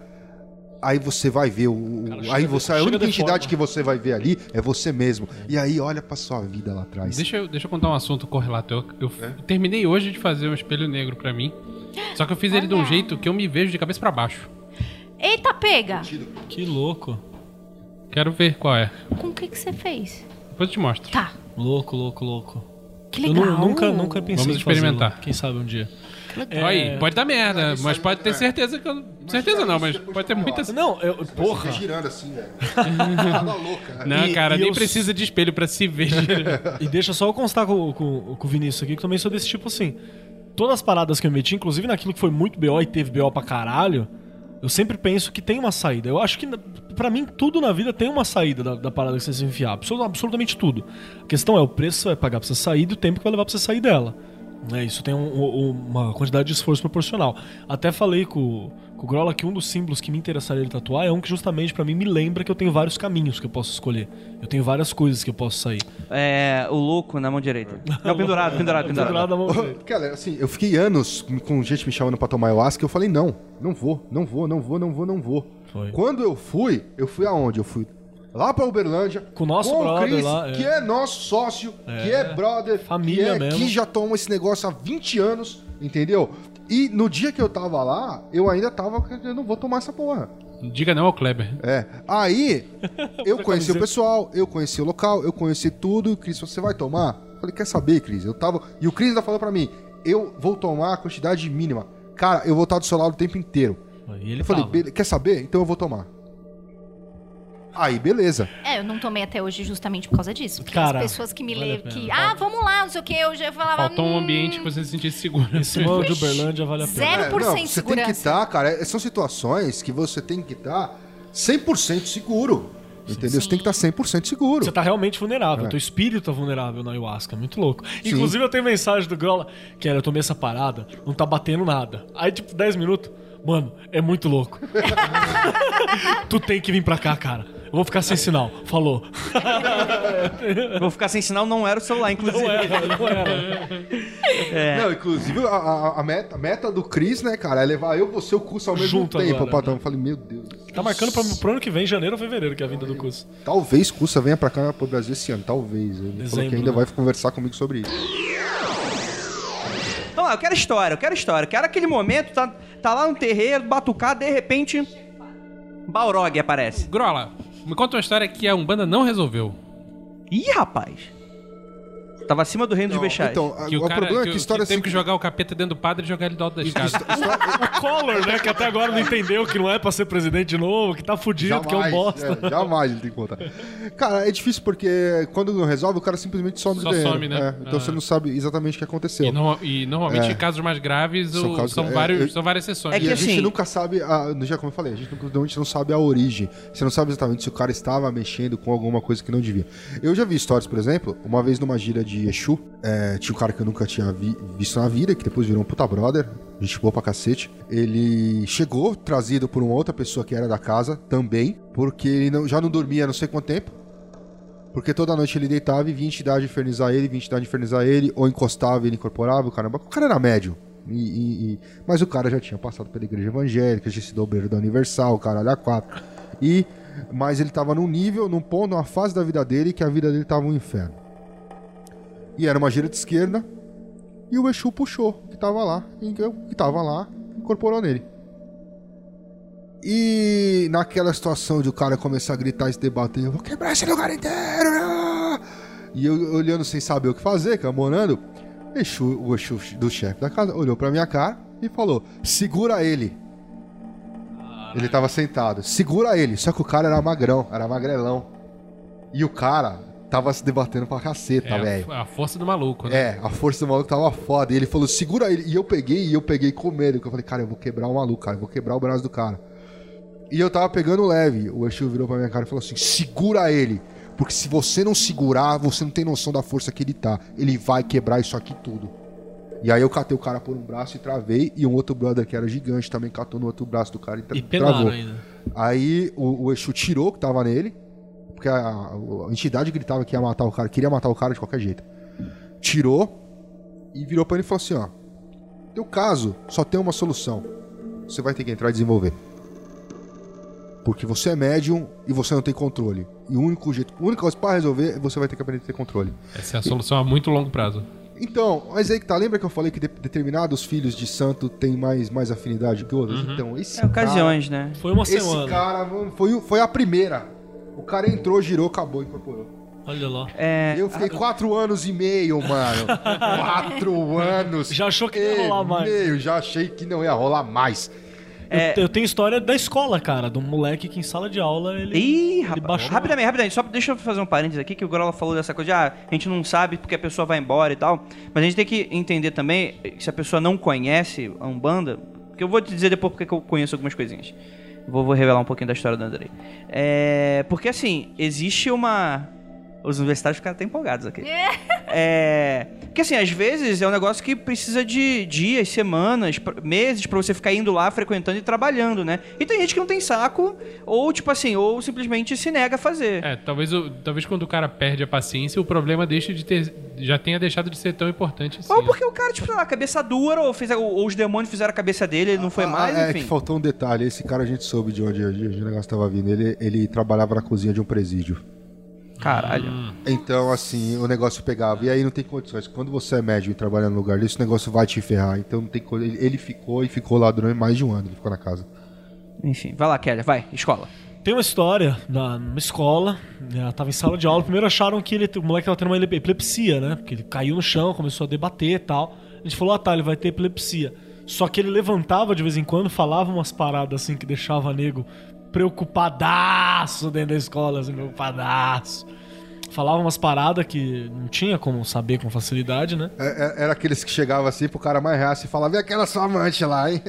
Aí você vai ver o. Cara, aí você, a única de entidade forma. que você vai ver ali é você mesmo. E aí olha pra sua vida lá atrás. Deixa eu, deixa eu contar um assunto correlato. Eu, eu É? terminei hoje de fazer um espelho negro pra mim. Só que eu fiz ele de um jeito que eu me vejo de cabeça pra baixo. Eita, pega! Que louco. Quero ver qual é. Com o que, que você fez? Depois eu te mostro. Tá, Louco, louco, louco. que Eu legal. nu- nunca, nunca pensei Vamos experimentar. Quem sabe um dia. É, Aí, pode dar merda, mas aí- pode ter é. certeza que eu. Certeza não, mas pode ter muita. Não, eu, porra. Girando assim, velho. *laughs* Tá louca. Não, E- cara, e nem eu- precisa de espelho pra se ver. *laughs* E deixa só eu constar com, com, com o Vinícius aqui, que eu também sou desse tipo assim. Todas as paradas que eu meti, inclusive naquilo que foi muito BO e teve BO pra caralho, eu sempre penso que tem uma saída. Eu acho que, na- pra mim, tudo na vida tem uma saída da, da parada que você se enfiar. Absol- absolutamente tudo. A questão é o preço que você vai pagar pra você sair e o tempo que vai levar pra você sair dela. Né, isso tem um- um- uma quantidade de esforço proporcional. Até falei com, com o Grola que um dos símbolos que me interessaria de tatuar é um que justamente pra mim me lembra que eu tenho vários caminhos que eu posso escolher. Eu tenho várias coisas que eu posso sair. É, o louco na mão direita. Não, pendurado, pendurado, *laughs* pendurado. Pendurado na mão direita. Cara, assim, eu fiquei anos com gente me chamando pra tomar ayahuasca e eu falei, não, não vou, não vou, não vou, não vou, não vou. Foi. Quando eu fui, eu fui aonde? Eu fui lá pra Uberlândia. Com o nosso o brother Chris, lá, é. que é nosso sócio, que é brother, Família que, é, mesmo. que já toma esse negócio há 20 anos, entendeu? E no dia que eu tava lá, eu ainda tava, eu não vou tomar essa porra. Diga não ao Kleber. É. Aí, *laughs* eu conheci o pessoal, eu conheci o local, eu conheci tudo. E o Cris, você vai tomar? Eu falei, quer saber, Cris? Eu tava. E o Cris ainda falou pra mim: eu vou tomar a quantidade mínima. Cara, eu vou estar do seu lado o tempo inteiro. E ele eu falei, tava. "Bele- quer saber? Então eu vou tomar. Aí, beleza. É, eu não tomei até hoje justamente por causa disso. Porque Cara, as pessoas que me vale levam, que, ah, vamos lá, não sei o que, eu já falava. Faltou um "Hum, ambiente que você se sentisse seguro. Esse mano de Uberlândia vale a pena. Zero. 0% É, não, você tem que estar, cara. é- São situações que você tem que estar 100% seguro. Entendeu? Você tem que estar 100% seguro. Você tá realmente vulnerável, É. teu espírito tá vulnerável na ayahuasca, é muito louco. Inclusive eu tenho mensagem do Grola, que era, eu tomei essa parada, não tá batendo nada. Aí tipo, 10 minutos, mano, é muito louco. *laughs* *laughs* tu tem que vir pra cá, cara. Eu vou ficar sem sinal. Falou. *laughs* Vou ficar sem sinal, não era o celular, inclusive. Não era, não era. É. Não, inclusive, a, a- a meta, a meta do Cris, né, cara, é levar eu, você e o curso ao mesmo Junto tempo. agora, patrão. Eu falei, meu Deus. Tá marcando pra, pro ano que vem, janeiro ou fevereiro, que é a vinda do curso. Talvez Cursa venha pra cá pro Brasil esse ano, talvez. Ele falou Dezembro, que ainda né? vai conversar comigo sobre isso. Então lá, eu quero história, eu quero história. Eu quero aquele momento, tá, tá lá no terreiro, batucado, de repente. Balrog aparece. Grola, me conta uma história que a Umbanda não resolveu. Ih, rapaz. Tava acima do reino dos bechais. Então, Que o, o, cara problema é que, que a história que teve que jogar o capeta dentro do padre e jogar ele do alto da escada. *laughs* O Collor, né, que até agora não entendeu que não é pra ser presidente de novo, que tá fudido, que é um bosta. é, jamais ele tem que contar. Cara, é difícil porque quando não resolve, o cara simplesmente some Só do some, né? É, então Ah. você não sabe exatamente o que aconteceu. E, no- e normalmente É. em casos mais graves São o- casos- são, é, vários, eu- são várias sessões. É E que a assim- gente nunca sabe, a, já como eu falei, a gente nunca- normalmente não sabe a origem. Você não sabe exatamente se o cara estava mexendo com alguma coisa que não devia. Eu já vi histórias, por exemplo, uma vez numa gira de Exu, é, tinha um cara que eu nunca tinha vi- visto na vida, que depois virou um puta brother, gente boa pra cacete. Ele chegou trazido por uma outra pessoa que era da casa também, porque ele não- já não dormia não sei quanto tempo. Porque toda noite ele deitava e vinha entidade infernizar ele, vinha entidade infernizar ele, ou encostava ele incorporava, o caramba. O cara era médio. E, e- e- Mas o cara já tinha passado pela igreja evangélica, tinha sido obreiro da Universal, o caralho a quatro. E... Mas ele tava num nível, num ponto, numa fase da vida dele que a vida dele tava um inferno. E era uma gira de esquerda, e o Exu puxou, que tava lá, e que tava lá, incorporou nele. E naquela situação de o cara começar a gritar e se debater, eu vou quebrar esse lugar inteiro! ah!" E eu olhando sem saber o que fazer, camorando, Exu, o Exu do chefe da casa olhou pra minha cara e falou: segura ele. Ele tava sentado, segura ele. Só que o cara era magrão, era magrelão. E o cara tava se debatendo pra caceta, É, velho. a, a força do maluco, né? É, a força do maluco tava foda. E ele falou, segura ele. E eu peguei, e eu peguei com medo. Porque eu falei, cara, eu vou quebrar o maluco, cara. Eu vou quebrar o braço do cara. E eu tava pegando leve. O Exu virou pra minha cara e falou assim, segura ele. Porque se você não segurar, você não tem noção da força que ele tá. Ele vai quebrar isso aqui tudo. E aí eu catei o cara por um braço e travei. E um outro brother que era gigante também catou no outro braço do cara e, tra E travou. ainda. Aí o, o Exu tirou o que tava nele, porque a, a- entidade gritava que ia matar o cara, queria matar o cara de qualquer jeito. Tirou e virou pra ele e falou assim: ó, teu caso só tem uma solução. Você vai ter que entrar e desenvolver. Porque você é médium e você não tem controle. E o único jeito, a única coisa pra resolver é você vai ter que aprender a ter controle. Essa é a solução a muito longo prazo. Então, mas aí que tá, lembra que eu falei que de- determinados filhos de santo têm mais, mais afinidade que outros? Então, esse É ocasiões, né? Foi uma esse semana. cara mano, foi, o- foi a primeira. O cara entrou, girou, acabou, incorporou. Olha lá. É, Eu fiquei quatro anos e meio, mano. quatro *laughs* anos. Já achou que e ia rolar mais. meio. Já achei que não ia rolar mais. É. Eu, eu tenho história da escola, cara, de um moleque que em sala de aula ele. Ih, ele rapaz. baixou- Rapidamente, rapidamente. Só deixa eu fazer um parênteses aqui, que o Grola falou dessa coisa de, ah, a gente não sabe porque a pessoa vai embora e tal. Mas a gente tem que entender também, que se a pessoa não conhece a Umbanda, que eu vou te dizer depois porque que eu conheço algumas coisinhas. Vou, vou revelar um pouquinho da história do Andrei. É, porque assim, existe uma... Os universitários ficaram até empolgados aqui. *laughs* É. Porque assim, às vezes é um negócio que precisa de dias, semanas, meses pra você ficar indo lá, frequentando e trabalhando, né? E tem gente que não tem saco, ou tipo assim, ou simplesmente se nega a fazer. É, talvez, talvez quando o cara perde a paciência, o problema deixe de ter. Já tenha deixado de ser tão importante assim. Ou porque o cara, tipo, sei lá, cabeça dura, ou, fez, ou os demônios fizeram a cabeça dele, ele não foi Ah, mais, é enfim. que faltou um detalhe. Esse cara a gente soube de onde, de onde o negócio tava vindo. Ele, ele trabalhava na cozinha de um presídio. Caralho. Então, assim, o negócio pegava. E aí não tem condições. Quando você é médium e trabalha no lugar desse, o negócio vai te ferrar. Então não tem co- ele, ficou e ficou lá durante mais de um ano. Ele ficou na casa. Enfim, vai lá, Kelly, vai, escola. Tem uma história na, numa escola, né, ela tava em sala de aula. Primeiro acharam que ele, o moleque tava tendo uma epilepsia, né? Porque ele caiu no chão, começou a debater e tal. A gente falou, ah tá, ele vai ter epilepsia. Só que ele levantava de vez em quando, falava umas paradas assim que deixava nego preocupadaço dentro da escola, assim, preocupadaço. Falava umas paradas que não tinha como saber com facilidade, né? É- é- Era aqueles que chegavam assim pro cara mais reaço e falava: Vem aquela sua amante lá, hein?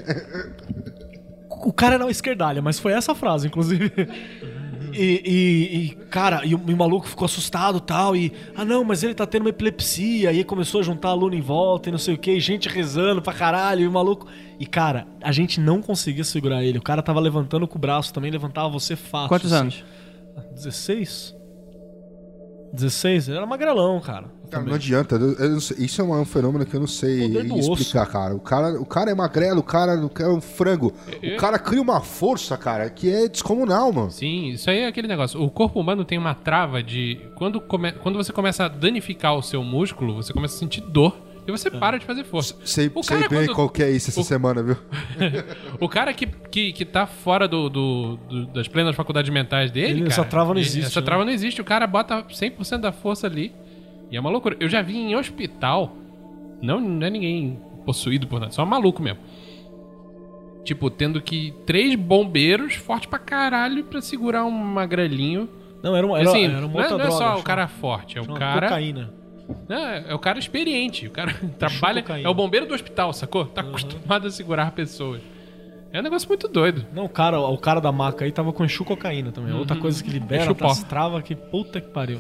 O cara era uma esquerdalha, mas foi essa frase, inclusive. *laughs* E, e- e, cara, e o, e o maluco ficou assustado e tal. E, ah, não, mas ele tá tendo uma epilepsia. E aí começou a juntar aluno em volta e não sei o que, gente rezando pra caralho. E o maluco. E, cara, a gente não conseguia segurar ele. O cara tava levantando com o braço também, levantava você fácil. Quantos assim. anos? 16? 16? Ele era magrelão, cara. Cara, não adianta. eu- eu não sei- isso é um fenômeno que eu não sei explicar, cara. O cara. O cara é magrelo, o cara é um frango. É. O cara cria uma força, cara, que é descomunal, mano. Sim, isso aí é aquele negócio. O corpo humano tem uma trava de. Quando, come... quando você começa a danificar o seu músculo, você começa a sentir dor e você para de fazer força. Sei, O sei cara, bem quando- qual que é isso essa o- semana, viu? *laughs* O cara que, que, que tá fora do, do- do- das plenas faculdades mentais dele. Ele- cara, essa trava não ele- existe, Essa né? trava não existe. O cara bota 100% da força ali. E é uma loucura. Eu já vi em hospital. Não, não é ninguém possuído por nada, só um maluco mesmo. Tipo, tendo que três bombeiros forte pra caralho pra segurar um magrelinho. Não, era, um, era, assim, era uma não, é, não é droga. só o cara forte, é o cara. Cocaína. Não, é o cara experiente. O cara *laughs* trabalha. cocaína. É o bombeiro do hospital, sacou? Tá acostumado a segurar pessoas. É um negócio muito doido. Não, o cara, o cara da maca aí tava com enxu cocaína também. Outra coisa que libera travas que puta que pariu.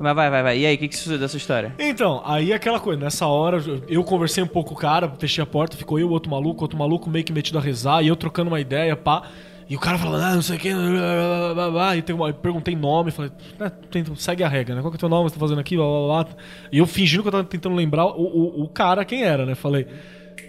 Mas vai, vai, vai. E aí, o que, que sucedeu dessa história? Então, aí aquela coisa, nessa hora eu- eu conversei um pouco com o cara, fechei a porta, ficou eu, outro maluco, outro maluco meio que metido a rezar, e eu trocando uma ideia, pá. E o cara falando, ah, não sei o que, blá, blá, blá, e eu perguntei nome, falei, ah, segue a regra, né? Qual que é o teu nome, você tá fazendo aqui, blá, blá, blá. E eu fingindo que eu tava tentando lembrar o, o, o cara quem era, né? Falei,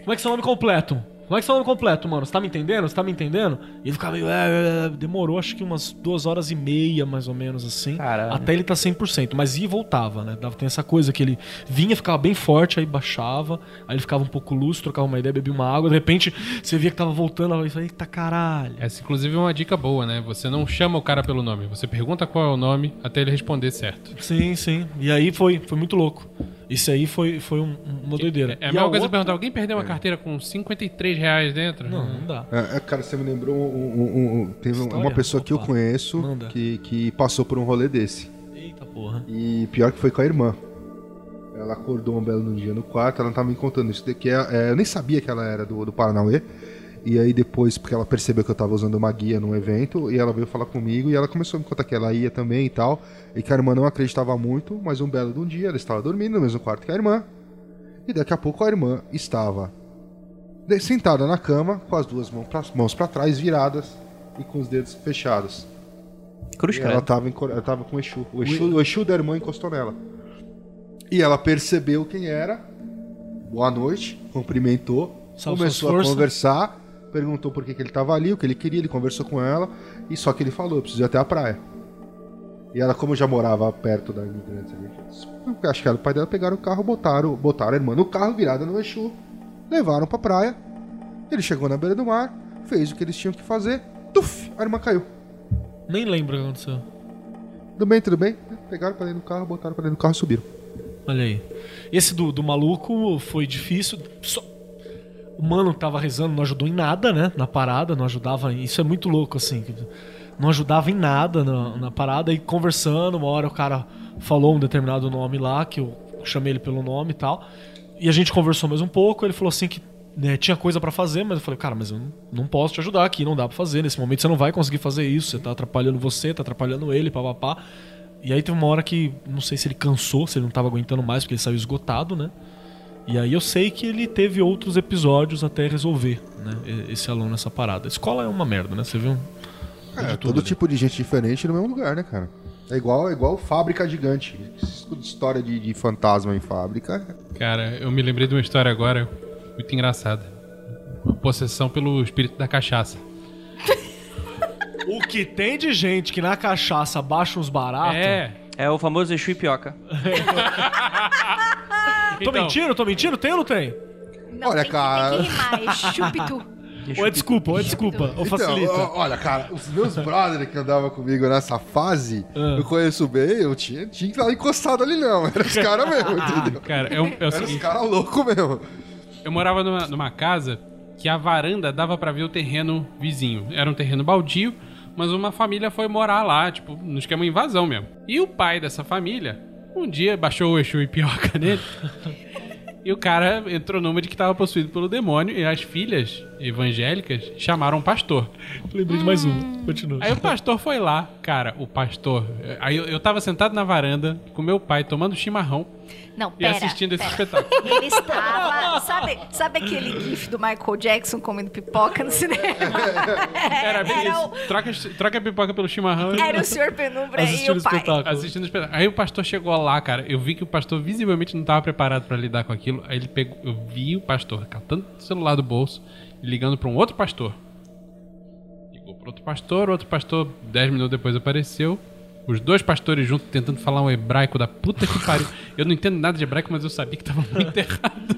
como é que é seu nome completo? Como é que seu nome completo, mano? Você tá me entendendo? Você tá me entendendo? E ele ficava meio. "É, é, é", Demorou acho que umas duas horas e meia, mais ou menos assim. Caralho. Até ele tá 100%. Mas ia e voltava, né? Dava- Tem essa coisa que ele vinha, ficava bem forte, aí baixava. Aí ele ficava um pouco lúcido, trocava uma ideia, bebia uma água. De repente, você via que tava voltando. Aí falei, eita caralho. Essa, inclusive, é uma dica boa, né? Você não chama o cara pelo nome. Você pergunta qual é o nome até ele responder certo. Sim, sim. E aí foi, foi muito louco. Isso aí foi, foi um- uma doideira. É a E mesma coisa outra- perguntar: alguém perdeu uma carteira com 53 reais dentro? Não, não dá. É, é, cara, você me lembrou um, um- um- teve História? uma pessoa que eu Opa. conheço Manda. que, que passou por um rolê desse. Eita porra. E pior que foi com a irmã. Ela acordou um belo dia no quarto, ela não tava me contando isso daqui. É, é, eu nem sabia que ela era do, do Paranauê. E aí depois, porque ela percebeu que eu tava usando uma guia num evento, e ela veio falar comigo e ela começou a me contar que ela ia também e tal. E que a irmã não acreditava muito, mas um belo de um dia ela estava dormindo no mesmo quarto que a irmã. E daqui a pouco a irmã estava de- sentada na cama, com as duas mãos pra trás, viradas e com os dedos fechados. Cruz, E ela tava, ela tava com o Exu. O Exu, o Exu da irmã encostou nela. E ela percebeu quem era. Boa noite, cumprimentou, Salve começou a conversar, perguntou por que, que ele tava ali, o que ele queria, ele conversou com ela, e só que ele falou, eu preciso ir até a praia. E ela, como já morava perto da imigrante, acho que ela e o pai dela pegaram o carro, botaram, botaram a irmã no carro, virada no Exu, levaram pra praia. Ele chegou na beira do mar, fez o que eles tinham que fazer, tuf, a irmã caiu. Nem lembro o que aconteceu. Tudo bem, tudo bem? Pegaram pra dentro do carro, botaram pra dentro do carro e subiram. Olha aí. Esse do, do maluco foi difícil. Só- O mano que tava rezando não ajudou em nada, né? Na parada, não ajudava. Isso é muito louco, assim. Não ajudava em nada na, na parada. E conversando, uma hora o cara falou um determinado nome lá, que eu chamei ele pelo nome e tal. E a gente conversou mais um pouco. Ele falou assim que né, tinha coisa pra fazer, mas eu falei, cara, mas eu não, posso te ajudar aqui, não dá pra fazer. Nesse momento você não vai conseguir fazer isso. Você tá atrapalhando você, tá atrapalhando ele, papapá. E aí teve uma hora que, não sei se ele cansou, se ele não tava aguentando mais, porque ele saiu esgotado, né? E aí eu sei que ele teve outros episódios até resolver, né? Esse aluno nessa parada. A escola é uma merda, né? Você viu? É, de tudo todo ali. tipo de gente diferente no mesmo lugar, né, cara? É igual, é igual fábrica gigante. História de, de fantasma em fábrica. Cara, eu me lembrei de uma história agora muito engraçada. Uma possessão pelo espírito da cachaça. *laughs* O que tem de gente que na cachaça baixa uns baratos. É. É o famoso Exu e Pioca. *laughs* Tô Então, mentindo? Tô mentindo? Tem ou não tem? Não, Olha, tem, que- cara. tem que rimar, é chupitu. Ou é desculpa, ou é desculpa. Ou Então, facilita. ó, olha, cara, os meus *laughs* brothers que andavam comigo nessa fase, Ah. eu conheço bem, eu tinha, tinha que estar encostado ali, não. Era os caras *laughs* mesmo, entendeu? Cara, é, o- é o Era os seguinte. caras loucos mesmo. Eu morava numa, numa casa que a varanda dava pra ver o terreno vizinho. Era um terreno baldio, mas uma família foi morar lá, tipo, no esquema invasão mesmo. E o pai dessa família, um dia baixou o Exu e pioca *laughs* nele E o cara entrou numa de que tava possuído pelo demônio e as filhas evangélicas chamaram o pastor. Lembrei de mais um. Continua. Aí o pastor foi lá, cara, o pastor. Aí eu, eu tava sentado na varanda com meu pai tomando chimarrão Não, e pera. assistindo esse pera. espetáculo. Ele estava. Sabe, sabe aquele gif do Michael Jackson comendo pipoca no cinema? Era bem Era isso. o- Troca, troca a pipoca pelo chimarrão e Era o *laughs* Sr. Penumbra e o pai. assistindo o espetáculo. Aí o pastor chegou lá, cara. Eu vi que o pastor visivelmente não tava preparado pra lidar com aquilo. Aí ele pegou. Eu vi o pastor catando o celular do bolso e ligando pra um outro pastor. Ligou pro outro pastor, outro pastor, dez minutos depois apareceu. Os dois pastores juntos tentando falar um hebraico da puta que pariu. Eu não entendo nada de hebraico, mas eu sabia que tava *laughs* muito errado.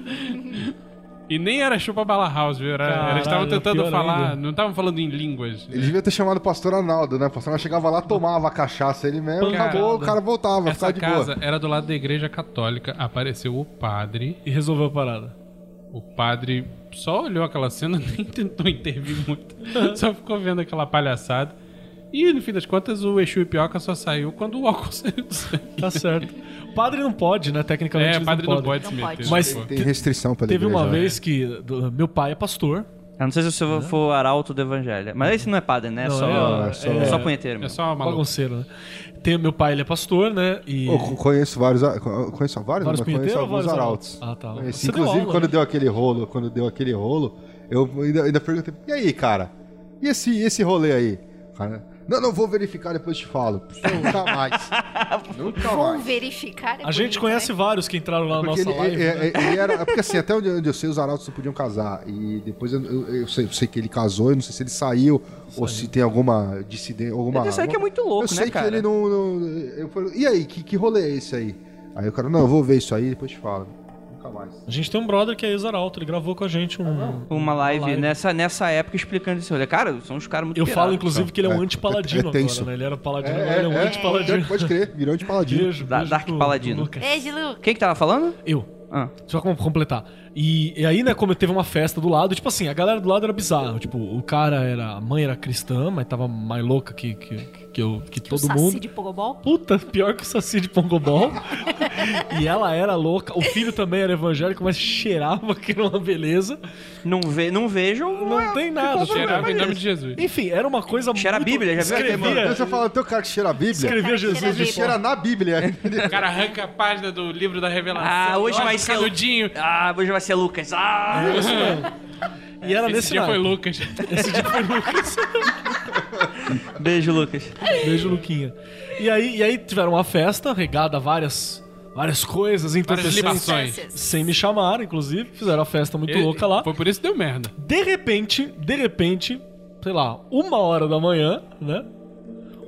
E nem era chupa bala house, viu? Era, Caralho, eles estavam tentando pior falar, ainda. não estavam falando em línguas. Ele devia ter chamado o pastor Arnaldo, né? O pastor Arnaldo chegava lá, tomava a cachaça ele mesmo, Cara, acabou, o cara voltava, Essa ficava de casa boa. era do lado da igreja católica. Apareceu o padre. E resolveu a parada. O padre só olhou aquela cena, *laughs* nem tentou intervir muito. *laughs* só ficou vendo aquela palhaçada. E no fim das contas, o Exu e Pioca só saiu quando o álcool *laughs* saiu do sangue. Tá certo. O padre não pode, né? Tecnicamente É, o padre não podem. pode se Não meter. pode. Mas. Tem restrição pra Teve uma né? vez que do- meu pai é pastor. Eu não sei se você for arauto do evangelho. Mas esse não é padre, né? É Não, só, é- é só, é- só punheteiro É mesmo. só. Bagunceiro, né? Tem, meu pai, ele é pastor, né? E... Eu conheço vários, conheço vários, Vários mas conheço alguns vários arautos. Ah, tá. Conheci. Deu Inclusive, aula, quando né? deu aquele rolo, quando deu aquele rolo, eu ainda, ainda perguntei, e aí, cara? E esse, esse rolê aí? Cara, não, não, vou verificar, depois te falo. Nunca mais. *laughs* Nunca Vou mais. verificar. é A gente bonito, conhece né? vários que entraram lá na Porque nossa ele, live. é- né? é- ele era. é Porque assim, até onde eu sei, os arautos não podiam casar. E depois eu, eu- eu sei, eu sei que ele casou, eu não sei se ele saiu, ou se tem alguma dissidência. Alguma, Isso aí que é muito louco, eu sei né, que cara? ele não. não- eu falei, e aí, que, que rolê é esse aí? Aí o cara, não, eu vou ver isso aí, depois te falo. Nunca mais. A gente tem um brother que é ex-arauto, ele gravou com a gente um... Uma live, live. Nessa, nessa época explicando isso. Olha, cara, são uns caras muito Eu pirados. falo, inclusive, que ele é um É, anti-paladino *laughs* é- é agora, né? Ele era paladino, É, agora ele é um é, anti-paladino. Pode crer, virou *laughs* de paladino. Beijo, beijo Dark pro- Paladino. Lucas. Beijo, Lu. Quem que tava falando? Eu. Ah. Só pra completar. E, e aí, né, como teve uma festa do lado, tipo assim, a galera do lado era bizarro. Tipo, o cara era. A mãe era cristã, mas tava mais louca que, que, que, eu, que O todo Saci mundo. de Pogobol. Puta, pior que o Saci de Pongobol. *laughs* e ela era louca. O filho também era evangélico, mas cheirava que era uma beleza. Não, ve, não vejo. Não tem nada. Cheirava em nome de Jesus. Enfim, era uma coisa Cheira a muito... Bíblia, já viu Escrevia, você fala, tem o cara que cheira a Bíblia? escrevia Cara, Jesus cheira a cheira na Bíblia. O cara arranca a página do livro da revelação. Ah, hoje vai o ser. Ah, hoje vai ser Lucas. Ah! *laughs* E era Esse nesse dia foi. Lucas. *laughs* Esse dia foi Lucas. *laughs* Beijo, Lucas. Beijo, Luquinha. E aí, e aí tiveram uma festa regada a várias, várias coisas, libações. Sem me chamar, inclusive. Fizeram uma festa muito Ele- louca lá. Foi por isso que deu merda. De repente, de repente, sei lá, uma hora da manhã, né?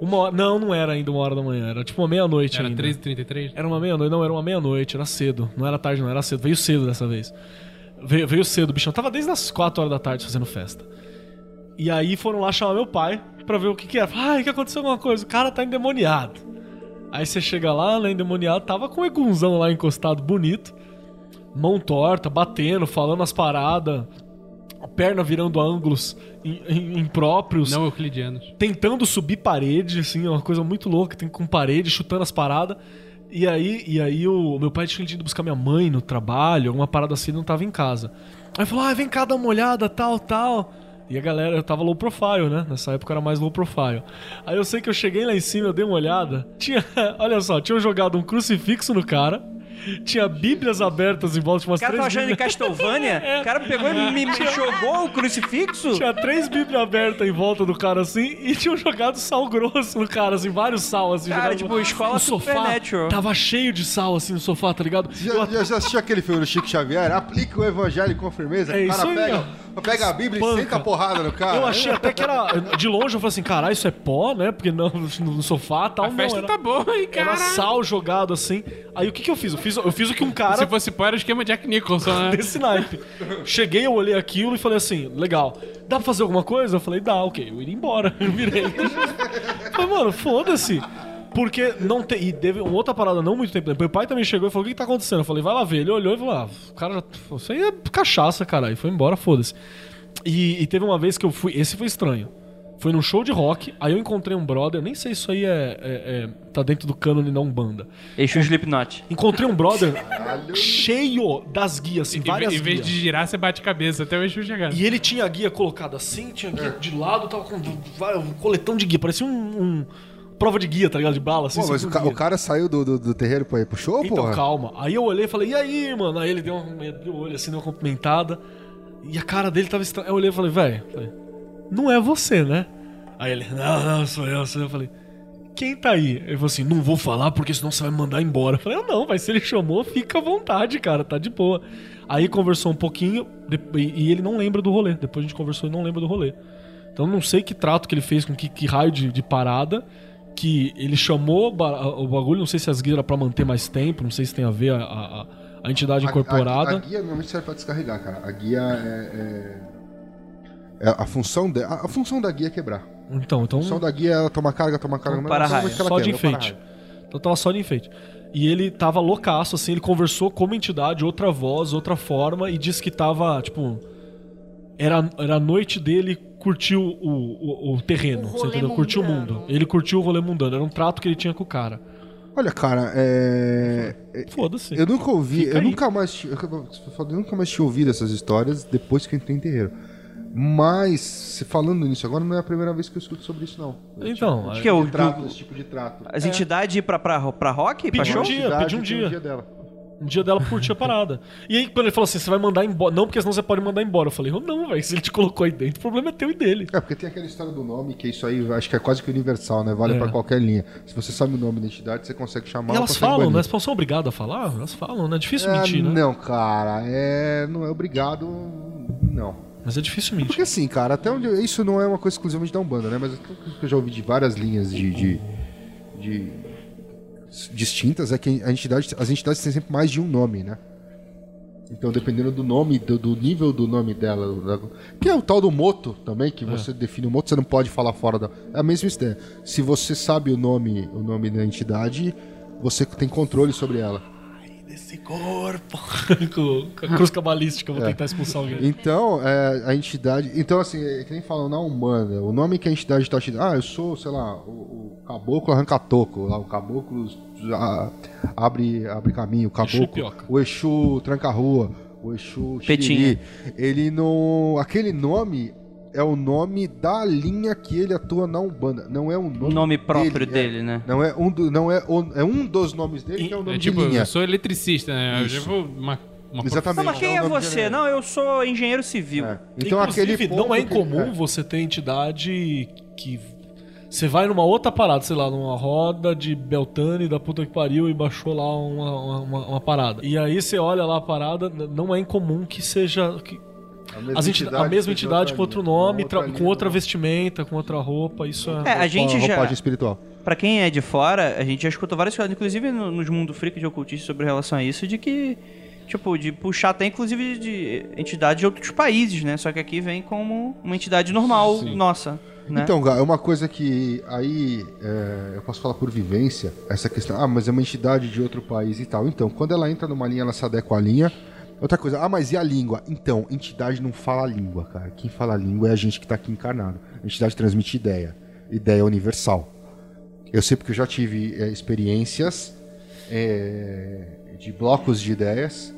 Uma hora, não, não era ainda uma hora da manhã, era tipo uma meia-noite Era ainda. 13h33. Era uma meia-noite, não, era uma meia-noite, era cedo. Não era tarde, não, era cedo. Veio cedo dessa vez. Veio, veio cedo, bichão. Tava desde as 4 horas da tarde fazendo festa. E aí foram lá chamar meu pai pra ver o que que era. Ai, que aconteceu alguma coisa? O cara tá endemoniado. Aí você chega lá, né, endemoniado, tava com o egunzão lá encostado, bonito. Mão torta, batendo, falando as paradas. A perna virando ângulos im- im- impróprios Não euclidianos. tentando subir parede, assim, é uma coisa muito louca, tem com parede, chutando as paradas. E aí, e aí o meu pai tinha ido buscar minha mãe no trabalho, alguma parada assim, não tava em casa. Aí falou: "Ah, vem cá dar uma olhada, tal, tal". E a galera, eu tava low profile, né? Nessa época era mais low profile. Aí eu sei que eu cheguei lá em cima, eu dei uma olhada. Tinha, *laughs* olha só, tinham jogado um crucifixo no cara. Tinha bíblias abertas em volta, umas O cara três tava achando em Castlevania? *laughs* O cara pegou e me, me jogou o crucifixo? Tinha três bíblias abertas em volta do cara assim e tinham jogado sal grosso no cara, assim, vários sal assim. Cara, tipo, no- escola sofá. Supernatural. Tava cheio de sal assim no sofá, tá ligado? Já, já, já assistiu aquele filme do Chico Xavier? Aplique o evangelho com firmeza. É isso aí, pega, pega a Bíblia Espanca. e senta a porrada no cara. Eu achei até que era. De longe eu falei assim, caralho, isso é pó, né? Porque não, no sofá e tal. A não, festa era, tá boa, hein, cara. era sal jogado assim. Aí o que que eu fiz? Eu fiz, eu fiz o que um cara Se fosse pó, era o esquema Jack Nicholson, né? desse naipe. Cheguei, eu olhei aquilo e falei assim, legal. Dá pra fazer alguma coisa? Eu falei, dá, ok. Eu iria embora. *laughs* Eu virei. falei, mano, foda-se. Porque não tem. E teve uma outra parada não muito tempo depois. Meu pai também chegou e falou: O que, que tá acontecendo? Eu falei: Vai lá ver. Ele olhou e falou: Ah, o cara já. Isso aí é cachaça, cara. E foi embora, foda-se. E, e teve uma vez que eu fui. Esse foi estranho. Foi num show de rock, aí eu encontrei um brother, nem sei se isso aí é, é- é- tá dentro do cânone da Umbanda. Exu Slipknot. Encontrei um brother *laughs* cheio das guias, assim, várias em vez guias. de girar, você bate cabeça até o Exu chegar. E ele tinha a guia colocada assim, tinha guia de lado, tava com um coletão de guia, parecia um, um- prova de guia, tá ligado? De bala, assim. Pô, mas o, ca- guia. o cara saiu do, do, do terreiro pra ir pro show, Então, porra? calma. Aí eu olhei e falei, e aí, mano? Aí ele deu um abriu o olho assim, deu uma cumprimentada. E a cara dele tava estranha. Eu olhei e falei, velho, não é você, né? Aí ele, não, não, sou eu, sou eu. Eu falei, quem tá aí? Ele falou assim, não vou falar porque senão você vai me mandar embora. Eu falei, ah, não, mas se ele chamou, fica à vontade, cara, tá de boa. Aí conversou um pouquinho e ele não lembra do rolê. Depois a gente conversou e não lembra do rolê. Então não sei que trato que ele fez com que, que raio de, de parada. Que ele chamou o ba- o bagulho, não sei se as guias era pra manter mais tempo, não sei se tem a ver a, a- a entidade incorporada. A, a guia normalmente serve pra descarregar, cara. A guia é. é- é a, função de, a, a função da guia é quebrar. Então, então A função da guia é ela tomar carga, tomar carga. Mas para-raio. normalmente ela só de quebra, é enfeite. Então tava só de enfeite. E ele tava loucaço, assim, ele conversou como entidade, outra voz, outra forma, e disse que tava, tipo. Era, era a noite dele curtir o, o, o terreno, O você entendeu? Curtiu o mundo. Ele curtiu o rolê mundano, era um trato que ele tinha com o cara. Olha, cara, é. Foda-se. Eu nunca ouvi, Fica eu aí. nunca mais, ti- eu, eu nunca mais tinha ouvido essas histórias depois que eu entrei em terreiro. Mas, falando nisso agora, não é a primeira vez que eu escuto sobre isso, não. Então, Esse que é o- tipo de trato, esse tipo de trato. As entidades ir pra, pra, pra rock? Pra Pediu show? um dia, pediu um dia. dela. Um dia dela curtir a parada. E aí, quando ele falou assim, você vai mandar embora. Não, porque senão você pode mandar embora. Eu falei, oh, não, velho. Se ele te colocou aí dentro, o problema é teu e dele. É, porque tem aquela história do nome, que isso aí acho que é quase que universal, né? Vale É. pra qualquer linha. Se você sabe o nome da entidade, você consegue chamar E elas falam, banir. né? Elas são obrigadas a falar? Elas falam, né? É difícil É, mentir, né? Não, cara, é, não é obrigado, não. Mas é difícil mentir. Porque assim, cara, até onde isso não é uma coisa exclusivamente da Umbanda, né? Mas que eu já ouvi de várias linhas de, de, de- distintas é que a entidade, as entidades têm sempre mais de um nome, né? Então, dependendo do nome, do, do nível do nome dela, da- que é o tal do moto também, que você define o moto, você não pode falar fora da. É a mesma ideia. Se você sabe o nome, o nome da entidade, você tem controle sobre ela. Desse corpo. *laughs* com, com a cruz cabalística, eu vou tentar expulsar alguém. Então, é, a entidade. Então, assim, é que nem falam na Umbanda, o nome que a entidade está te dando. Ah, eu sou, sei lá, o, o caboclo arranca-toco. Lá, o caboclo ah, abre, abre caminho, o caboclo. pioca. o Exu tranca-rua, o Exu xiriri. Ele não. Aquele nome é o nome da linha que ele atua na Umbanda. Não é o O nome, nome próprio é. dele, né? Não é um, do- não é, o- é um dos nomes dele que é o nome É tipo, de linha. eu sou eletricista, né? Eu Isso. já vou uma, uma Exatamente. Não, mas quem é é você? Não, eu sou engenheiro civil. É. Então Inclusive, aquele não é ponto que- incomum é. você ter entidade que. Você vai numa outra parada, sei lá, numa roda de Beltane da puta que pariu e baixou lá uma, uma, uma- parada. E aí você olha lá a parada, não é incomum que seja. que- A mesma as enti- a mesma entidade outra com outro nome, uma tra- linha, com outra vestimenta, com outra roupa, isso é. É, a gente uma já. roupagem espiritual. Pra quem é de fora, a gente já escutou várias coisas, inclusive no- nos mundo freak de ocultismo sobre relação a isso, de que. Tipo, de puxar até inclusive de entidades de outros países, né? Só que aqui vem como uma entidade normal nossa. Né? Então, Gá, é uma coisa que aí é, eu posso falar por vivência, essa questão, ah, mas é uma entidade de outro país e tal. Então, quando ela entra numa linha, ela se adequa à linha. Outra coisa, ah, mas e a língua? Então, entidade não fala língua, cara. Quem fala língua é a gente que tá aqui encarnado. A entidade transmite ideia. Ideia universal. Eu sei porque eu já tive é, experiências é, de blocos de ideias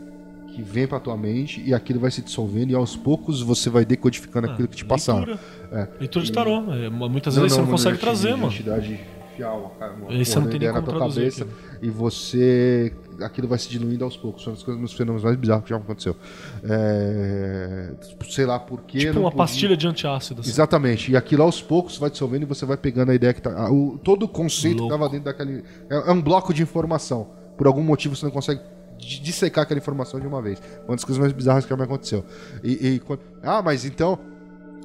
que vem pra tua mente e aquilo vai se dissolvendo e aos poucos você vai decodificando aquilo que te passaram. É. Leitura de tarô. É, muitas vezes você não, consegue trazer, mano. Entidade fiel, cara, uma Aí você não tem nem cabeça e você aquilo vai se diluindo aos poucos. São as coisas dos fenômenos mais bizarros que já aconteceu. É, sei lá por quê. Tipo uma podia- pastilha de antiácido. assim. Exatamente. E aquilo aos poucos vai dissolvendo e você vai pegando a ideia que tá. o- todo o conceito Louco. que tava dentro daquele. É, é um bloco de informação. Por algum motivo você não consegue di- dissecar aquela informação de uma vez. Uma das coisas mais bizarras que já me aconteceu. E, e ah, mas então.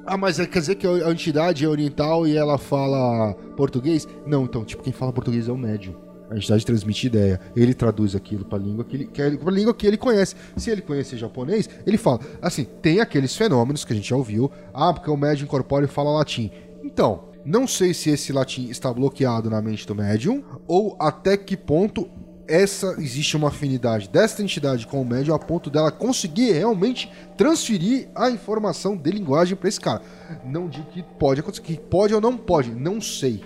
Ah, mas é- quer dizer que a entidade é oriental e ela fala português? Não, então, tipo, quem fala português é o médium. A entidade transmite ideia. Ele traduz aquilo pra língua que ele, que é- pra língua que ele conhece. Se ele conhecer japonês, ele fala. Assim, tem aqueles fenômenos que a gente já ouviu. Ah, porque o médium incorpora e fala latim. Então, não sei se esse latim está bloqueado na mente do médium ou até que ponto essa existe uma afinidade desta entidade com o médium a ponto dela conseguir realmente transferir a informação de linguagem para esse cara. Não digo que pode acontecer, que pode ou não pode, não sei.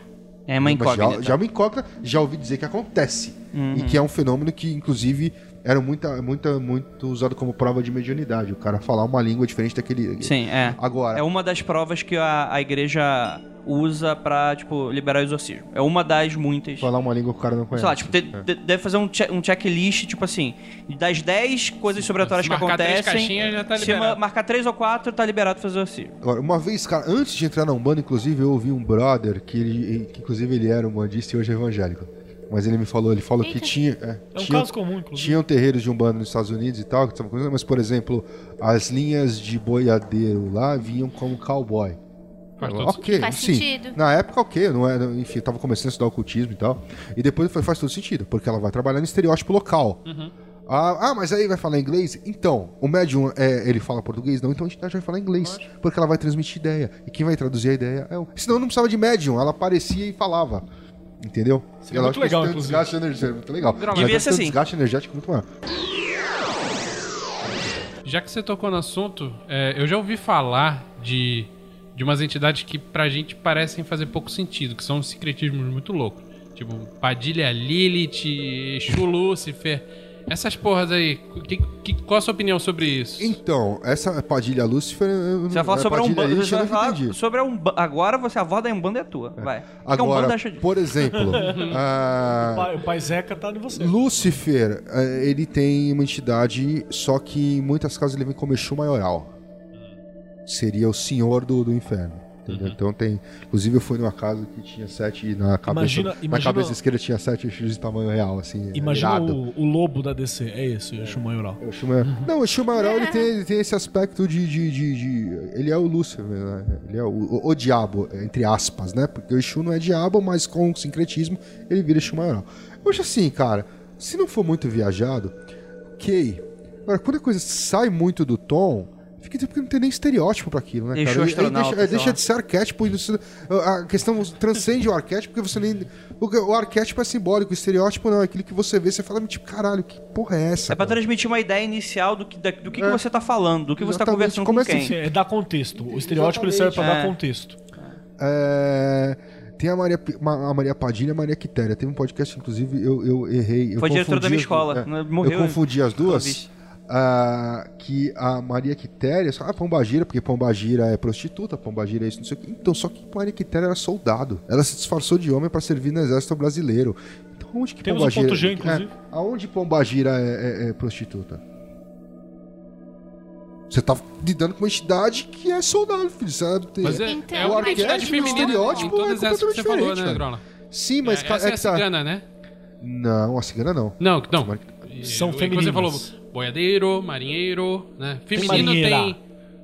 É uma incógnita. Já, já me incógnita, já ouvi dizer que acontece. Uhum. E que é um fenômeno que, inclusive, era muita, muita, muito usado como prova de mediunidade. O cara falar uma língua diferente daquele. Sim, é. Agora, É uma das provas que a, a igreja usa pra, tipo, liberar o exorcismo. É uma das muitas. falar uma língua que o cara não conhece. Sei lá, tipo, de- de- deve fazer um, che- um checklist, tipo assim, das 10 coisas sobrenaturais que marcar três acontecem. caixinhas, já tá se liberado. ma- marcar 3 ou 4, tá liberado pra fazer o exorcismo. Agora, uma vez, cara, antes de entrar na Umbanda, inclusive, eu ouvi um brother que, ele, que inclusive, ele era umbandista e hoje é evangélico. Mas ele me falou, ele falou que Eita. tinha. É, É um tinha, caso comum, inclusive. Tinham terreiros de Umbanda nos Estados Unidos e tal, que mas, por exemplo, as linhas de boiadeiro lá vinham como cowboy. Faz todo ok, Faz sim. sentido. Na época, ok, não era, enfim, eu tava começando a estudar ocultismo e tal. E depois foi, faz todo sentido, porque ela vai trabalhar no estereótipo local. Ah, ah, mas aí vai falar inglês? Então, o médium, é, ele fala português? Não, então a entidade vai falar inglês. Porque ela vai transmitir ideia. E quem vai traduzir a ideia é o... Senão não precisava de médium, ela aparecia e falava. Entendeu? Seria ela muito legal, inclusive. desgaste energético, muito legal. Devia deve ser um assim. desgaste energético muito maior. Já que você tocou no assunto, é, eu já ouvi falar de, de umas entidades que pra gente parecem fazer pouco sentido, que são secretismos muito loucos. Tipo, Padilha Lilith, Exu Lúcifer. Essas porras aí, que, que- qual a sua opinião sobre isso? Então, essa Padilha Lúcifer... Você vai falar a sobre a Umbanda. Você eu vai falar sobre a Umbanda. Agora você, a voz da Umbanda é tua. Vai. Que a Umbanda Agora, por exemplo, *laughs* ah, O pai, o pai Zeca tá em você. Lúcifer, eh, ele tem uma entidade, só que em muitas casas ele vem como Exu maioral. Seria o senhor do, do inferno. Uhum. Então tem. Inclusive eu fui numa casa que tinha sete na cabeça. Imagina- Na imagina- cabeça esquerda tinha sete Exus de tamanho real, assim. Imagina irado. o, o lobo da DC. É esse, o Exu Maioral. O Exu maioral. Não, o Exu maioral ele *laughs* tem, ele tem esse aspecto de, de, de- de- Ele é o Lúcifer, né? Ele é o, o, o diabo, entre aspas, né? Porque o Exu não é diabo, mas com sincretismo ele vira. Eu acho assim, cara, se não for muito viajado, ok. Agora, quando a coisa sai muito do tom. Fica porque não tem nem estereótipo pra aquilo, né, Exu cara? Astronauta, deixa, é, sei deixa lá. de ser arquétipo. e isso- A questão transcende o arquétipo, porque você nem. O, o arquétipo é simbólico, o estereótipo não. É aquilo que você vê, você fala, tipo, caralho, que porra é essa? É pra cara? transmitir uma ideia inicial do que, da- do que, que É. você tá falando, do que você tá Exatamente. conversando com Começa quem. assim, É dar contexto. O estereótipo ele serve pra Exatamente. dar É. contexto. É, Tem a Maria, a Maria Padilha e a Maria Quitéria. Teve um podcast, inclusive, eu, eu errei. Eu Foi diretora da minha escola, né? Morreu Eu confundi as duas. Ah, que a Maria Quitéria, ah, Pombagira, porque Pombagira é prostituta, Pombagira é isso, não sei o quê. Então, só que Maria Quitéria era soldado. Ela se disfarçou de homem para servir no exército brasileiro. Então, onde que Temos um Pombagira... ponto G, inclusive. É, aonde Pombagira é, é- é prostituta? Você tá lidando com uma entidade que é soldado, filho. Sabe? Tem- Mas é, Então, é uma entidade arquétipo, feminina em estereótipo é que você completamente falou, diferente, né, velho. Drola? Sim, mas... é, essa é é a que tá- cigana, né? Não, a cigana não. Não, não. São femininas. Você falou boiadeiro, marinheiro, né? Feminino marinheira. tem...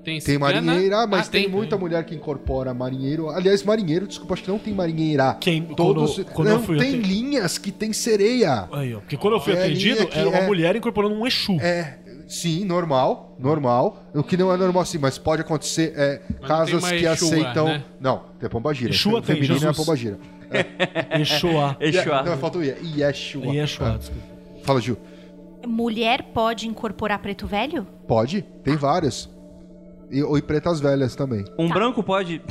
Tem, Tem marinheira, mas Ah, tem, muita mulher que incorpora marinheiro. Aliás, marinheiro, desculpa, acho que não tem marinheira. Quem- Todos. quando- quando não, eu fui tem até- linhas que tem sereia. Aí, ó. Porque quando eu fui É, atendido, que era uma é- mulher incorporando um Exu. É, sim, normal, normal. O que não é normal assim, mas pode acontecer é, não tem casas que Exua, aceitam. né? Não, tem pombagira. Exua tem, Feminina é Jesus. pombagira. *laughs* Exuá. Exuá. Não, falta o I. Yeshua. É. desculpa. Fala, Gil. Mulher pode incorporar preto velho? Pode, tem várias. E, ou e pretas velhas também. Um branco pode. *laughs*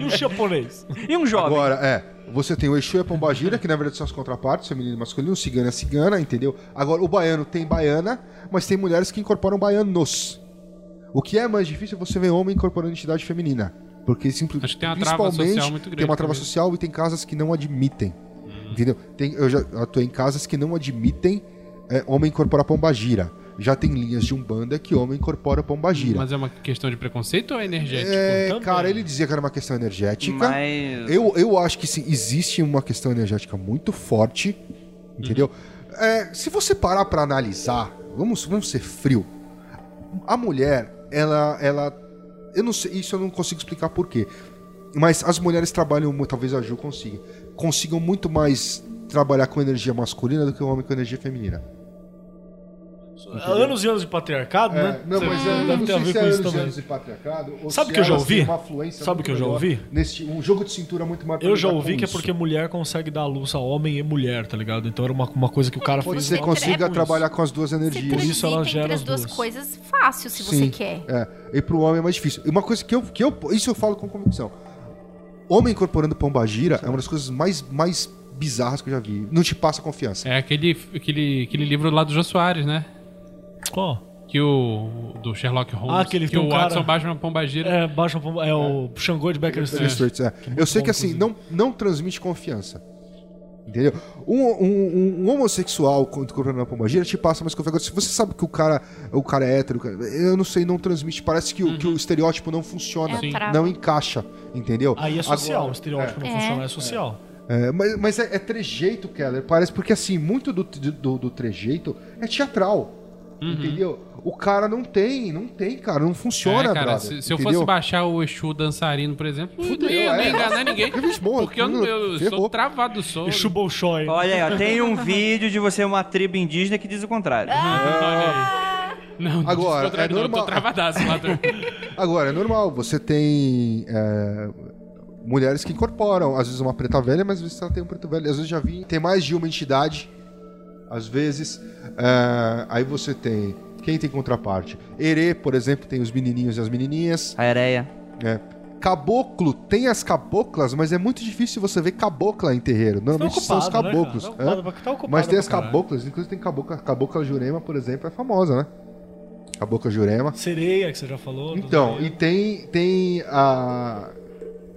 E o japonês? e um jovem? Agora, é. Você tem o Exu e a Pombagira, que na verdade são as contrapartes, feminino e masculino, o cigano é cigana, entendeu? Agora, o baiano tem baiana, mas tem mulheres que incorporam baianos. O que é mais difícil é você ver homem incorporando entidade feminina. Porque simplesmente. Acho que tem uma trava social muito grande Tem uma trava também. social e tem casas que não admitem. Entendeu? Tem, eu já atuei em casas que não admitem é, homem incorporar pombagira. Já tem linhas de umbanda que homem incorpora pombagira. Mas é uma questão de preconceito ou é energético? É, também. cara, ele dizia que era uma questão energética. Mas. Eu, eu acho que sim, existe uma questão energética muito forte, entendeu? É, se você parar pra analisar, vamos, vamos ser frio. A mulher, ela, ela, eu não sei, isso eu não consigo explicar por quê. Mas as mulheres trabalham, talvez a Ju consiga, consigam muito mais trabalhar com energia masculina do que o homem com energia feminina. Anos e anos de patriarcado, É, né? não, Você- mas é, deve não ter a ver se é com isso anos e também. anos de patriarcado. ou Sabe se que eu já ouvi? Sabe muito que eu já ouvi? Nesse, um jogo de cintura muito maior Eu já ouvi que é isso. porque mulher consegue dar luz a homem e mulher, tá ligado? Então era uma, uma coisa que o cara Pode fez. lá. consiga É trabalhar com as duas Você energias. Por isso ela gera as as duas duas. coisas fácil, se você Sim, quer. É, e pro homem é mais difícil. E uma coisa que eu, que eu. Isso eu falo com convicção. Homem incorporando pombagira é uma das coisas mais, mais bizarras que eu já vi. Não te passa confiança. É aquele, aquele, aquele livro lá do Jô Soares, né? Qual? Que o. Do Sherlock Holmes. Ah, que ele que um o cara- Watson baixa uma pombagira. É, baixa, é o Xangô de Becker Street. Street, é. muito Eu sei bom, que assim, inclusive. não, não transmite confiança. Entendeu? Um, um- um- um homossexual quando incorporando uma pombagira te passa mais confiança. Se você sabe que o cara, o cara é hétero, eu não sei, não transmite. Parece que, o, que o estereótipo não funciona. É, não encaixa. Entendeu? Aí é social, Agora- o estereótipo não É. funciona, é social. É, mas mas é, é trejeito, Keller. Parece porque assim, muito do, do, do trejeito é teatral. Entendeu? O cara não tem, não tem, cara, não funciona, É, cara, brother, se, se eu fosse baixar o Exu dançarino, por exemplo, Fudeu, não ia nem é. enganar ninguém. Porque eu, não- eu ferrou. sou travado do sono. Exu Bolshoi. Olha aí, ó, tem um vídeo de você uma tribo indígena que diz o contrário. *laughs* Olha aí. Não, Agora, é não, eu normal. tô travadaço lá. *laughs* Agora, é normal, você tem é, mulheres que incorporam, às vezes uma preta velha, mas às vezes ela tem um preto velho. Às vezes já vi, tem mais de uma entidade, às vezes. é, aí você tem. Quem tem contraparte? Herê, por exemplo, tem os menininhos e as menininhas. A Areia. É. Caboclo tem as caboclas, mas é muito difícil você ver cabocla em terreiro. Normalmente são os ocupado, né, caboclos. cara? Tá ocupado, tá ocupado mas tem as caboclas, inclusive tem cabocla, cabocla Jurema, por exemplo, é famosa, né? Cabocla Jurema. Sereia, que você já falou. Então, e tem, tem a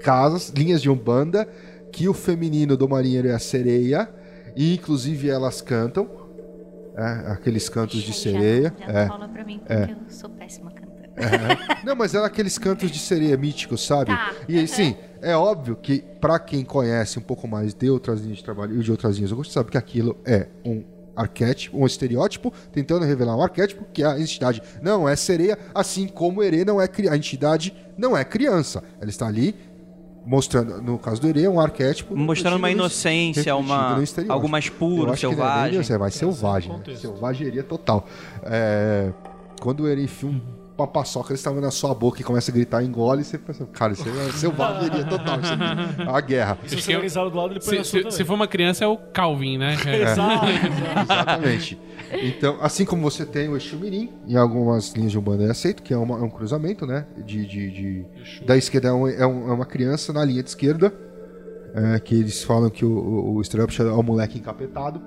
casas, linhas de Umbanda, que o feminino do marinheiro é a sereia, e inclusive elas cantam, é, aqueles cantos de Já- sereia. Já, é. fala pra mim, porque eu sou péssima cantando. Não, mas é aqueles cantos de sereia míticos, sabe? Tá, E aham. sim, é óbvio que pra quem conhece um pouco mais de outras linhas de trabalho e de outras linhas, você sabe que aquilo é um arquétipo, um estereótipo, tentando revelar um arquétipo, que é a entidade não é sereia, assim como Herê não é a entidade não é criança. Ela está ali mostrando, no caso do Herê, um arquétipo Mostrando uma inocência, uma, algo mais Eu puro, que não é selvagem. isso, é mais selvagem. né? Selvageria total. É, quando o enfia um, uma paçoca, ele estava na sua boca e começa a gritar, engole, e você pensa, cara, isso é selvageria total. Isso é a guerra. E se você organizar do lado, ele põe Se, na sua se- se for uma criança, é o Calvin, né? É. *laughs* Exato. Exatamente. Então, assim como você tem o Exu Mirim, em algumas linhas de Umbanda é aceito, que é, uma- é um cruzamento, né? De, de, de- da esquerda é, um- é um- é uma criança na linha de esquerda. é, que eles falam que o, o, o é o moleque encapetado.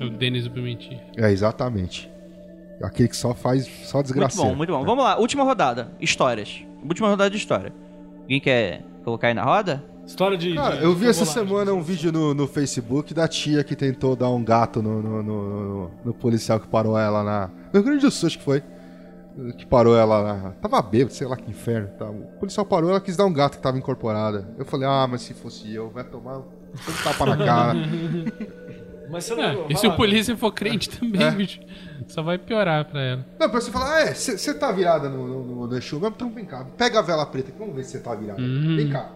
É *laughs* o Denis do Pimentinho. É, exatamente. Aquele que só faz, só Muito desgraça. bom, muito bom. Vamos lá, última rodada. Histórias. Última rodada de história. Alguém quer colocar aí na roda? História de. Cara, de- eu vi essa chocolate. semana um vídeo no, no Facebook da tia que tentou dar um gato no, no, no- no- no policial que parou ela na. No Rio Grande do Sul, acho que foi. Que parou ela na. Tava bêbado, sei lá que inferno. Tá. O policial parou, ela quis dar um gato que tava incorporada. Eu falei, ah, mas se fosse eu, vai tomar um tapa na cara. *laughs* Mas você não. É, e se o lá. polícia for crente também, É. só vai piorar pra ela. Não, pra você falar, ah, é, você tá virada no, no, no, no Exu mesmo? Então vem cá, pega a vela preta aqui, vamos ver se você tá virada. Vem cá.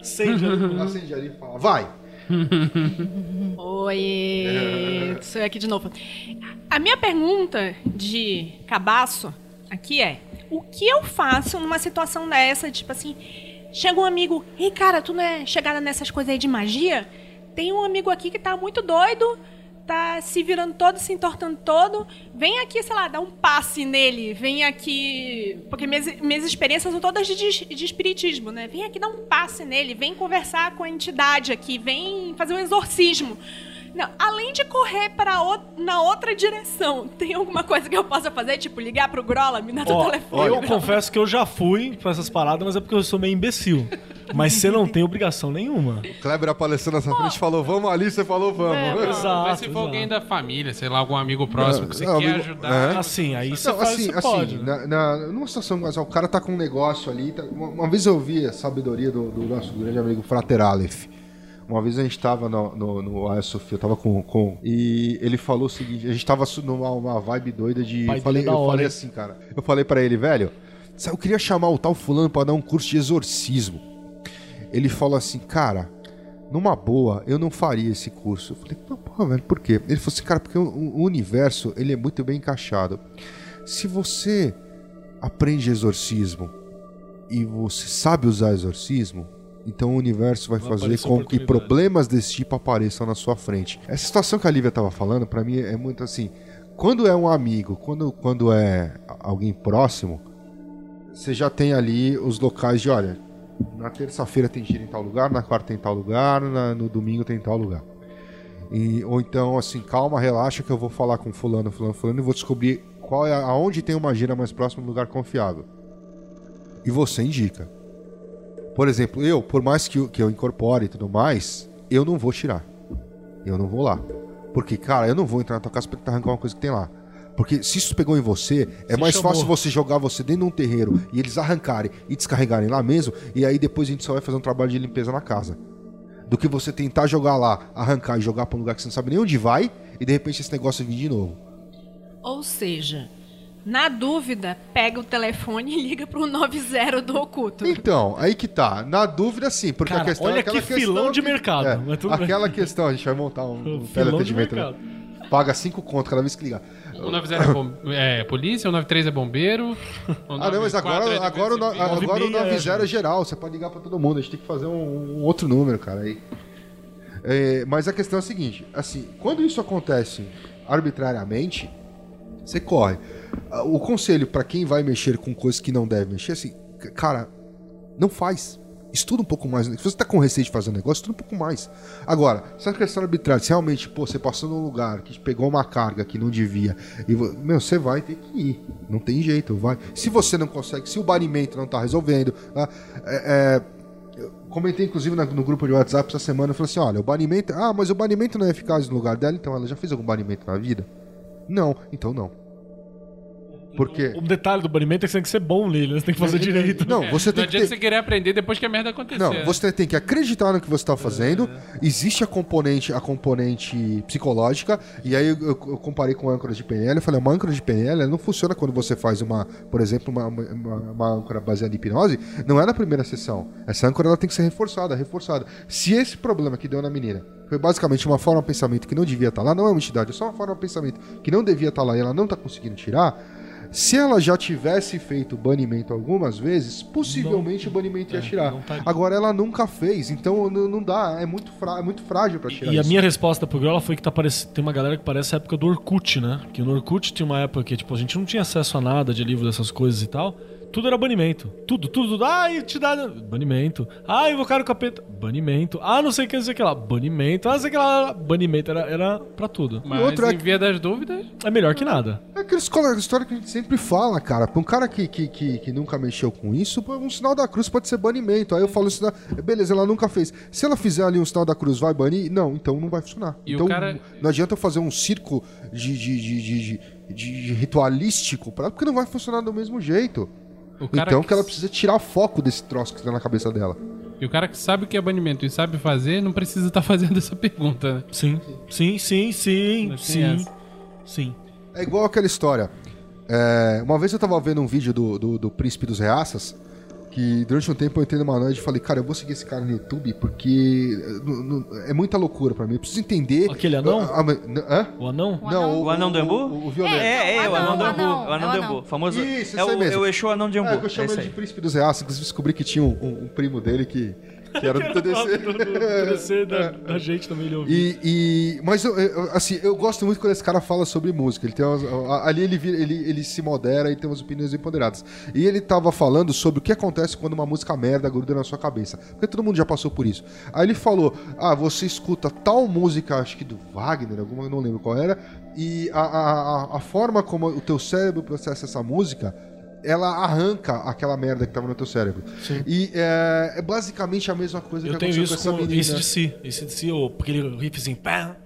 Acende ali. *laughs* Acende ali e fala, vai. *laughs* Oi, sou eu aqui de novo. A minha pergunta de cabaço aqui é: o que eu faço numa situação dessa? Tipo assim, chega um amigo, ei cara, tu não é chegada nessas coisas aí de magia? Tem um amigo aqui que tá muito doido, tá se virando todo, se entortando todo. Vem aqui, sei lá, dá um passe nele. Vem aqui. Porque minhas, minhas experiências são todas de, de espiritismo, né? Vem aqui dar um passe nele. Vem conversar com a entidade aqui. Vem fazer um exorcismo. Não, além de correr para na outra direção, *laughs* tem alguma coisa que eu possa fazer? Tipo, ligar pro Grola, me dá teu Ó, telefone. eu Grola. confesso que eu já fui pra essas paradas, mas é porque eu sou meio imbecil. Mas você não tem obrigação nenhuma. Kleber apareceu nessa frente e falou, vamos ali, você falou, vamos. Exato. Mas se for alguém da família, sei lá, algum amigo próximo que você Não, quer amigo- ajudar. é. Assim, aí você Não, faz, assim, você assim pode. né? na, na- numa situação, mas ó, o cara tá com um negócio ali. tá- uma, uma vez eu vi a sabedoria do, do nosso grande amigo Frater Aleph. Uma vez a gente tava no, no, no Sophia, eu tava com, com. E ele falou o seguinte: a gente tava numa uma vibe doida de. Pai eu falei, eu hora, falei hein? assim, cara. Eu falei pra ele, velho, eu queria chamar o tal fulano pra dar um curso de exorcismo. Ele falou assim, cara, numa boa, eu não faria esse curso. Eu falei, pô, velho, por quê? Ele falou assim, cara, porque o, o universo, ele é muito bem encaixado. Se você aprende exorcismo e você sabe usar exorcismo, então o universo vai Vai fazer com que problemas desse tipo apareçam na sua frente. Essa situação que a Lívia tava falando, pra mim é muito assim, quando é um amigo, quando, quando é alguém próximo, você já tem ali os locais de, olha, na terça-feira tem giro em tal lugar, na quarta tem tal lugar, na- no domingo tem tal lugar. E, ou então, assim, calma, relaxa que eu vou falar com fulano, fulano, fulano e vou descobrir qual é, aonde tem uma gira mais próxima, um lugar confiável. E você indica. Por exemplo, eu, por mais que eu, que eu incorpore e tudo mais, eu não vou tirar. Eu não vou lá. Porque, cara, eu não vou entrar na tua casa pra tentar arrancar uma coisa que tem lá. Porque se isso pegou em você, é Você mais chamou. fácil você jogar você dentro de um terreiro e eles arrancarem e descarregarem lá mesmo, e aí depois a gente só vai fazer um trabalho de limpeza na casa. Do que você tentar jogar lá, arrancar e jogar pra um lugar que você não sabe nem onde vai, e de repente esse negócio vir de novo. Ou seja, na dúvida, pega o telefone e liga pro 90 do oculto. Então, aí que tá. Na dúvida, sim, porque Cara, a questão olha é aquela que questão filão de que- mercado, é, mas tudo bem. aquela questão, a gente vai montar um, um *laughs* Filão de teleatendimento. né? mercado. Paga cinco conto cada vez que ligar. O 90 é, bom, é polícia, o 93 é bombeiro. Ah, não, mas 94 agora, é agora, o agora o 96 é, 90 é geral, você pode ligar pra todo mundo, a gente tem que fazer um, um outro número, cara. Aí. É, mas a questão é a seguinte: assim, quando isso acontece arbitrariamente, você corre. Ah, O conselho pra quem vai mexer com coisas que não deve mexer, assim, cara, não faz. Estuda um pouco mais. Se você tá com receio de fazer um negócio, estuda um pouco mais. Agora, se a questão arbitrária, se realmente, pô, você passou num lugar que pegou uma carga que não devia, e, meu, você vai ter que ir. Não tem jeito, vai. Se você não consegue, se o banimento não tá resolvendo, ah, é, é, comentei inclusive no grupo de WhatsApp essa semana, eu falei assim, olha, o banimento, ah, mas o banimento não é eficaz no lugar dela, então ela já fez algum banimento na vida? Não, então não. Porque O detalhe do banimento é que você tem que ser bom nele, né? você tem que fazer direito. Não, você não tem que adianta ter... você querer aprender depois que a merda acontecer. Não, você tem que acreditar no que você está fazendo. Existe a componente, a componente psicológica. E aí eu, eu- eu comparei com a âncora de PNL. Eu falei, uma âncora de PNL ela não funciona quando você faz uma, por exemplo, uma, uma, uma âncora baseada em hipnose. Não é na primeira sessão. Essa âncora ela tem que ser reforçada, reforçada. Se esse problema que deu na menina foi basicamente uma forma de pensamento que não devia estar lá, não é uma entidade, é só uma forma de pensamento que não devia estar lá e ela não está conseguindo tirar. Se ela já tivesse feito banimento algumas vezes, possivelmente o banimento ia tirar. não tá- Agora ela nunca fez, então n- não dá, é muito, frá- é muito frágil pra tirar E a isso. minha resposta pro Grola foi que tá parece... tem uma galera que parece a época do Orkut, né? Que no Orkut tinha uma época que tipo, a gente não tinha acesso a nada de livro dessas coisas e tal. Tudo era banimento. Tudo, tudo, tudo. Ai, te dá. Banimento. Ah, invocar o capeta. Banimento. Ah, não sei o que, não sei o que lá. Banimento. Ah, não sei o que lá. Banimento. Era, era pra tudo. Mas outro é em via das dúvidas, É melhor que nada. É aquela escola- história que a gente sempre fala, cara. Pra um cara que, que, que, que nunca mexeu com isso, pô, um sinal da cruz pode ser banimento. Aí eu falo assim, beleza, ela nunca fez. Se ela fizer ali um sinal da cruz, vai banir? Não, então não vai funcionar. E o então cara- não adianta eu fazer um circo de, de, de, de, de- de ritualístico pra ela, porque não vai funcionar do mesmo jeito. O cara, Então que ela precisa tirar foco desse troço que tá na cabeça dela. e o cara que sabe o que é banimento e sabe fazer, não precisa estar *laughs* fazendo essa pergunta, né? Sim. Sim, sim, sim. Sim. Sim. É igual aquela história. É, uma vez eu tava vendo um vídeo do, do, do Príncipe dos Reaças, que durante um tempo eu entrei numa noite e falei, cara, eu vou seguir esse cara no YouTube porque eh, é muita loucura pra mim. Eu preciso entender. Aquele anão? Ah, ah, hã? O anão? O Não, anão? O anão do Embu? O, o violento. É, é, o o anão do anão, Embu. o anão, é do. Embu. Famoso. Isso, é o, mesmo. é o Exu anão de Embu. É, eu É chamo isso ele de. Príncipe dos Reaças. Inclusive descobri que tinha um, um- um primo dele que, que era do TDC. Do, do, do TDC da, da gente também ele ouviu. E, e- mas eu, eu- assim, eu gosto muito quando esse cara fala sobre música. Ele tem umas- ali ele, vira- ele, ele se modera e tem umas opiniões empoderadas. E ele tava falando sobre o que acontece quando uma música merda gruda na sua cabeça. Porque todo mundo já passou por isso. Aí ele falou: Ah, você escuta tal música, acho que do Wagner, alguma, eu não lembro qual era, e a, a, a- a forma como o teu cérebro processa essa música. Ela arranca aquela merda que tava no teu cérebro. E é, é basicamente a mesma coisa Eu que tenho aconteceu isso com essa com menina. esse de si. Esse de si, o- aquele riffzinho. pá,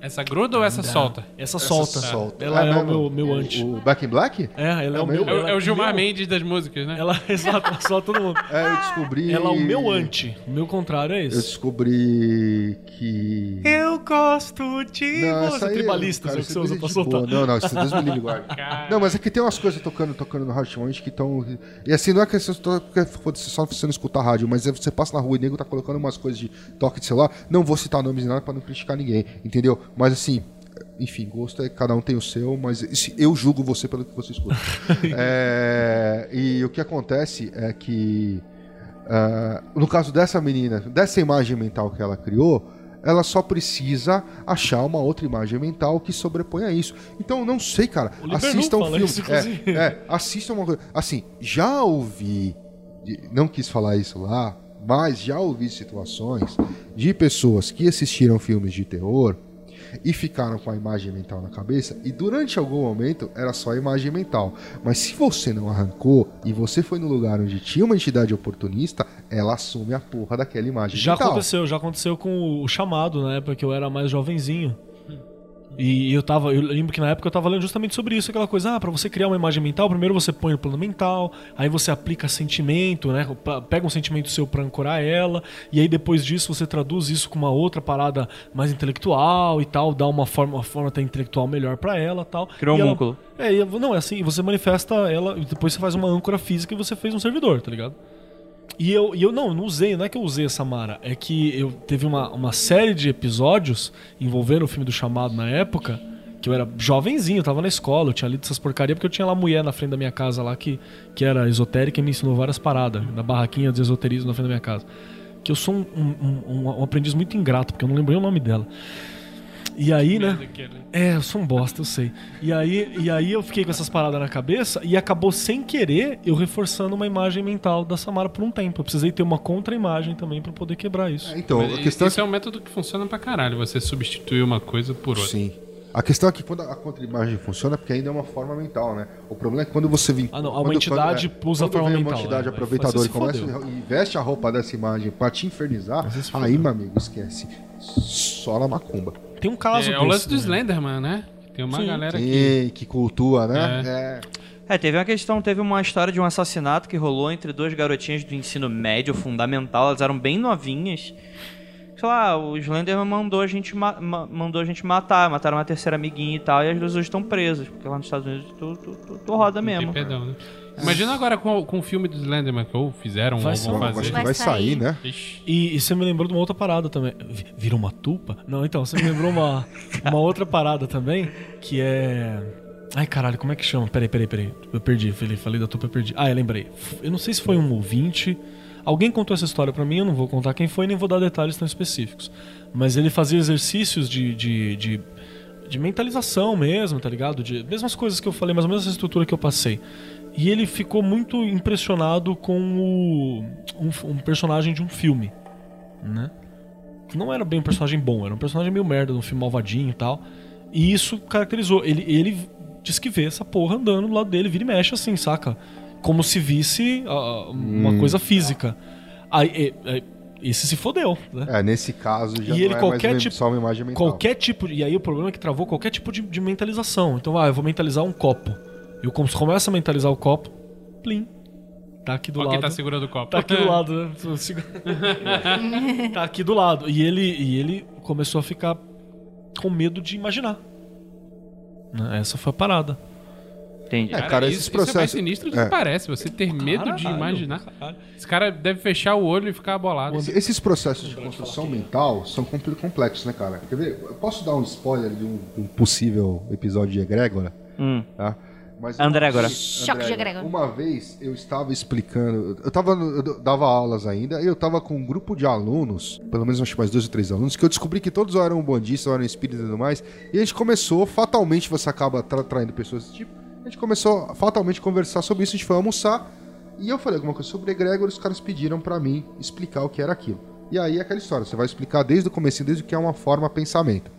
Essa gruda ou essa dan. solta? Essa solta. solta. Ela é, o mesmo? meu, meu anti. O Back in Black? É, ela é, É o o meu. É, o- ela é o Gilmar meu- Mendes das músicas, né? Ela, *laughs* exato, ela solta todo mundo. É, eu descobri. Ela é o meu anti. O meu contrário é Eu esse. descobri que. Eu gosto de Não, você. aí, cara, é o que você usa é pra soltar. boa. Não, não, isso Deus me livre, guarda. *laughs* Não, mas é que tem umas coisas tocando, tocando no rádio ultimamente que estão. E assim, não é que você só você não escutar rádio, mas é você passa na rua e o nego tá colocando umas coisas de toque de celular. Não vou citar nomes nem nada pra não criticar ninguém, entendeu? Mas assim. Enfim, gosto é cada um tem o seu, mas eu julgo você pelo que você escuta. *laughs* É, e o que acontece é que ah, no caso dessa menina, dessa imagem mental que ela criou, ela só precisa achar uma outra imagem mental que sobreponha isso. Então, eu não sei, cara. Assistam um filme. isso, é, é, assistam uma coisa. Assim, já ouvi. Não quis falar isso lá, mas já ouvi situações de pessoas que assistiram filmes de terror e ficaram com a imagem mental na cabeça e durante algum momento era só a imagem mental. Mas se você não arrancou e você foi no lugar onde tinha uma entidade oportunista, ela assume a porra daquela imagem Já mental. aconteceu, já aconteceu com o chamado na época que eu era mais jovenzinho. E eu tava, eu lembro que na época eu tava lendo justamente sobre isso, aquela coisa, ah, pra você criar uma imagem mental, primeiro você põe no plano mental, aí você aplica sentimento, né? Pega um sentimento seu pra ancorar ela, e aí depois disso você traduz isso com uma outra parada mais intelectual e tal, dá uma forma, uma forma até intelectual melhor pra ela, tal. Criou um E músculo. É, não, é assim, você manifesta ela e depois você faz uma âncora física e você fez um servidor, tá ligado? E eu, e eu não, não usei, não é que eu usei a Samara, é que eu teve uma, uma série de episódios envolvendo o filme do chamado na época, que eu era jovenzinho, eu tava na escola, eu tinha lido essas porcarias, porque eu tinha lá mulher na frente da minha casa lá que, que era esotérica e me ensinou várias paradas, na barraquinha de esoterismo na frente da minha casa. Que eu sou um, um, um- um aprendiz muito ingrato, porque eu não lembrei o nome dela. E aí, né? É, eu sou um bosta, eu sei. E aí, e aí eu fiquei com essas paradas na cabeça e acabou sem querer eu reforçando uma imagem mental da Samara por um tempo. Eu precisei ter uma contra-imagem também pra poder quebrar isso. É, Então, Mas a questão isso é é um método que funciona pra caralho, você substituir uma coisa por outra. Sim. A questão é que quando a contra-imagem funciona, é porque ainda é uma forma mental, né? O problema é que quando você vincula... Ah, não, uma quando- entidade quando, usa a quando forma vem mental, uma entidade né? aproveitadora e começa e veste a roupa dessa imagem pra te infernizar, aí, meu amigo, esquece. Só na macumba. Tem um caso É, é o lance do né? Slenderman, né? Tem uma Sim. galera que. Que cultua, né? É. É, teve uma questão, teve uma história de um assassinato que rolou entre duas garotinhas do ensino médio fundamental, elas eram bem novinhas. Sei lá, o Slenderman mandou a gente, ma- ma- mandou a gente matar, mataram uma terceira amiguinha e tal, e as duas hoje estão presas, porque lá nos Estados Unidos tu, tu, tu, tu roda Não tem mesmo. perdão, né? Imagina agora com, com o filme do Slenderman que ou fizeram Vai ou vão uma- Acho fazer. que Vai vai sair. né? E, e você me lembrou de uma outra parada também. Vi- Vira uma tupa? Não, então, você me lembrou uma, *laughs* uma outra parada também, que é. Ai, caralho, como é que chama? Peraí, peraí, peraí. Eu perdi, falei, falei da tupa, eu perdi. Ah, eu lembrei. Eu não sei se foi um ouvinte. Alguém contou essa história pra mim, eu não vou contar quem foi, nem vou dar detalhes tão específicos. Mas ele fazia exercícios de, de, de, de mentalização mesmo, tá ligado? De mesmas coisas que eu falei, mais ou menos essa estrutura que eu passei. E ele ficou muito impressionado com o, um, um personagem de um filme, né? Que não era bem um personagem bom, era um personagem meio merda, de um filme malvadinho e tal. E isso caracterizou. Ele, ele disse que vê essa porra andando do lado dele, vira e mexe assim, saca? Como se visse ah, uma coisa física. Aí, é, é, esse se fodeu, né? É, nesse caso já E ele é qualquer tipo- só uma imagem mental. Qualquer tipo. E aí o problema é que travou qualquer tipo de, de mentalização. Então, ah, eu vou mentalizar um copo. Eu com- começo a mentalizar o copo, plim. Tá aqui do Ó, lado. quem tá segurando o copo. Tá aqui do lado, né? *laughs* Tá aqui do lado. E ele, e ele começou a ficar com medo de imaginar. Né? Essa foi a parada. Entendi. É, cara, esses isso, isso é mais processos- sinistro do é. que parece. Você ter medo de imaginar. caralho. Esse cara deve fechar o olho e ficar bolado. Esse- Esses processos de construção mental são compl- complexos, né, cara? Quer ver? Eu posso dar um spoiler de um, de um possível episódio de Egrégora? Hum. Tá? Mas Andrégora. Choque de egrégora. Uma vez eu estava explicando, eu tava, eu dava aulas ainda, e eu tava com um grupo de alunos, pelo menos acho que mais dois ou três alunos, que eu descobri que todos eram bandistas, eram espíritas e tudo mais, e a gente começou, fatalmente você acaba tra traindo pessoas desse tipo, a gente começou a fatalmente conversar sobre isso, a gente foi almoçar, e eu falei alguma coisa sobre egrégora, os caras pediram pra mim explicar o que era aquilo. E aí é aquela história, você vai explicar desde o começo, desde o que é uma forma pensamento.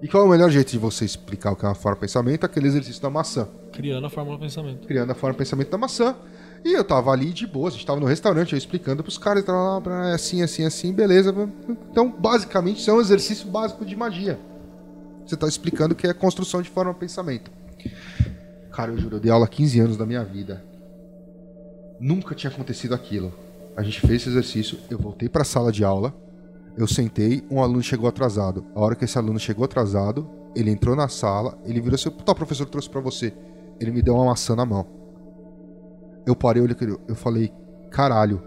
E qual é o melhor jeito de você explicar o que é uma forma pensamento? Aquele exercício da maçã Criando a fórmula do pensamento. criando a forma de pensamento da maçã. E eu tava ali de boa, a gente tava no restaurante, eu explicando pros caras, tá lá, é assim, assim, assim, beleza. Então, basicamente, isso é um exercício básico de magia. Você tá explicando que é construção de forma pensamento. Cara, eu juro, eu dei aula há 15 anos da minha vida. Nunca tinha acontecido aquilo. A gente fez esse exercício, eu voltei pra sala de aula, eu sentei, um aluno chegou atrasado. A hora que esse aluno chegou atrasado, ele entrou na sala, ele virou assim, tá, professor, trouxe pra você. Ele me deu uma maçã na mão. Eu parei, olhei aquele- eu falei, caralho,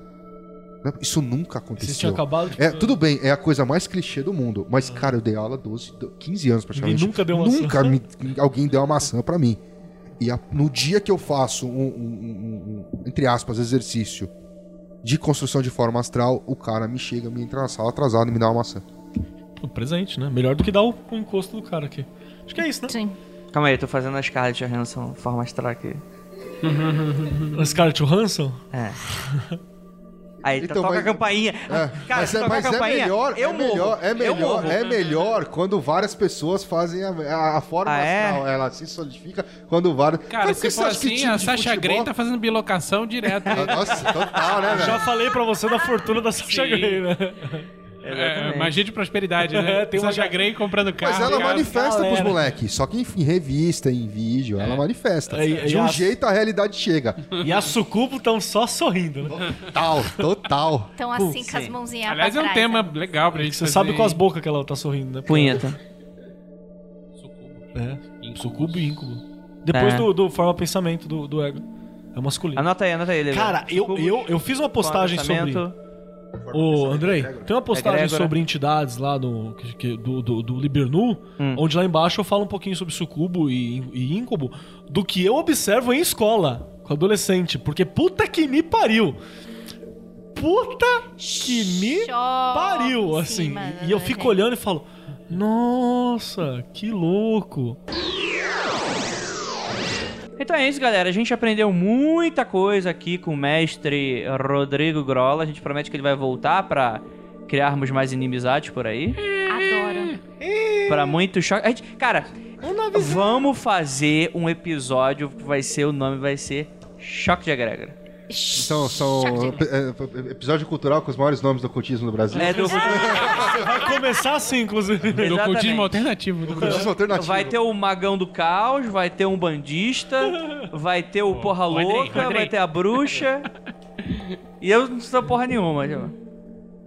isso nunca Vocês aconteceu. tinham acabado de... É, tudo bem, é a coisa mais clichê do mundo. Mas, cara, eu dei aula 12, 15 anos praticamente. Ninguém nunca deu maçã. Nunca me- alguém deu uma maçã pra mim. E a- no dia que eu faço um, um- um- um- entre aspas, exercício de construção de forma astral, o cara me chega, me entra na sala atrasado e me dá uma maçã. Pô, presente, né? Melhor do que dar o, o encosto do cara aqui. Acho que é isso, né? Sim. Calma aí, eu tô fazendo a Scarlett Johansson forma astral aqui. *laughs* A Scarlett Johansson? É. *laughs* Aí, Então, toca a mas- campainha. É, Cara, mas é, mas a é campainha, melhor, eu é morro. melhor, é Eu melhor, morro. é melhor quando várias pessoas fazem a, a- a forma Ah, é? astral, ela se solidifica quando várias. Cara, que se você for assim, a Sasha futebol- Grey tá fazendo bilocação direto. Nossa, total, né, velho? Já falei pra você da fortuna da Sasha. Grey, né? É, magia de prosperidade, né? *laughs* É, tem uma Grey comprando carro. Mas ela manifesta pros galera. moleques. Só que em, em revista, em vídeo, ela manifesta. É, e- de e um a- jeito a realidade chega. *laughs* E a Sucubo estão só sorrindo, né? Total, total. Então, assim, com as mãozinhas Aliás, é um tema né? legal pra gente Você fazer. sabe com as bocas que ela tá sorrindo, né? Punheta. É, Sucubo e Incubo. Depois É. do, do Forma Pensamento do, do Ego. É masculino. Anota aí, anota aí. Cara, eu, eu, eu fiz uma postagem sobre. Ô, Andrei, tem uma postagem Egrégora. sobre entidades lá que- que- do, do, do Libernu, Hum. onde lá embaixo eu falo um pouquinho sobre sucubo e, e íncubo, do que eu observo em escola, com adolescente. Porque puta que me pariu! Puta que me pariu, assim. E eu fico gente. olhando e falo, nossa, que louco. Então é isso, galera. A gente aprendeu muita coisa aqui com o mestre Rodrigo Grola. A gente promete que ele vai voltar pra criarmos mais inimizades por aí. Adoro. Pra muito choque. A gente- cara, vamos fazer um episódio que vai ser, o nome vai ser Choque de Egrégora. Então, são de- é, é, episódio cultural com os maiores nomes do ocultismo no Brasil. É do *laughs* Vai começar assim, inclusive. Do ocultismo alternativo. Do Ocultismo alternativo. Vai ter o Magão do Caos, vai ter um bandista, vai ter o Porra Louca, Rodrigo. vai ter a bruxa. E eu não sou porra nenhuma.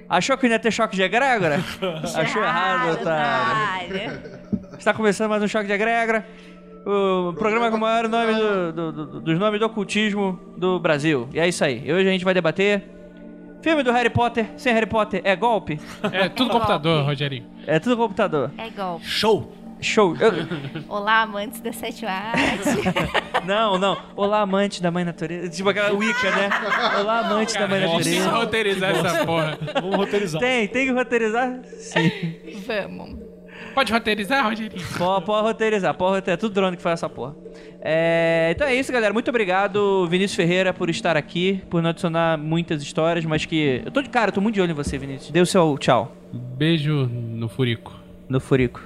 Achou que não ia ter choque de egrégora? *laughs* Achou errado, otário. Está começando mais um choque de egrégora. O programa com o maior nome do- do- do- dos nomes do ocultismo do Brasil. E é isso aí. E hoje a gente vai debater. Filme do Harry Potter sem Harry Potter é golpe? É tudo computador, Rogerinho. É tudo computador. É golpe. Show! Show. Eu- Olá, amantes da sétima arte. *laughs* Não, não. Olá, amante da mãe natureza. Tipo aquela Wicca, né? Olá, amante da mãe Tem que natureza. roteirizar essa porra. Vamos roteirizar. Tem, tem que roteirizar? Sim. Vamos. Pode roteirizar, Rogerinho? Pode, pode roteirizar, pode roteirizar. É tudo drone que faz essa porra. É, então é isso, galera. Muito obrigado, Vinícius Ferreira, por estar aqui, por não adicionar muitas histórias, mas que. Eu tô de cara, eu tô muito de olho em você, Vinícius. Dê o seu tchau Beijo no furico. no Furico.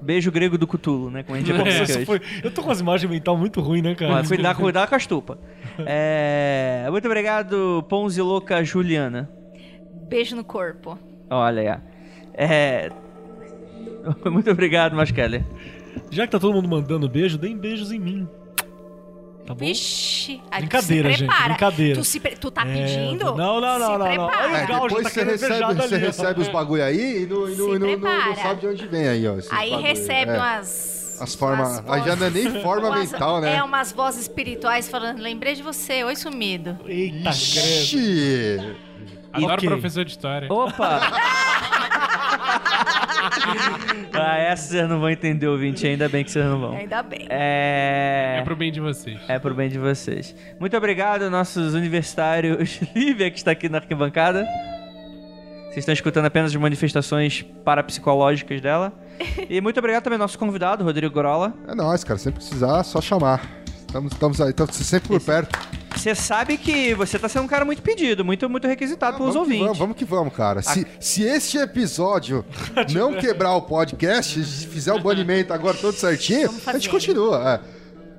Beijo grego do Cutulo, né? Como a gente *laughs* já hoje. foi... Eu tô com as imagens mental muito ruim, né, cara? Mas cuidar, cuidar com as tupas. É, muito obrigado, Ponzi Louca Juliana. Beijo no corpo. Olha aí. É. *laughs* Muito obrigado, Maskeller. Já que tá todo mundo mandando beijo, deem beijos em mim. Tá bom? Vixe. Brincadeira, se gente, prepara. brincadeira. Tu, se pre- tu tá É, pedindo? não, não, não, Se não, não. prepara. Olha É, o Gal já depois tá você querendo recebe, você ali, ó. recebe os bagulho aí e não, e não, Se não- não- sabe de onde vem aí, ó. Aí bagulho. recebe É. umas... As formas. Aí já não é nem forma umas- mental, né? É, umas vozes espirituais falando, lembrei de você, oi sumido. Eita. Ixi! Adoro Ok. professor de história. Opa! *laughs* *laughs* ah, essa vocês não vão entender, ouvinte. Ainda bem que vocês não vão. Ainda bem. É. É pro bem de vocês. É pro bem de vocês. Muito obrigado, nossos universitários. *laughs* Lívia, que está aqui na arquibancada. Vocês estão escutando apenas as manifestações parapsicológicas dela. E muito obrigado também ao nosso convidado, Rodrigo Grola. É nóis, cara. Sempre precisar, só chamar. Estamos, estamos aí, estamos sempre por perto. Você sabe que você tá sendo um cara muito pedido, muito, muito requisitado pelos vamos, que ouvintes. vamos, vamos que vamos, cara. Se, se este episódio não quebrar o podcast, se fizer o banimento agora todo certinho, a gente continua.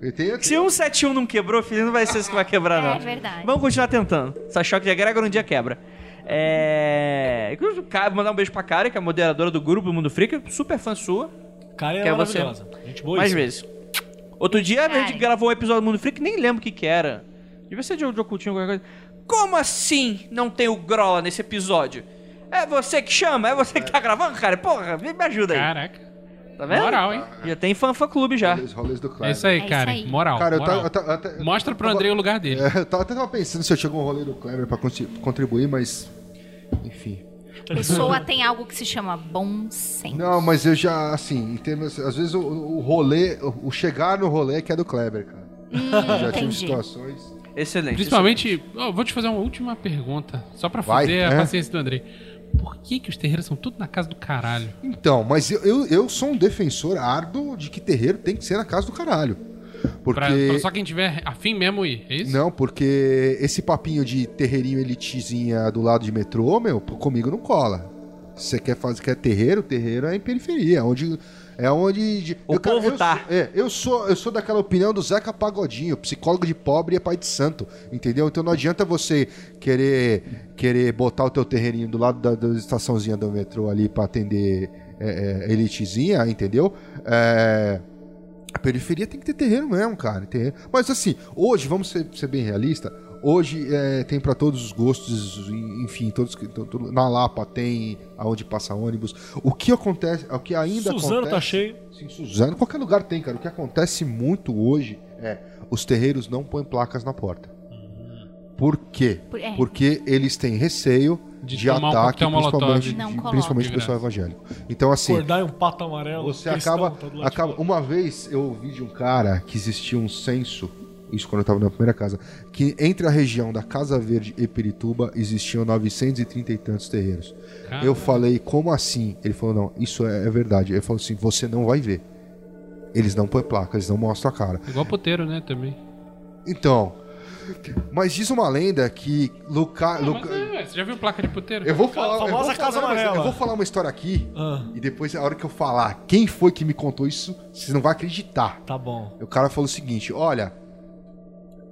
é. E tem, Se 171 não quebrou, filho, não vai ser isso que vai quebrar, não. É verdade. Vamos continuar tentando. Essa choque de egrégor um dia quebra. É. Mandar um beijo pra Karen, que é a moderadora do grupo Mundo Freak, super fã sua. Cara, é Que é você. maravilhosa. Gente boa mais isso. vezes. Outro dia a gente Karen. gravou um episódio do Mundo Freak, nem lembro o que que era. Devia ser de, de ocultinho ou qualquer coisa. Como assim não tem o Grola nesse episódio? É você que chama? É você que tá gravando, cara? Porra, me me ajuda aí. Caraca. Tá vendo? Moral, hein? Já tem fã fã clube já. Rolês do É isso aí, É isso cara. aí. Moral. Cara, eu moral. tava, eu tava- até- Mostra pro eu Andrei o lugar dele. É, eu tava até tava pensando se eu tinha algum rolê do Kleber pra contribuir, mas. Enfim. Pessoa *laughs* tem algo que se chama bom senso. Não, mas eu já, assim, em termos. Às vezes o, o rolê, o, o chegar no rolê que é do Kleber, cara. eu já tive entendi. situações. Excelente. Principalmente, ó, vou te fazer uma última pergunta, só pra Vai, foder é. a paciência do Andrei. Por que, que os terreiros são tudo na casa do caralho? Então, mas eu, eu, eu sou um defensor árduo de que terreiro tem que ser na casa do caralho. Porque. Pra, pra só quem tiver afim mesmo ir, é isso? Não, porque esse papinho de terreirinho elitezinha do lado de metrô, meu, comigo não cola. Se você quer fazer quer terreiro, terreiro é em periferia, onde é onde de- O eu, cara, povo eu tá. sou- é, eu sou eu sou daquela opinião do Zeca Pagodinho, psicólogo de pobre é pai de santo, entendeu? Então não adianta você querer querer botar o teu terreirinho do lado da, da estaçãozinha do metrô ali pra atender é, é, elitezinha, entendeu? É, a periferia tem que ter terreno mesmo, cara. terreno. Mas assim, hoje, vamos ser, ser bem realista, hoje é, tem pra todos os gostos, en- enfim, todos que- na Lapa tem aonde passa ônibus. O que acontece, o que ainda Suzano acontece, tá cheio. Sim, Suzano, qualquer lugar tem, cara. O que acontece muito hoje é os terreiros não põem placas na porta. Por quê? Por- é. Porque eles têm receio De de, um ataque, molotov. principalmente, Não de- principalmente De do pessoal evangélico. Então, assim, Acordar em um pato amarelo. você cristão, acaba, tá acaba. Uma vez eu ouvi de um cara que existia um censo, isso quando eu tava na primeira casa, que entre a região da Casa Verde e Pirituba existiam 930 e tantos terreiros. Caralho. Eu falei, como assim? Ele falou, não, isso é, é verdade. Ele falou assim, você não vai ver. Eles não põem placa, eles não mostram a cara. Igual puteiro, né, também. Então, mas diz uma lenda que Luca, Ah, Luca- mas é, você já viu placa de puteiro? eu vou falar, eu vou famosa Casa falar, mas Amarela. eu vou falar uma história aqui Ah, e depois a hora que eu falar quem foi que me contou isso, vocês não vão acreditar. tá bom. O cara falou o seguinte: olha,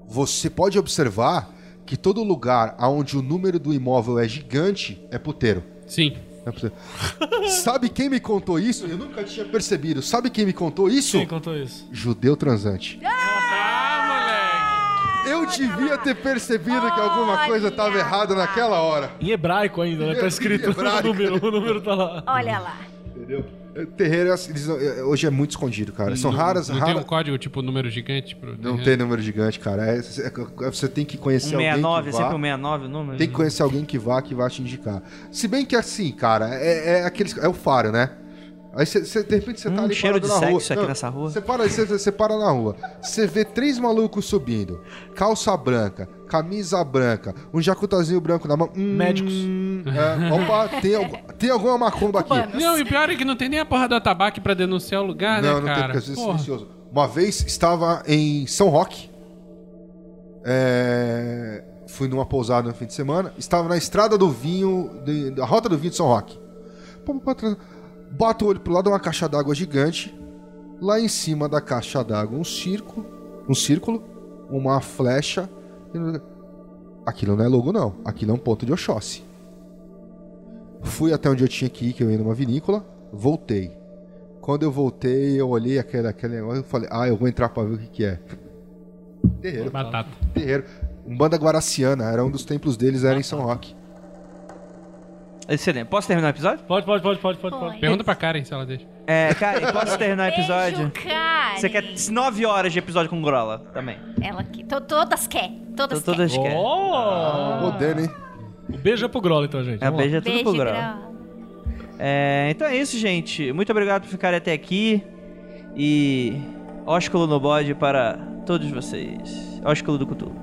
você pode observar que todo lugar onde o número do imóvel é gigante é puteiro. Sim. É puteiro. Sabe quem me contou isso? Eu nunca tinha percebido. Sabe quem me contou isso? Quem contou isso? Judeu transante. Ah, Eu devia ter percebido que alguma coisa estava errada naquela hora. Em hebraico ainda, né? Tá *laughs* escrito *laughs* o número. O número tá lá. Olha lá. Entendeu? Terreiro é assim, eles é, hoje é muito escondido, cara. São Não- raras, Não raras. tem um código, tipo, número gigante pro Não tem número gigante, cara. É- é- você tem que conhecer alguém 169, que é vá. sempre um 69 o número. Tem que conhecer alguém que vá, que vá te indicar. Se bem que assim, cara, é, é aqueles. É o faro, né? Aí você, você- de repente você tá Hum, ali cheiro parado de na rua. sexo aqui nessa rua. Você para, você, você para na rua. Você vê três malucos subindo. Calça branca, camisa branca, um jacutazinho branco na mão. Hum, Médicos. é, opa, tem, algu- tem alguma macumba aqui. Não, e o pior é que não tem nem a porra do atabaque pra denunciar o lugar, Não, né, não tem, cara? porque às vezes é silencioso. Uma vez estava em São Roque. É, Fui numa pousada no fim de semana. Estava na estrada do vinho, de- da rota do vinho de São Roque. Pô, pô, Boto o olho pro lado de uma caixa d'água gigante. Lá em cima da caixa d'água, um círculo. Um círculo. Uma flecha. Aquilo não é logo, não. Aquilo é um ponto de Oxóssi. Fui até onde eu tinha que ir, que eu ia numa vinícola. Voltei. Quando eu voltei, eu olhei aquele, aquele negócio e falei, ah, eu vou entrar pra ver o que, que é. Terreiro. Batata. Terreiro. Umbanda Guaraciana, era um dos templos deles, era em São Roque. Excelente. Posso terminar o episódio? Pode, pode, pode, pode, pode. pode. Pergunta pra Karen se ela deixa. É, cara, posso terminar o episódio? Beijo, Karen. Você quer 9 horas de episódio com Grola também. Ela. To- Todas quer. Todas Tô- Todas querem. Oh! Moderno, hein? O beijo é pro Grola, então, gente. É, Vamos lá. beijo é quer. tudo Beijo, pro Grola. Grau. É, então é isso, gente. Muito obrigado por ficarem até aqui. E ósculo no bode para todos vocês. Ósculo do Cthulhu.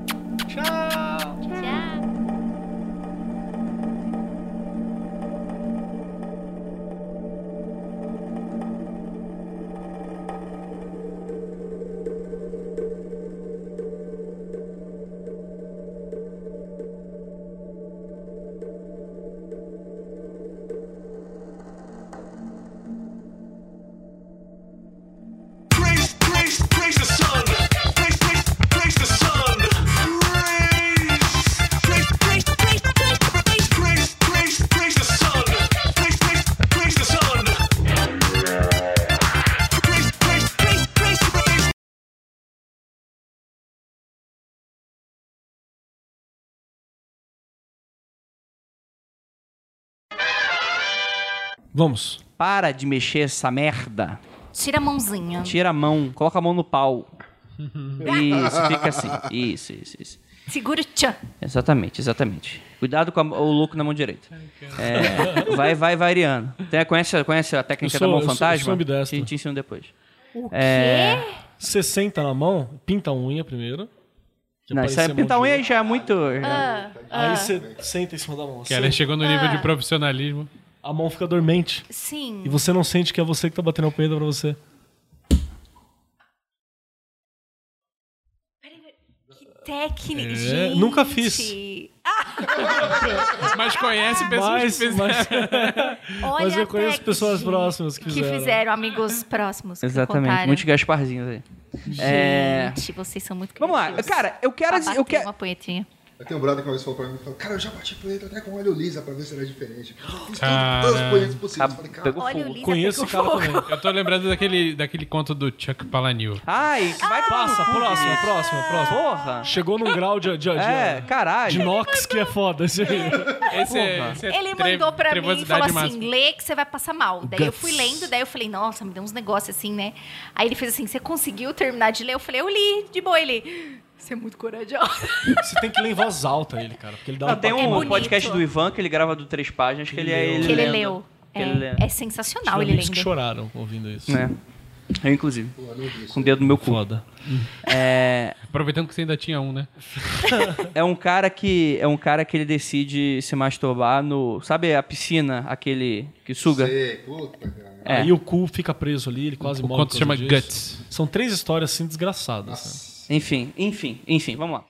Vamos. Para de mexer essa merda. Tira a mãozinha. Tira a mão, coloca a mão no pau. *laughs* Isso, fica assim. Isso, isso, isso. Segura o tchan. Exatamente, exatamente. Cuidado com a- o louco na mão direita. É, vai, vai variando. Tem- conhece, conhece a técnica sou- da mão eu sou- eu fantasma? sou te, te ensino depois. O É. quê? Você senta na mão, pinta a unha primeiro. Não, isso mão pintar unha já é muito. Ah, Aí você senta em cima da mão. Que assim, ela chegou no nível de profissionalismo. A mão fica dormente. sim. E você não sente que é você que tá batendo a punheta pra você. Que técnica. É, gente. nunca fiz. *laughs* Mas conhece pessoas Mas, que fizeram. mas, *laughs* Olha mas eu conheço pessoas gente, próximas que Que fizeram. fizeram, amigos próximos. Exatamente, muitos Gasparzinhos aí. É, Gente, vocês são muito Vamos lá, cara, eu quero. Eu quero uma punhetinha. Eu tenho um brother que uma vez falou pra mim, falou, cara, eu já bati punheta até com óleo lisa pra ver se era diferente. Eu fiz tudo, Cara. todas as punhetas possíveis. Falei, cara, Pegou Olha o fogo. Lisa Conheço o cara fogo. também. Eu tô lembrando daquele, daquele conto do Chuck Palahniuk. Ai, vai tomar Passa, próxima, bicho. próxima, próxima. Porra. Chegou num grau de, de, de, É, de caralho. inox que é foda. Esse aí. Esse é, esse é Ele tre- mandou pra mim e falou assim: máxima. lê que você vai passar mal. Daí eu Guts. fui lendo, daí eu falei, nossa, me deu uns negócios assim, né? Aí ele fez assim: você conseguiu terminar de ler? Eu falei, eu li, de boa. Ele, você é muito corajoso. *laughs* Você tem que ler em voz alta ele, cara. Porque ele dá Não, um tem É um bonito. podcast do Ivan que ele grava do três páginas que ele é ele que ele lendo. leu. É, ele é sensacional ele amigos que lendo. choraram ouvindo isso. É. Eu, inclusive. Com o dedo no meu cu. Foda. É, Aproveitando que você ainda tinha um, né? *laughs* é um cara que é um cara que ele decide se masturbar no, sabe a piscina, aquele que suga. sei, puta, cara. É. Aí o cu fica preso ali, ele quase O morre. conto por se chama disso. Guts. São três histórias assim desgraçadas. né? Enfim, enfim, enfim, vamos lá.